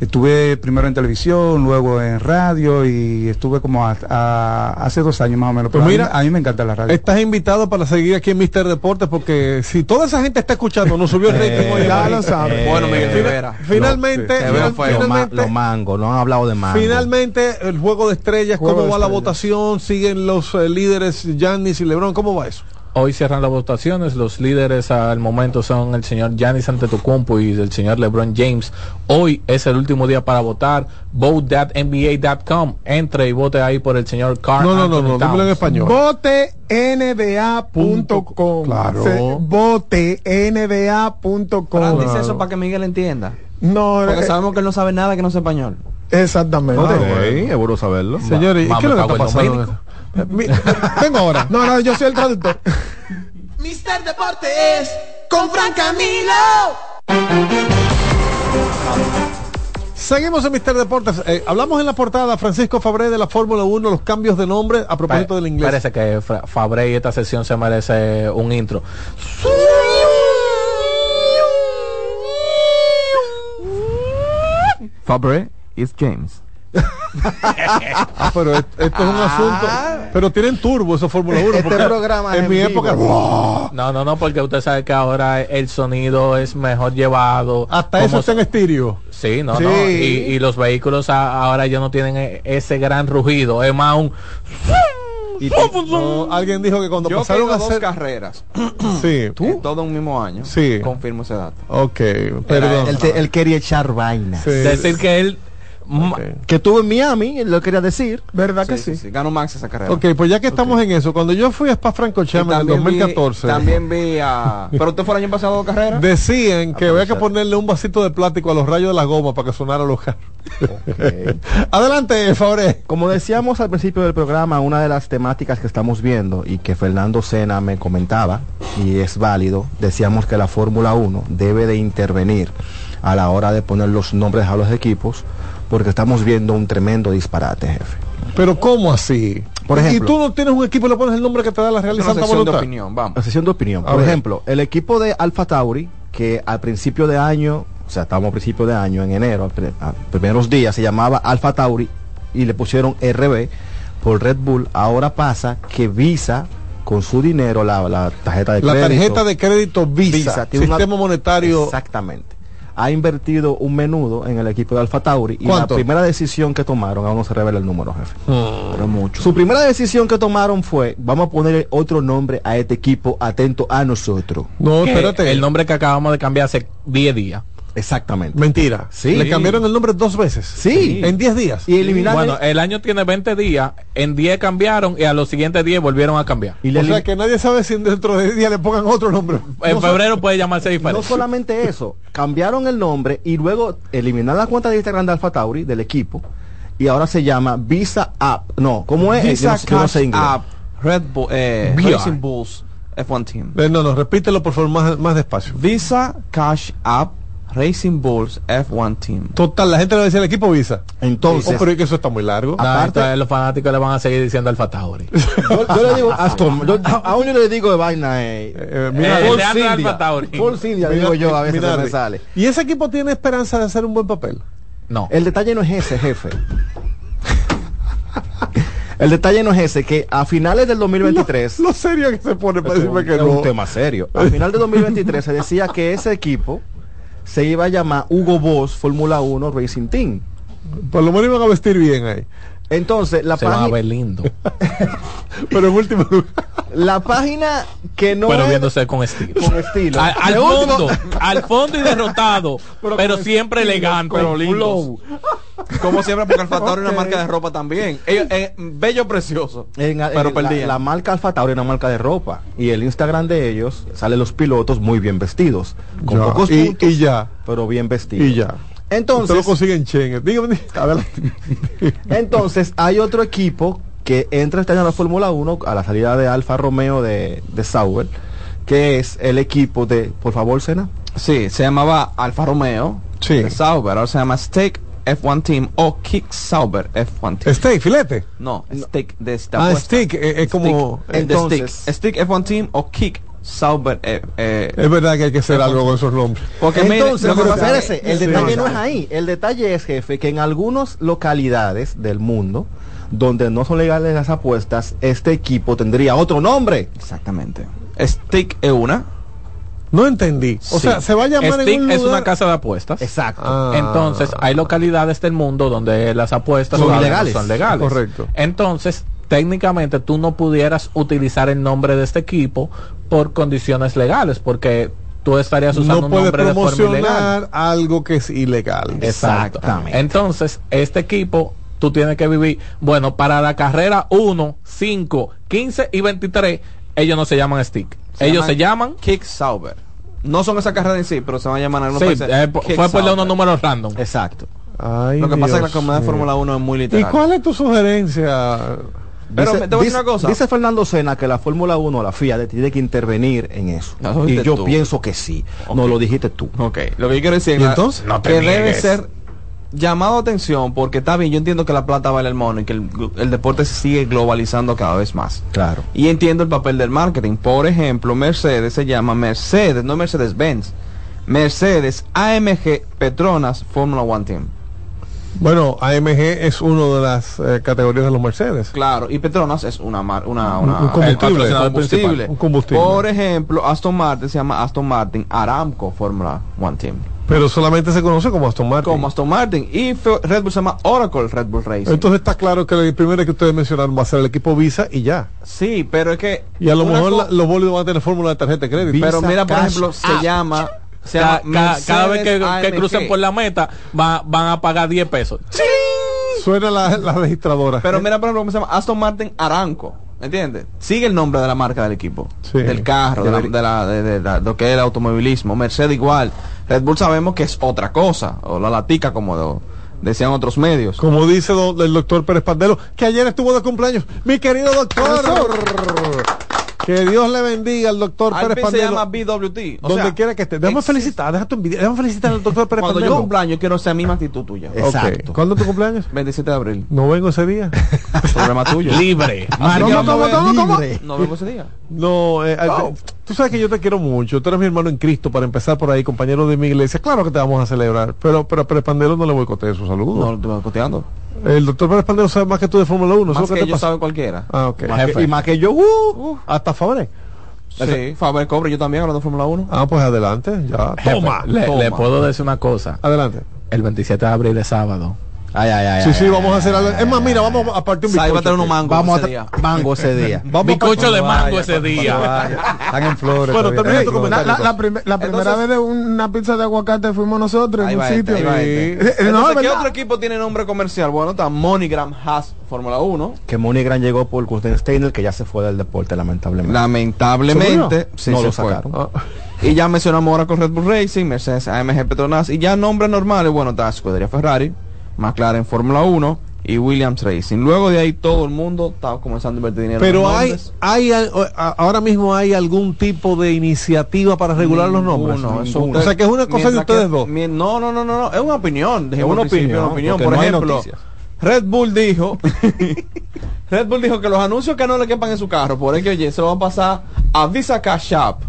Estuve primero en televisión, luego en radio y estuve como hace dos años más o menos. Pues Pero mira, a mí, a mí me encanta la radio. Estás invitado para seguir aquí en Mister Deportes porque si toda esa gente está escuchando, no subió el rating hoy. ya lo sabes. Bueno, Miguel Rivera. Finalmente, feo. finalmente, Los mangos, no han hablado de mango. finalmente, el juego de estrellas, Juego ¿cómo de va la votación? ¿Siguen los eh, líderes Giannis y Lebron? ¿Cómo va eso? Hoy cierran las votaciones. Los líderes al momento son el señor Giannis Antetokounmpo y el señor LeBron James. Hoy es el último día para votar. Vote.nba.com. Entre y vote ahí por el señor Carl. No, no, no, no, dímelo en español. Votenba.com. Claro. Se- Votenba.com. Fran, dice eso para que Miguel entienda. No, Porque eh, sabemos que él no sabe nada que no sea español. exactamente. Bueno saberlo. Señores, ¿y Vamos, qué es lo que está pasando? Mi- Vengo ahora. No, no, yo soy el traductor. Mister Deportes con Fran Camilo. Seguimos en Mister Deportes. Eh, hablamos en la portada, Francisco Fabré de la Fórmula 1, los cambios de nombre a propósito del inglés. Parece que Fabre y esta sesión se merece un intro. Fabre is James. Ah, pero esto es un asunto. Pero tienen turbo esos Fórmula 1. Este porque programa en mi época. No, no, no, porque usted sabe que ahora el sonido es mejor llevado. Hasta eso está en estéreo. Sí, no, Sí. no. Y, y los vehículos a- ahora ya no tienen e- ese gran rugido. Es más un. No, alguien dijo que cuando Yo pasaron dos carreras. Sí. en todo un mismo año. Sí. Confirmo ese dato. Ok, perdón. Él, quería echar vaina. Sí. Decir que él. Que estuvo en Miami, lo quería decir. ¿Verdad que sí? Ganó Max esa carrera. Ok, pues ya que estamos en eso, cuando yo fui a Spa Francorchamps en el También vi- 2014, también vi a. Pero usted fue el año pasado dos carreras. decían que Ah, había pues, que ya. ponerle un vasito de plástico a los rayos de la goma para que sonara los carros. Adelante, Fabre. Como decíamos al principio del programa, una de las temáticas que estamos viendo y que Fernando Sena me comentaba, y es válido, decíamos que la Fórmula 1 debe de intervenir a la hora de poner los nombres a los equipos, porque estamos viendo un tremendo disparate, jefe. Pero ¿cómo así? Por ejemplo. y tú no tienes un equipo y le pones el nombre que te da la Real y de opinión, vamos. La sesión de opinión. A Por ver. ejemplo, el equipo de Alfa Tauri, que al principio de año, o sea, estábamos a principio de año, en enero, a primeros días, se llamaba Alfa Tauri y le pusieron RB por Red Bull. Ahora pasa que Visa, con su dinero, la, la tarjeta de La crédito. tarjeta de crédito Visa, Visa, tiene una- sistema monetario. Exactamente. Ha invertido un menudo en el equipo de Alfa Tauri y la primera decisión que tomaron, aún no se revela el número, jefe. Mm. Pero mucho. Su primera decisión que tomaron fue, vamos a ponerle otro nombre a este equipo, atento a nosotros. No, espérate. El nombre que acabamos de cambiar hace 10 días. Exactamente. Mentira. Sí. Le cambiaron el nombre dos veces. Sí. En 10 días. Y eliminar Bueno, el año tiene 20 días, en 10 cambiaron y a los siguientes 10 volvieron a cambiar. y le o sea que nadie sabe si dentro de 10 días le pongan otro nombre. En no febrero puede llamarse no diferente. solamente eso, cambiaron el nombre y luego eliminaron la cuenta de Instagram de Alfa Tauri del equipo y ahora se llama Visa App. No, ¿cómo es? Visa Yo no- yo no Cash sé inglés. App, Red Bull, eh. Racing Bulls, F1 Team. Eh, No, no, repítelo por favor más, más despacio. Visa Cash App, Racing Bulls, F1 Team. Total, la gente le decía el equipo Visa. Entonces, Oh, pero es que eso está muy largo. No, aparte- los fanáticos le van a seguir diciendo Alfa Tauri. yo, yo le digo, Aston, yo- a, uno le digo de vaina, eh, Eh, mira, Eh, de Andrew Cindia. Alfa Tauri. Mira- digo yo, a veces me sale. Y ese equipo tiene esperanza de hacer un buen papel. No. El detalle no es ese, jefe. El detalle no es ese, que a finales del 2023... Lo serio que se pone para Es decirme un- que es no. un tema serio. A final de 2023 se decía que ese equipo se iba a llamar Hugo Boss Fórmula 1 Racing Team. Por lo menos iban a vestir bien ahí. Entonces, la a página ver lindo. Pero en último lugar. la página que no pero es viéndose con estilo. con estilo. Al, al De último- fondo, al fondo y derrotado, pero, siempre estilo, elegante, con lindos. Como siempre, porque Alfa Tauri es una marca de ropa también. Ellos, eh, bello, precioso. En- pero en perdían. la, la marca Alfa Tauri es una marca de ropa y el Instagram de ellos sale los pilotos muy bien vestidos, con Ya, pocos y- puntos, y ya. pero bien vestidos. Y ya. Entonces, lo consigue en Chen. Dígame. Entonces, hay otro equipo que entra este año a la Fórmula 1 a la salida de Alfa Romeo de, de Sauber, que es el equipo de, por favor, Sena. Sí, se llamaba Alfa Romeo. Sí. de Sauber. Ahora se llama Steak F1 Team o Kick Sauber F1 Team. Steak, filete. No, Steak de esta Ah, apuesta. stick. eh, Es como. Stick, el de Entonces- Stick. Stick F1 Team o Kick Sauber. Eh, eh, es verdad que hay que hacer algo con esos nombres. Porque Entonces, mire, espérese, el detalle no es ahí. El detalle es, jefe, que en algunas localidades del mundo, donde no son legales las apuestas, este equipo tendría otro nombre. Exactamente. Stick es una. No entendí. O Sí. sea, se va a llamar en Stick un es lugar- una casa de apuestas. Exacto. Ah. Entonces, hay localidades del mundo donde las apuestas Son no ilegales. son legales. Correcto. Entonces, técnicamente tú no pudieras utilizar el nombre de este equipo por condiciones legales, porque tú estarías usando no un puede nombre de forma ilegal. promocionar algo que es ilegal. Exacto. Exactamente. Entonces, este equipo, tú tienes que vivir, bueno, para la carrera 1, 5, 15 y 23, ellos no se llaman stick. Ellos se llaman Kick Sauber. No son esa carrera en sí, pero se van a llamar algunos Sí, países eh, fue por unos números random. Exacto. Ay, Lo que pasa es que la comunidad de. Fórmula 1 es muy ¿Y literal. cuál es tu sugerencia? Pero dice, te voy a decir dice- una cosa. dice Fernando Sena que la Fórmula 1, la FIA, tiene que intervenir en eso. No, y yo tú. pienso que sí. No lo dijiste tú. Ok, lo que yo quiero decir ¿Y es entonces? No te que debe ser llamado atención porque está bien, yo entiendo que la plata vale el mono y que el, el deporte se sigue globalizando cada vez más. Claro. Y entiendo el papel del marketing. Por ejemplo, Mercedes se llama Mercedes, no Mercedes-Benz. Mercedes AMG Petronas Fórmula One Team. Bueno, AMG es una de las eh, categorías de los Mercedes. Claro, y Petronas es una mar- una, Un- una un combustible. combustible. Un combustible. Por ejemplo, Aston Martin se llama Aston Martin Aramco Fórmula One Team. Pero solamente se conoce como Aston Martin. Como Aston Martin y Red Bull se llama Oracle Red Bull Racing. Entonces está claro que el primero que ustedes mencionaron va a ser el equipo Visa y ya. sí, pero es que Y a lo mejor la- los bólidos van a tener fórmula de tarjeta de crédito. pero mira, por ejemplo, se App. llama se Ca- llama ca- cada vez que, que crucen por la meta va- van a pagar 10 pesos. Suena la, la registradora. Pero mira, por ejemplo, cómo se llama Aston Martin Aramco. ¿Entiendes? Sigue el nombre de la marca del equipo, Sí. del carro, de, la- de la- de- de la- de lo que es el automovilismo. Mercedes igual. Red Bull sabemos que es otra cosa, o la latica como lo decían otros medios. Como dice do- el doctor Pérez Pandelo, que ayer estuvo de cumpleaños. Mi querido doctor. Que Dios le bendiga al doctor Pérez Alpine se Pandelo. llama BWT. O donde sea, quiera que esté. Déjame existe- felicitar, deja tu envidia. Déjame felicitar al doctor Pérez Cuando yo Pandelo. cumpleaños quiero esa misma actitud tuya. Exacto. ¿Cuándo es tu cumpleaños? 27 de abril. No vengo ese día. Problema tuyo. Libre. Así Mario, que ¿Cómo, vamos a cómo, ver. cómo, cómo? Libre. No vengo ese día. No, eh, eh, tú sabes que yo te quiero mucho. Tú eres mi hermano en Cristo para empezar por ahí, compañero de mi iglesia. Claro que te vamos a celebrar. Pero, pero a Pérez Pandelo no le boicoteé su saludo. No, lo estoy coteando. El doctor Pérez Pandelo sabe más que tú de Fórmula 1. ¿eso Más que que yo sabe cualquiera. Ah, ok. Más que- y más que yo, uh, Hasta Fabre. Sí, Faber Cobre, yo también hablando de Fórmula 1. Ah, pues adelante. Ya. jefe, Toma. le, toma. le puedo decir una cosa. Adelante. El 27 de abril es sábado. Ay, ay, ay. Sí, ay, sí, ay, vamos a hacer algo. Es más, mira, vamos a partir un Sai va a bizcocho. tener unos mangos Vamos ese a día. mango ese día. Vamos Bizcocho de mango vaya, ese día. Están en flores. Bueno, termina tu La, comentario. la- la prim- la primera vez de una pizza de aguacate fuimos nosotros en un este, sitio. este. No, Entonces, es ¿qué verdad. otro equipo tiene nombre comercial? Bueno, está MoneyGram Haas Fórmula 1. Que Monigran llegó por Guten Steiner, que ya se fue del deporte, lamentablemente. Lamentablemente, sí, no se lo sacaron. Ah, Y ya mencionamos ahora con Red Bull Racing, Mercedes AMG Petronas. Y ya nombres normales, bueno, está Escudería Ferrari, McLaren Fórmula 1 y Williams Racing. Luego de ahí todo el mundo está comenzando a invertir dinero. Pero hay, nombres. hay ahora mismo hay algún tipo de iniciativa para regular los nombres. Ninguno, eso o sea que es una cosa de ustedes que- dos. mi- No, no, no, no, no, es una opinión. dijimos una opinión, Por no ejemplo. Red Bull dijo, Red Bull dijo que los anuncios que no le quepan en su carro, por el que oye, se lo van a pasar a Visa Cash App,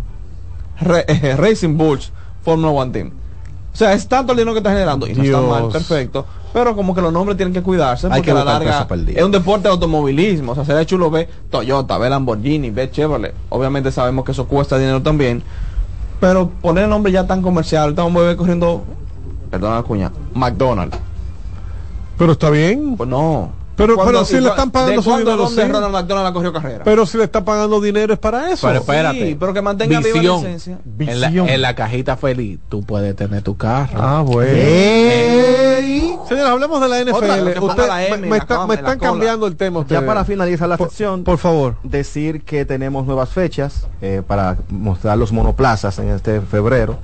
Re- eh, Racing Bulls, Formula One Team. O sea, es tanto el dinero que está generando y no está mal, perfecto. Pero como que los nombres tienen que cuidarse Hay porque que a la larga es un deporte de automovilismo. O sea, sería chulo ver Toyota, ver Lamborghini, ver Chevrolet. Obviamente sabemos que eso cuesta dinero también. Pero poner el nombre ya tan comercial, estamos a ver corriendo, perdona la cuña, McDonald's. Pero está bien. Pues no. Pero, ¿Cuándo- pero si le están pagando ¿de su dinero, dónde sí. Ronald McDonald ha corrido carrera? Pero si le está pagando dinero es para eso. Pero espérate. Sí, pero que mantenga viva la Visión. esencia. En la, en la cajita feliz, tú puedes tener tu carro. Ah, bueno. Señores, hablemos de la NFL. Otra, Usted- la M me, la está- me están cambiando el tema ustedes. Ya para finalizar la Por- sección, Por favor. decir que tenemos nuevas fechas eh, para mostrar los monoplazas en este febrero.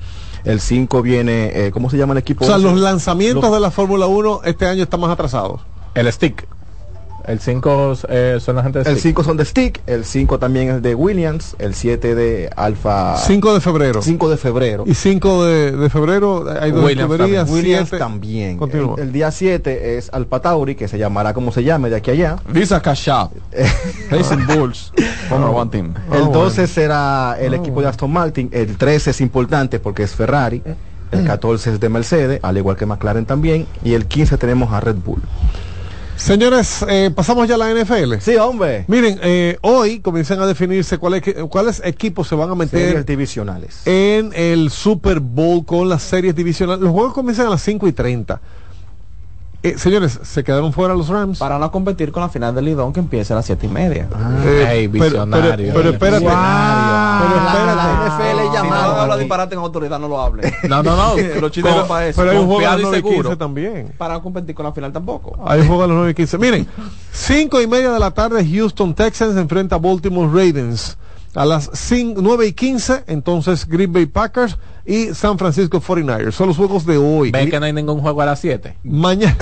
El 5 viene, eh, ¿cómo se llama el equipo? O sea, los lanzamientos Los- de la Fórmula 1 este año están más atrasados. El stick. El 5 eh, son la gente de El 5 son de Stick, el 5 también es de Williams, el 7 de Alfa. 5 de febrero. 5 de febrero. Y 5 de, de, febrero hay dos Williams también. Williams también. El, el, día 7 es Alfa Tauri, que se llamará como se llame de aquí a allá. Visa Cash Racing Bulls. One team. El 12 será el equipo de Aston Martin. El 13 es importante porque es Ferrari. El 14 es de Mercedes, al igual que McLaren también. Y el 15 tenemos a Red Bull. Señores, eh, pasamos ya a la NFL. Sí, hombre. Miren, eh, hoy comienzan a definirse cuáles, cuáles equipos se van a meter. Series divisionales. En el Super Bowl con las series divisionales. Los juegos comienzan a las 5 y 30. Eh, señores, se quedaron fuera los Rams. Para no competir con la final del Lidón que empieza a las siete y media. Ah, eh, visionario. Pero, espérate. Pero espérate. La NFL llamado. Si no habla disparate en autoridad, no lo hable. No, no, no. los chilenos para eso. Pero hay un juego a las 9 y 15 también. Para competir con la final tampoco. Hay un juego a las 9 y 15. Miren, 5 y media de la tarde, Houston Texans enfrenta a Baltimore Ravens. A las 9 y 15, entonces Green Bay Packers y San Francisco 49ers. Son los juegos de hoy. ¿Ven que no hay ningún juego a las 7? Mañana.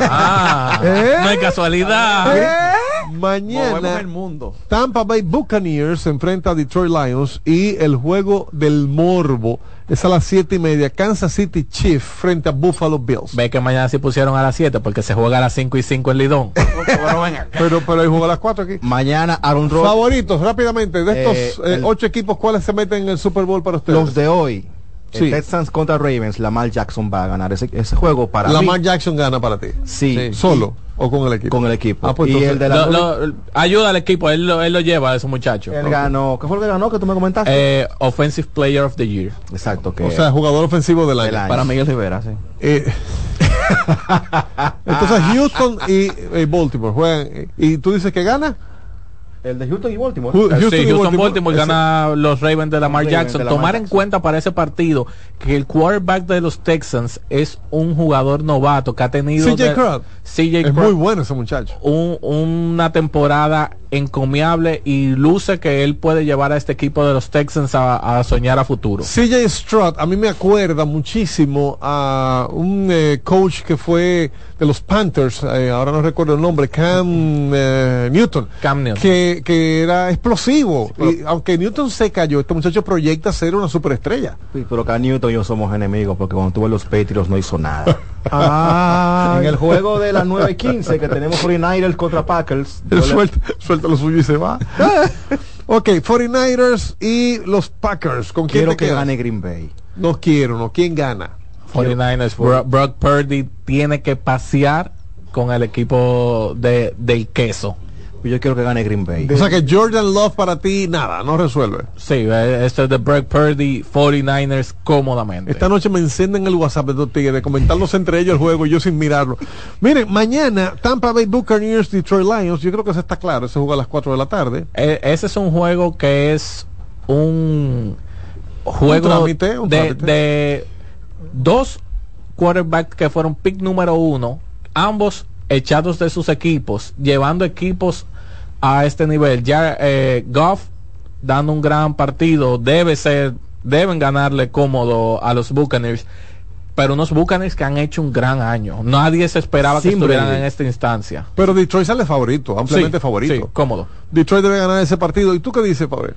ah, ¿Eh? no hay casualidad. ¿Eh? Mañana el mundo. Tampa Bay Buccaneers se enfrenta a Detroit Lions y el juego del morbo es a las 7 y media. Kansas City Chiefs frente a Buffalo Bills. Ve que mañana sí pusieron a las 7 porque se juega a las 5 y 5 en Lidón. pero, pero hay juego a las 4 aquí. Mañana Aaron Rodgers. Favoritos, rápidamente, de estos 8 eh, eh, equipos, ¿cuáles se meten en el Super Bowl para ustedes? Los de hoy. Sí. Texans contra Ravens, Lamar Jackson va a ganar ese, ese juego para Lamar Jackson gana para ti. Sí. ¿Solo o con el equipo? Con el equipo. Ah, pues y el de la ayuda al equipo, él lo, él lo lleva a ese muchacho. Él ganó, ¿qué fue lo que ganó que tú me comentaste? Eh, offensive Player of the Year. Exacto. Que o sea, jugador ofensivo del año. Para Miguel Rivera, sí. Eh, entonces Houston y, y Baltimore juegan. ¿Y tú dices que gana? El de Houston y Baltimore. Houston, sí, Houston Baltimore, gana los Ravens de Lamar Jackson. Tomar en cuenta para ese partido que el quarterback de los Texans es un jugador novato que ha tenido. CJ Crowd. CJ es muy bueno ese muchacho. una temporada encomiable y luce que él puede llevar a este equipo de los Texans a, soñar a futuro. CJ Stroud, a mí me acuerda muchísimo a un eh, coach que fue de los Panthers, eh, ahora no recuerdo el nombre, Cam eh, Newton, Cam Newton. Que, que era explosivo. y, aunque Newton se cayó, este muchacho proyecta ser una superestrella. Sí, pero Cam Newton y yo somos enemigos porque cuando tuvo los Patriots no hizo nada. ah, en el juego de las 9 y 15 que tenemos 49ers contra Packers. Suelta, lo suyo y se va. ok, 49ers y los Packers. ¿Con quién Quiero que gane Green Bay. No quiero, no. ¿Quién gana? 49ers. Brock Purdy tiene que pasear con el equipo de, del queso. Yo quiero que gane Green Bay. O sea que Jordan Love para ti, nada, no resuelve. Sí, esto es de Brock Purdy, 49ers cómodamente. Esta noche me encienden el WhatsApp de dos tigres, de comentarlos entre ellos el juego y yo sin mirarlo. Miren, mañana Tampa Bay Buccaneers, Detroit Lions, yo creo que eso está claro, ese juega a las 4 de la tarde. Eh, ese es un juego que es un juego de, de dos quarterbacks que fueron pick número uno, ambos echados de sus equipos, llevando equipos a este nivel. Ya eh, Goff dando un gran partido, debe ser, deben ganarle cómodo a los Buccaneers. Pero unos Buccaneers que han hecho un gran año. Nadie se esperaba que estuvieran en esta instancia. Pero Detroit sale favorito, ampliamente favorito. Sí, cómodo. Detroit debe ganar ese partido. ¿Y tú qué dices, Pablo?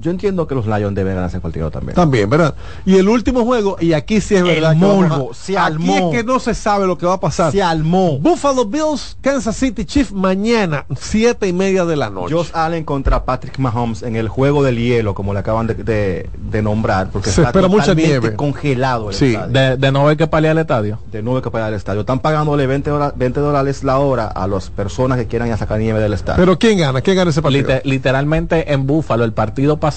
Yo entiendo que los Lions deben ganarse el partido también. También, ¿verdad? Y el último juego, y aquí sí es verdad. El se Aquí es que no se sabe lo que va a pasar. Se armó. Buffalo Bills, Kansas City Chiefs, mañana, siete y media de la noche. Josh Allen contra Patrick Mahomes en el juego del hielo, como le acaban de, nombrar, porque se está espera mucha nieve. congelado el sí. De, de, no ver que paliar el estadio. De no ver que paliar el estadio. Están pagándole 20, 20 dólares la hora a las personas que quieran ir a sacar nieve del estadio. Pero ¿quién gana? ¿Quién gana ese partido? literalmente en Buffalo, el partido pasado,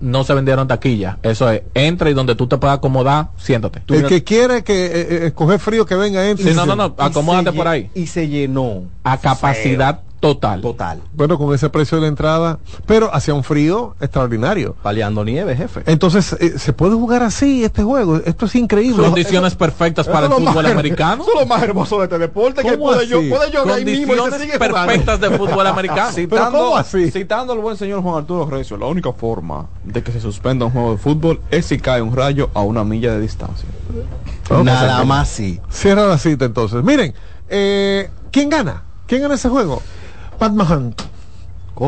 no se vendieron taquillas. Eso es, entra y donde tú te puedas acomodar, siéntate. el que quiere que eh, escoger frío que venga, entre. Sí, no, no, no, acomódate por ahí. Y se llenó. A capacidad Total. Total. Bueno, con ese precio de la entrada, pero hacía un frío extraordinario. Paleando nieve, jefe. Entonces, eh, ¿se puede jugar así este juego? Esto es increíble. Condiciones perfectas para el fútbol americano. Eso es lo más hermoso de este deporte, que puede, yo, puede yo mismo y se sigue perfectas de fútbol americano. citando, así? citando al buen señor Juan Arturo Recio, la única forma de que se suspenda un juego de fútbol es si cae un rayo a una milla de distancia. Nada más sí. Cierra la cita entonces. Miren, eh, ¿quién gana? ¿Quién gana ese juego? Pat Mahan.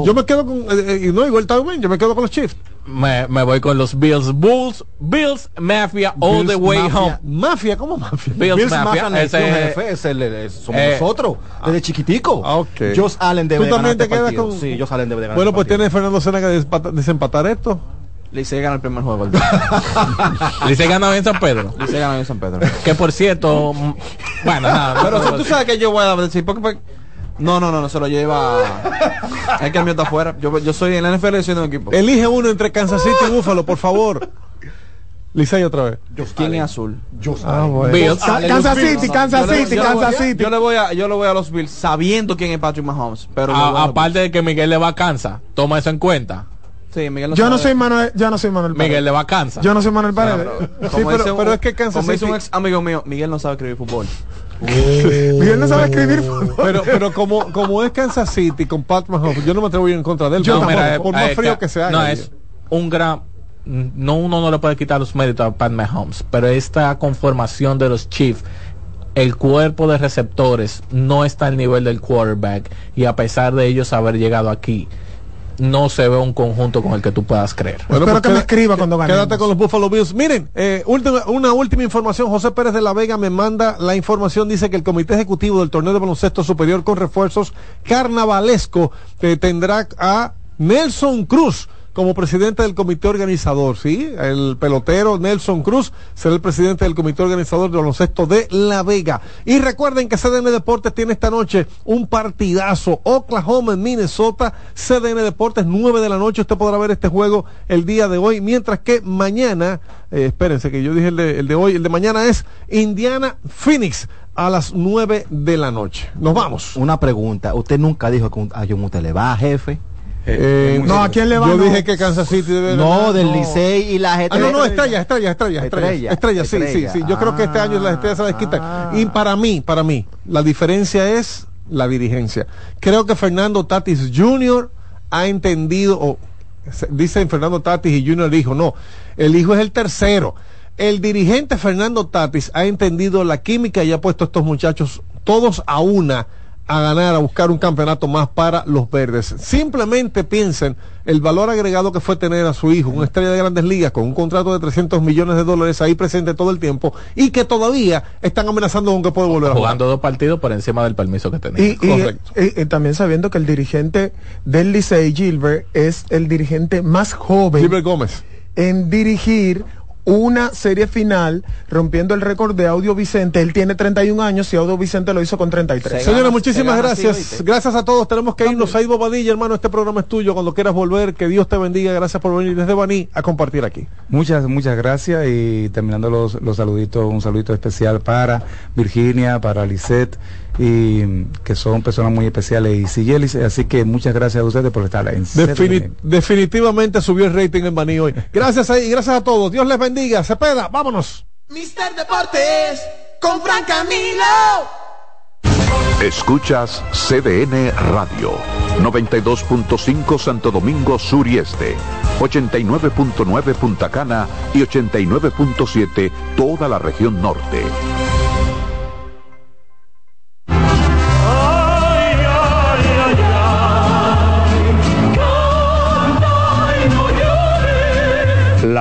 Yo me quedo con. Eh, eh, no, igual también, yo me quedo con los Chiefs. Me, me, voy con los Bills Bulls Bills Mafia all the way home Mafia ¿cómo Mafia? Bills, Mafia, Mafia ese, jefe, es el, el, somos eh, nosotros desde chiquitico ah, okay. Josh Allen debe ¿Tú también te este quedas con sí Josh Allen debe ganar bueno este pues tiene Fernando Sena que desempatar esto Licey gana el primer juego. Licey gana en San Pedro. Licey gana en San Pedro. Que por cierto, bueno, nada. Pero si tú sabes que yo voy a decir, porque, porque no, no, no, no se lo lleva. El mío está afuera. Yo, yo soy en la NFL soy un equipo. Elige uno entre Kansas City y Buffalo, por favor. Licey otra vez. ¿Quién es azul? Yo ah, bueno. Kansas City, Kansas City, Kansas City. Yo le voy a, yo le voy a los Bills sabiendo quién es Patrick Mahomes. Pero aparte de que Miguel le va a Kansas, toma eso en cuenta. Sí, Miguel no yo no soy Manuel, yo no soy Manuel Paredes. Miguel le va a Kansas. Yo no soy Manuel Paredes. sí, pero, pero, es que Kansas City. un ex amigo mío, Miguel no sabe escribir fútbol. Miguel no sabe escribir pero pero como como es Kansas City con Pat Mahomes yo no me atrevo a ir en contra de él yo, por más frío que sea no es un gran no uno no le puede quitar los méritos a Pat Mahomes pero esta conformación de los Chiefs el cuerpo de receptores no está al nivel del quarterback y a pesar de ellos haber llegado aquí no se ve un conjunto con el que tú puedas creer. Bueno, Espero pues que me escriba cuando gane. Quédate con los Buffalo Bills. Miren, eh, una última información. José Pérez de la Vega me manda la información. Dice que el Comité Ejecutivo del Torneo de Baloncesto Superior con refuerzos carnavalesco eh, tendrá a Nelson Cruz como presidente del comité organizador, ¿sí? El pelotero Nelson Cruz será el presidente del comité organizador de baloncesto de La Vega. Y recuerden que CDN Deportes tiene esta noche un partidazo. Oklahoma Minnesota, CDN Deportes, 9 de la noche. Usted podrá ver este juego el día de hoy, mientras que mañana, eh, espérense que yo dije el de, el de hoy, el de mañana es Indiana Phoenix a las 9 de la noche. Nos vamos. Una pregunta, usted nunca dijo que a usted le va, jefe. Eh, eh, no, ¿a quién le va? Yo dije que Kansas City debe No, del Licey y la gente. Ah, no, no, estrella, estrella, estrella, estrella. Estrella, sí, sí, sí. Yo creo que este año las estrellas se desquitan. Ah. Y para mí, para mí, la diferencia es la dirigencia. Creo que Fernando Tatis Jr. ha entendido, o dicen Fernando Tatis y Jr. el hijo, no, el hijo es el tercero. El dirigente Fernando Tatis ha entendido la química y ha puesto a estos muchachos todos a una a ganar, a buscar un campeonato más para los verdes. Simplemente piensen el valor agregado que fue tener a su hijo, una estrella de grandes ligas, con un contrato de 300 millones de dólares ahí presente todo el tiempo y que todavía están amenazando con que puede volver a jugar. Jugando dos partidos por encima del permiso que tenía. Y, y, también sabiendo que el dirigente del Licey, Gilbert, es el dirigente más joven. Gilbert Gómez. En dirigir una serie final rompiendo el récord de Audio Vicente. Él tiene 31 años y Audio Vicente lo hizo con 33. Señores, muchísimas gracias. gracias a todos. Tenemos que irnos. Ahí Bobadilla, hermano, este programa es tuyo. Cuando quieras volver, que Dios te bendiga. Gracias por venir desde Baní a compartir aquí. Muchas, muchas gracias. Y terminando los, los saluditos, un saludito especial para Virginia, para Lisette y que son personas muy especiales y Sillelis, así que muchas gracias a ustedes por estar en Definitivamente subió el rating en Baní hoy. Gracias y gracias a todos. Dios les bendiga. Cepeda, vámonos. Mister Deportes con Fran Camilo. Escuchas CDN Radio, 92.5 Santo Domingo Sur y Este, 89.9 Punta Cana y 89.7 toda la región norte.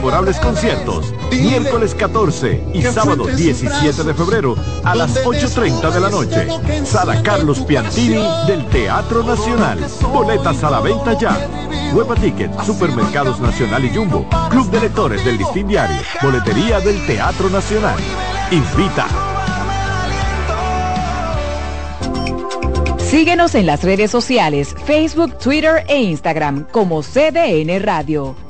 memorables conciertos, miércoles 14 y sábado 17 de febrero a las 8.30 de la noche. Sala Carlos Piantini del Teatro Nacional. Boletas a la venta ya. Hueva Ticket, Supermercados Nacional y Jumbo, Club de Lectores del Listín Diario, Boletería del Teatro Nacional. Invita. Síguenos en las redes sociales, Facebook, Twitter e Instagram como CDN Radio.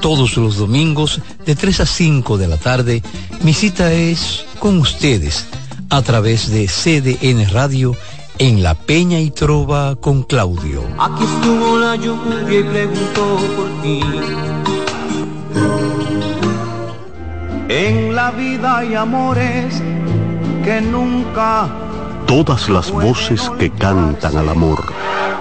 Todos los domingos de 3 a 5 de la tarde, mi cita es con ustedes a través de CDN Radio en La Peña y Trova con Claudio. Aquí estuvo la lluvia y preguntó por ti. En la vida hay amores que nunca. Todas las voces que cantan al amor.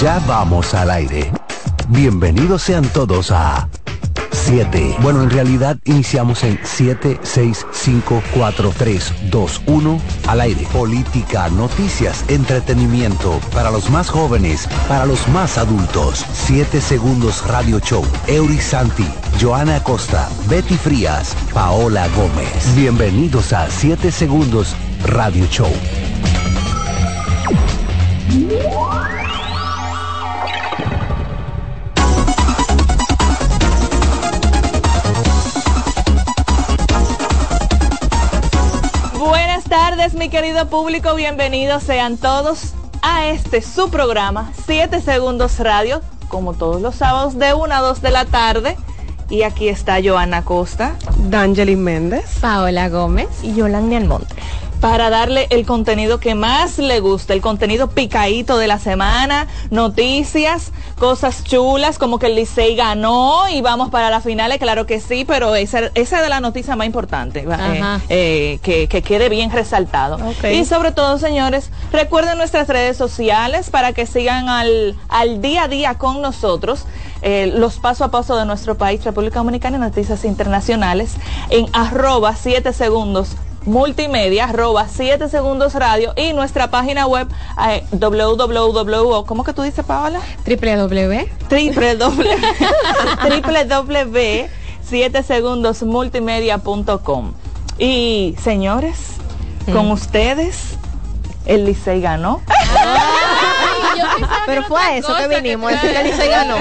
Ya vamos al aire. Bienvenidos sean todos a 7. Bueno, en realidad iniciamos en 7, 6, 5, 4, 3, 2, 1 al aire. Política, noticias, entretenimiento para los más jóvenes, para los más adultos. 7 segundos Radio Show. Eury Santi, Joana Acosta, Betty Frías, Paola Gómez. Bienvenidos a 7 segundos Radio Show. Tardes, mi querido público. Bienvenidos sean todos a este su programa 7 Segundos Radio, como todos los sábados de 1 a 2 de la tarde. Y aquí está Joana Costa, D'Angeli Méndez, Paola Gómez y Yolanda Almonte para darle el contenido que más le gusta, el contenido picadito de la semana, noticias, cosas chulas, como que el Licey ganó y vamos para las finales, claro que sí, pero esa, esa es de la noticia más importante, eh, eh, que, que, quede bien resaltado. Y sobre todo, señores, recuerden nuestras redes sociales para que sigan al, al día a día con nosotros. Eh, los paso a paso de nuestro país, República Dominicana y noticias internacionales en arroba 7 segundos multimedia arroba 7 segundos radio y nuestra página web eh, www ¿cómo que tú dices Paola? www www 7 segundos multimedia.com. Y señores, con ustedes, el Licey ganó. Pero fue a eso que vinimos, que el Licey ganó.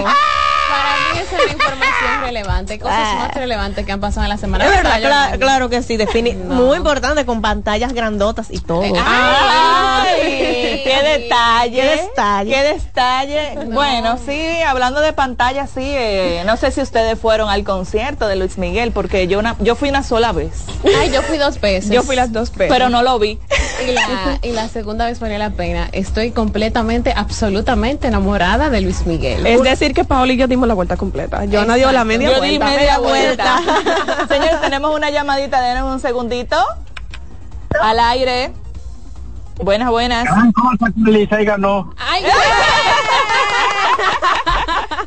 Para mí esa es la información relevante, cosas Ah. más relevantes que han pasado en la semana. Es verdad, claro que sí, defini- muy importante con pantallas grandotas y todo. ¡Ay! ¡Qué detalle! Qué detalle. ¡Qué detalle! Bueno, sí, hablando de pantalla, sí, eh, no sé si ustedes fueron al concierto de Luis Miguel, porque yo una, yo fui una sola vez. Ay, yo fui dos veces. Yo fui las dos veces. Pero no lo vi. Y la, y la segunda vez valió la pena. Estoy completamente, absolutamente enamorada de Luis Miguel. Es decir, que Paola y yo dimos la vuelta completa. Yo no dio la media Yo vuelta. di media vuelta. Señores, tenemos una llamadita, denos un segundito. Al aire. Buenas, buenas. Licey ganó. Ay,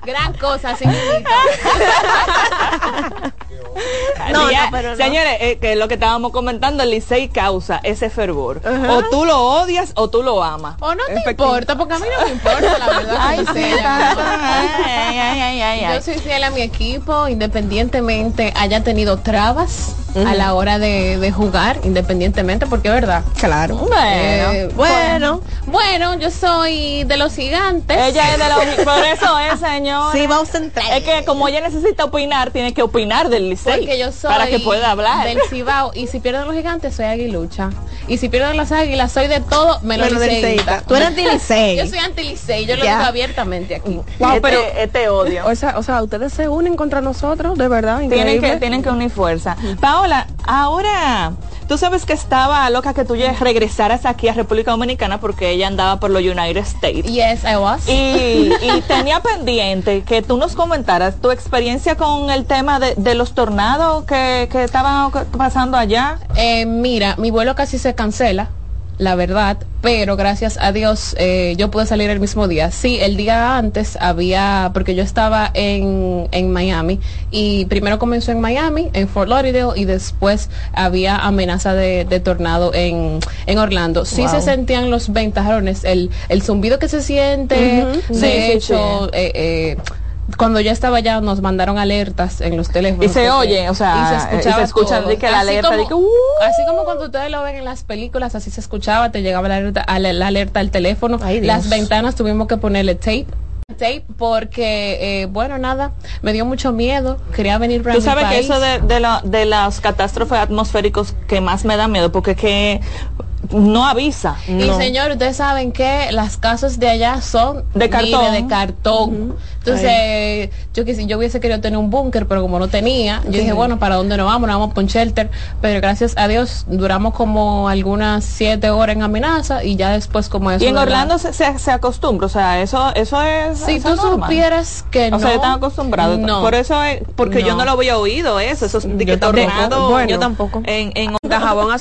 gran cosa, sí. No, no, pero no. Señores, eh, que lo que estábamos comentando, el Licey causa ese fervor. O tú lo odias o tú lo amas. O no te importa, porque a mí no me importa, la verdad. Ay, que sí. Ay, ay, ay, ay, ay. Yo soy fiel a mi equipo, independientemente haya tenido trabas a la hora de, de jugar, independientemente, porque es verdad. Claro. Eh, Bueno. Bueno, yo soy de los gigantes. Ella es de los... Por eso es, señor. Sí, vamos a entrar. Es que como ella necesita opinar, tiene que opinar del Licey. Porque yo soy Para que pueda hablar. del Cibao y si pierden los gigantes soy aguilucha y si pierden las águilas soy de todo menos liceísta. liceísta. Tú eres anti-Licey. Yo soy anti licey, yo lo digo abiertamente aquí. Wow, Este- pero este odio. O sea, o sea, ustedes se unen contra nosotros, de verdad. Tienen que, tienen que unir fuerza. Paola, ahora, tú sabes que estaba loca que tú ya regresaras aquí a República Dominicana porque ella andaba por los United States. Yes, I was. Y, y tenía pendiente que tú nos comentaras tu experiencia con el tema de, de los tornados que, que estaban pasando allá. Eh, mira, mi vuelo casi se cancela, la verdad, pero gracias a Dios eh, yo pude salir el mismo día. Sí, el día antes había, porque yo estaba en, en Miami y primero comenzó en Miami, en Fort Lauderdale y después había amenaza de, de tornado en, en Orlando. Sí Wow. se sentían los ventajones, el, el zumbido que se siente, de Sí, sí, hecho, eh, eh, cuando yo estaba allá nos mandaron alertas en los teléfonos. Y se oye, o sea, y se escuchaba y se escucha todo. de que la Así alerta, como- de que, "Uh". así como cuando ustedes lo ven en las películas, así se escuchaba, te llegaba la alerta, la, la alerta al teléfono. Ay. Las ventanas tuvimos que ponerle tape. Tape porque, eh, bueno, nada, me dio mucho miedo, quería venir para Tú mi sabes que eso de, de, la- de las catástrofes atmosféricos que más me da miedo, porque que no avisa. Y señor, ustedes saben que las casas de allá son De cartón. mire, de cartón. Entonces, yo que yo hubiese querido tener un búnker, pero como no tenía, yo dije, bueno, ¿para dónde nos vamos? Nos vamos por un shelter. Pero gracias a Dios, duramos como algunas siete horas en amenaza y ya después como eso. Y en la- Orlando se, se, se acostumbra, o sea, eso eso es Si eso tú es normal. supieras que o no. sea, están acostumbrados. No. Por eso es, porque yo No. lo había oído eso, esos de que tampoco. tornado Bueno. Yo tampoco. en, en jabón hace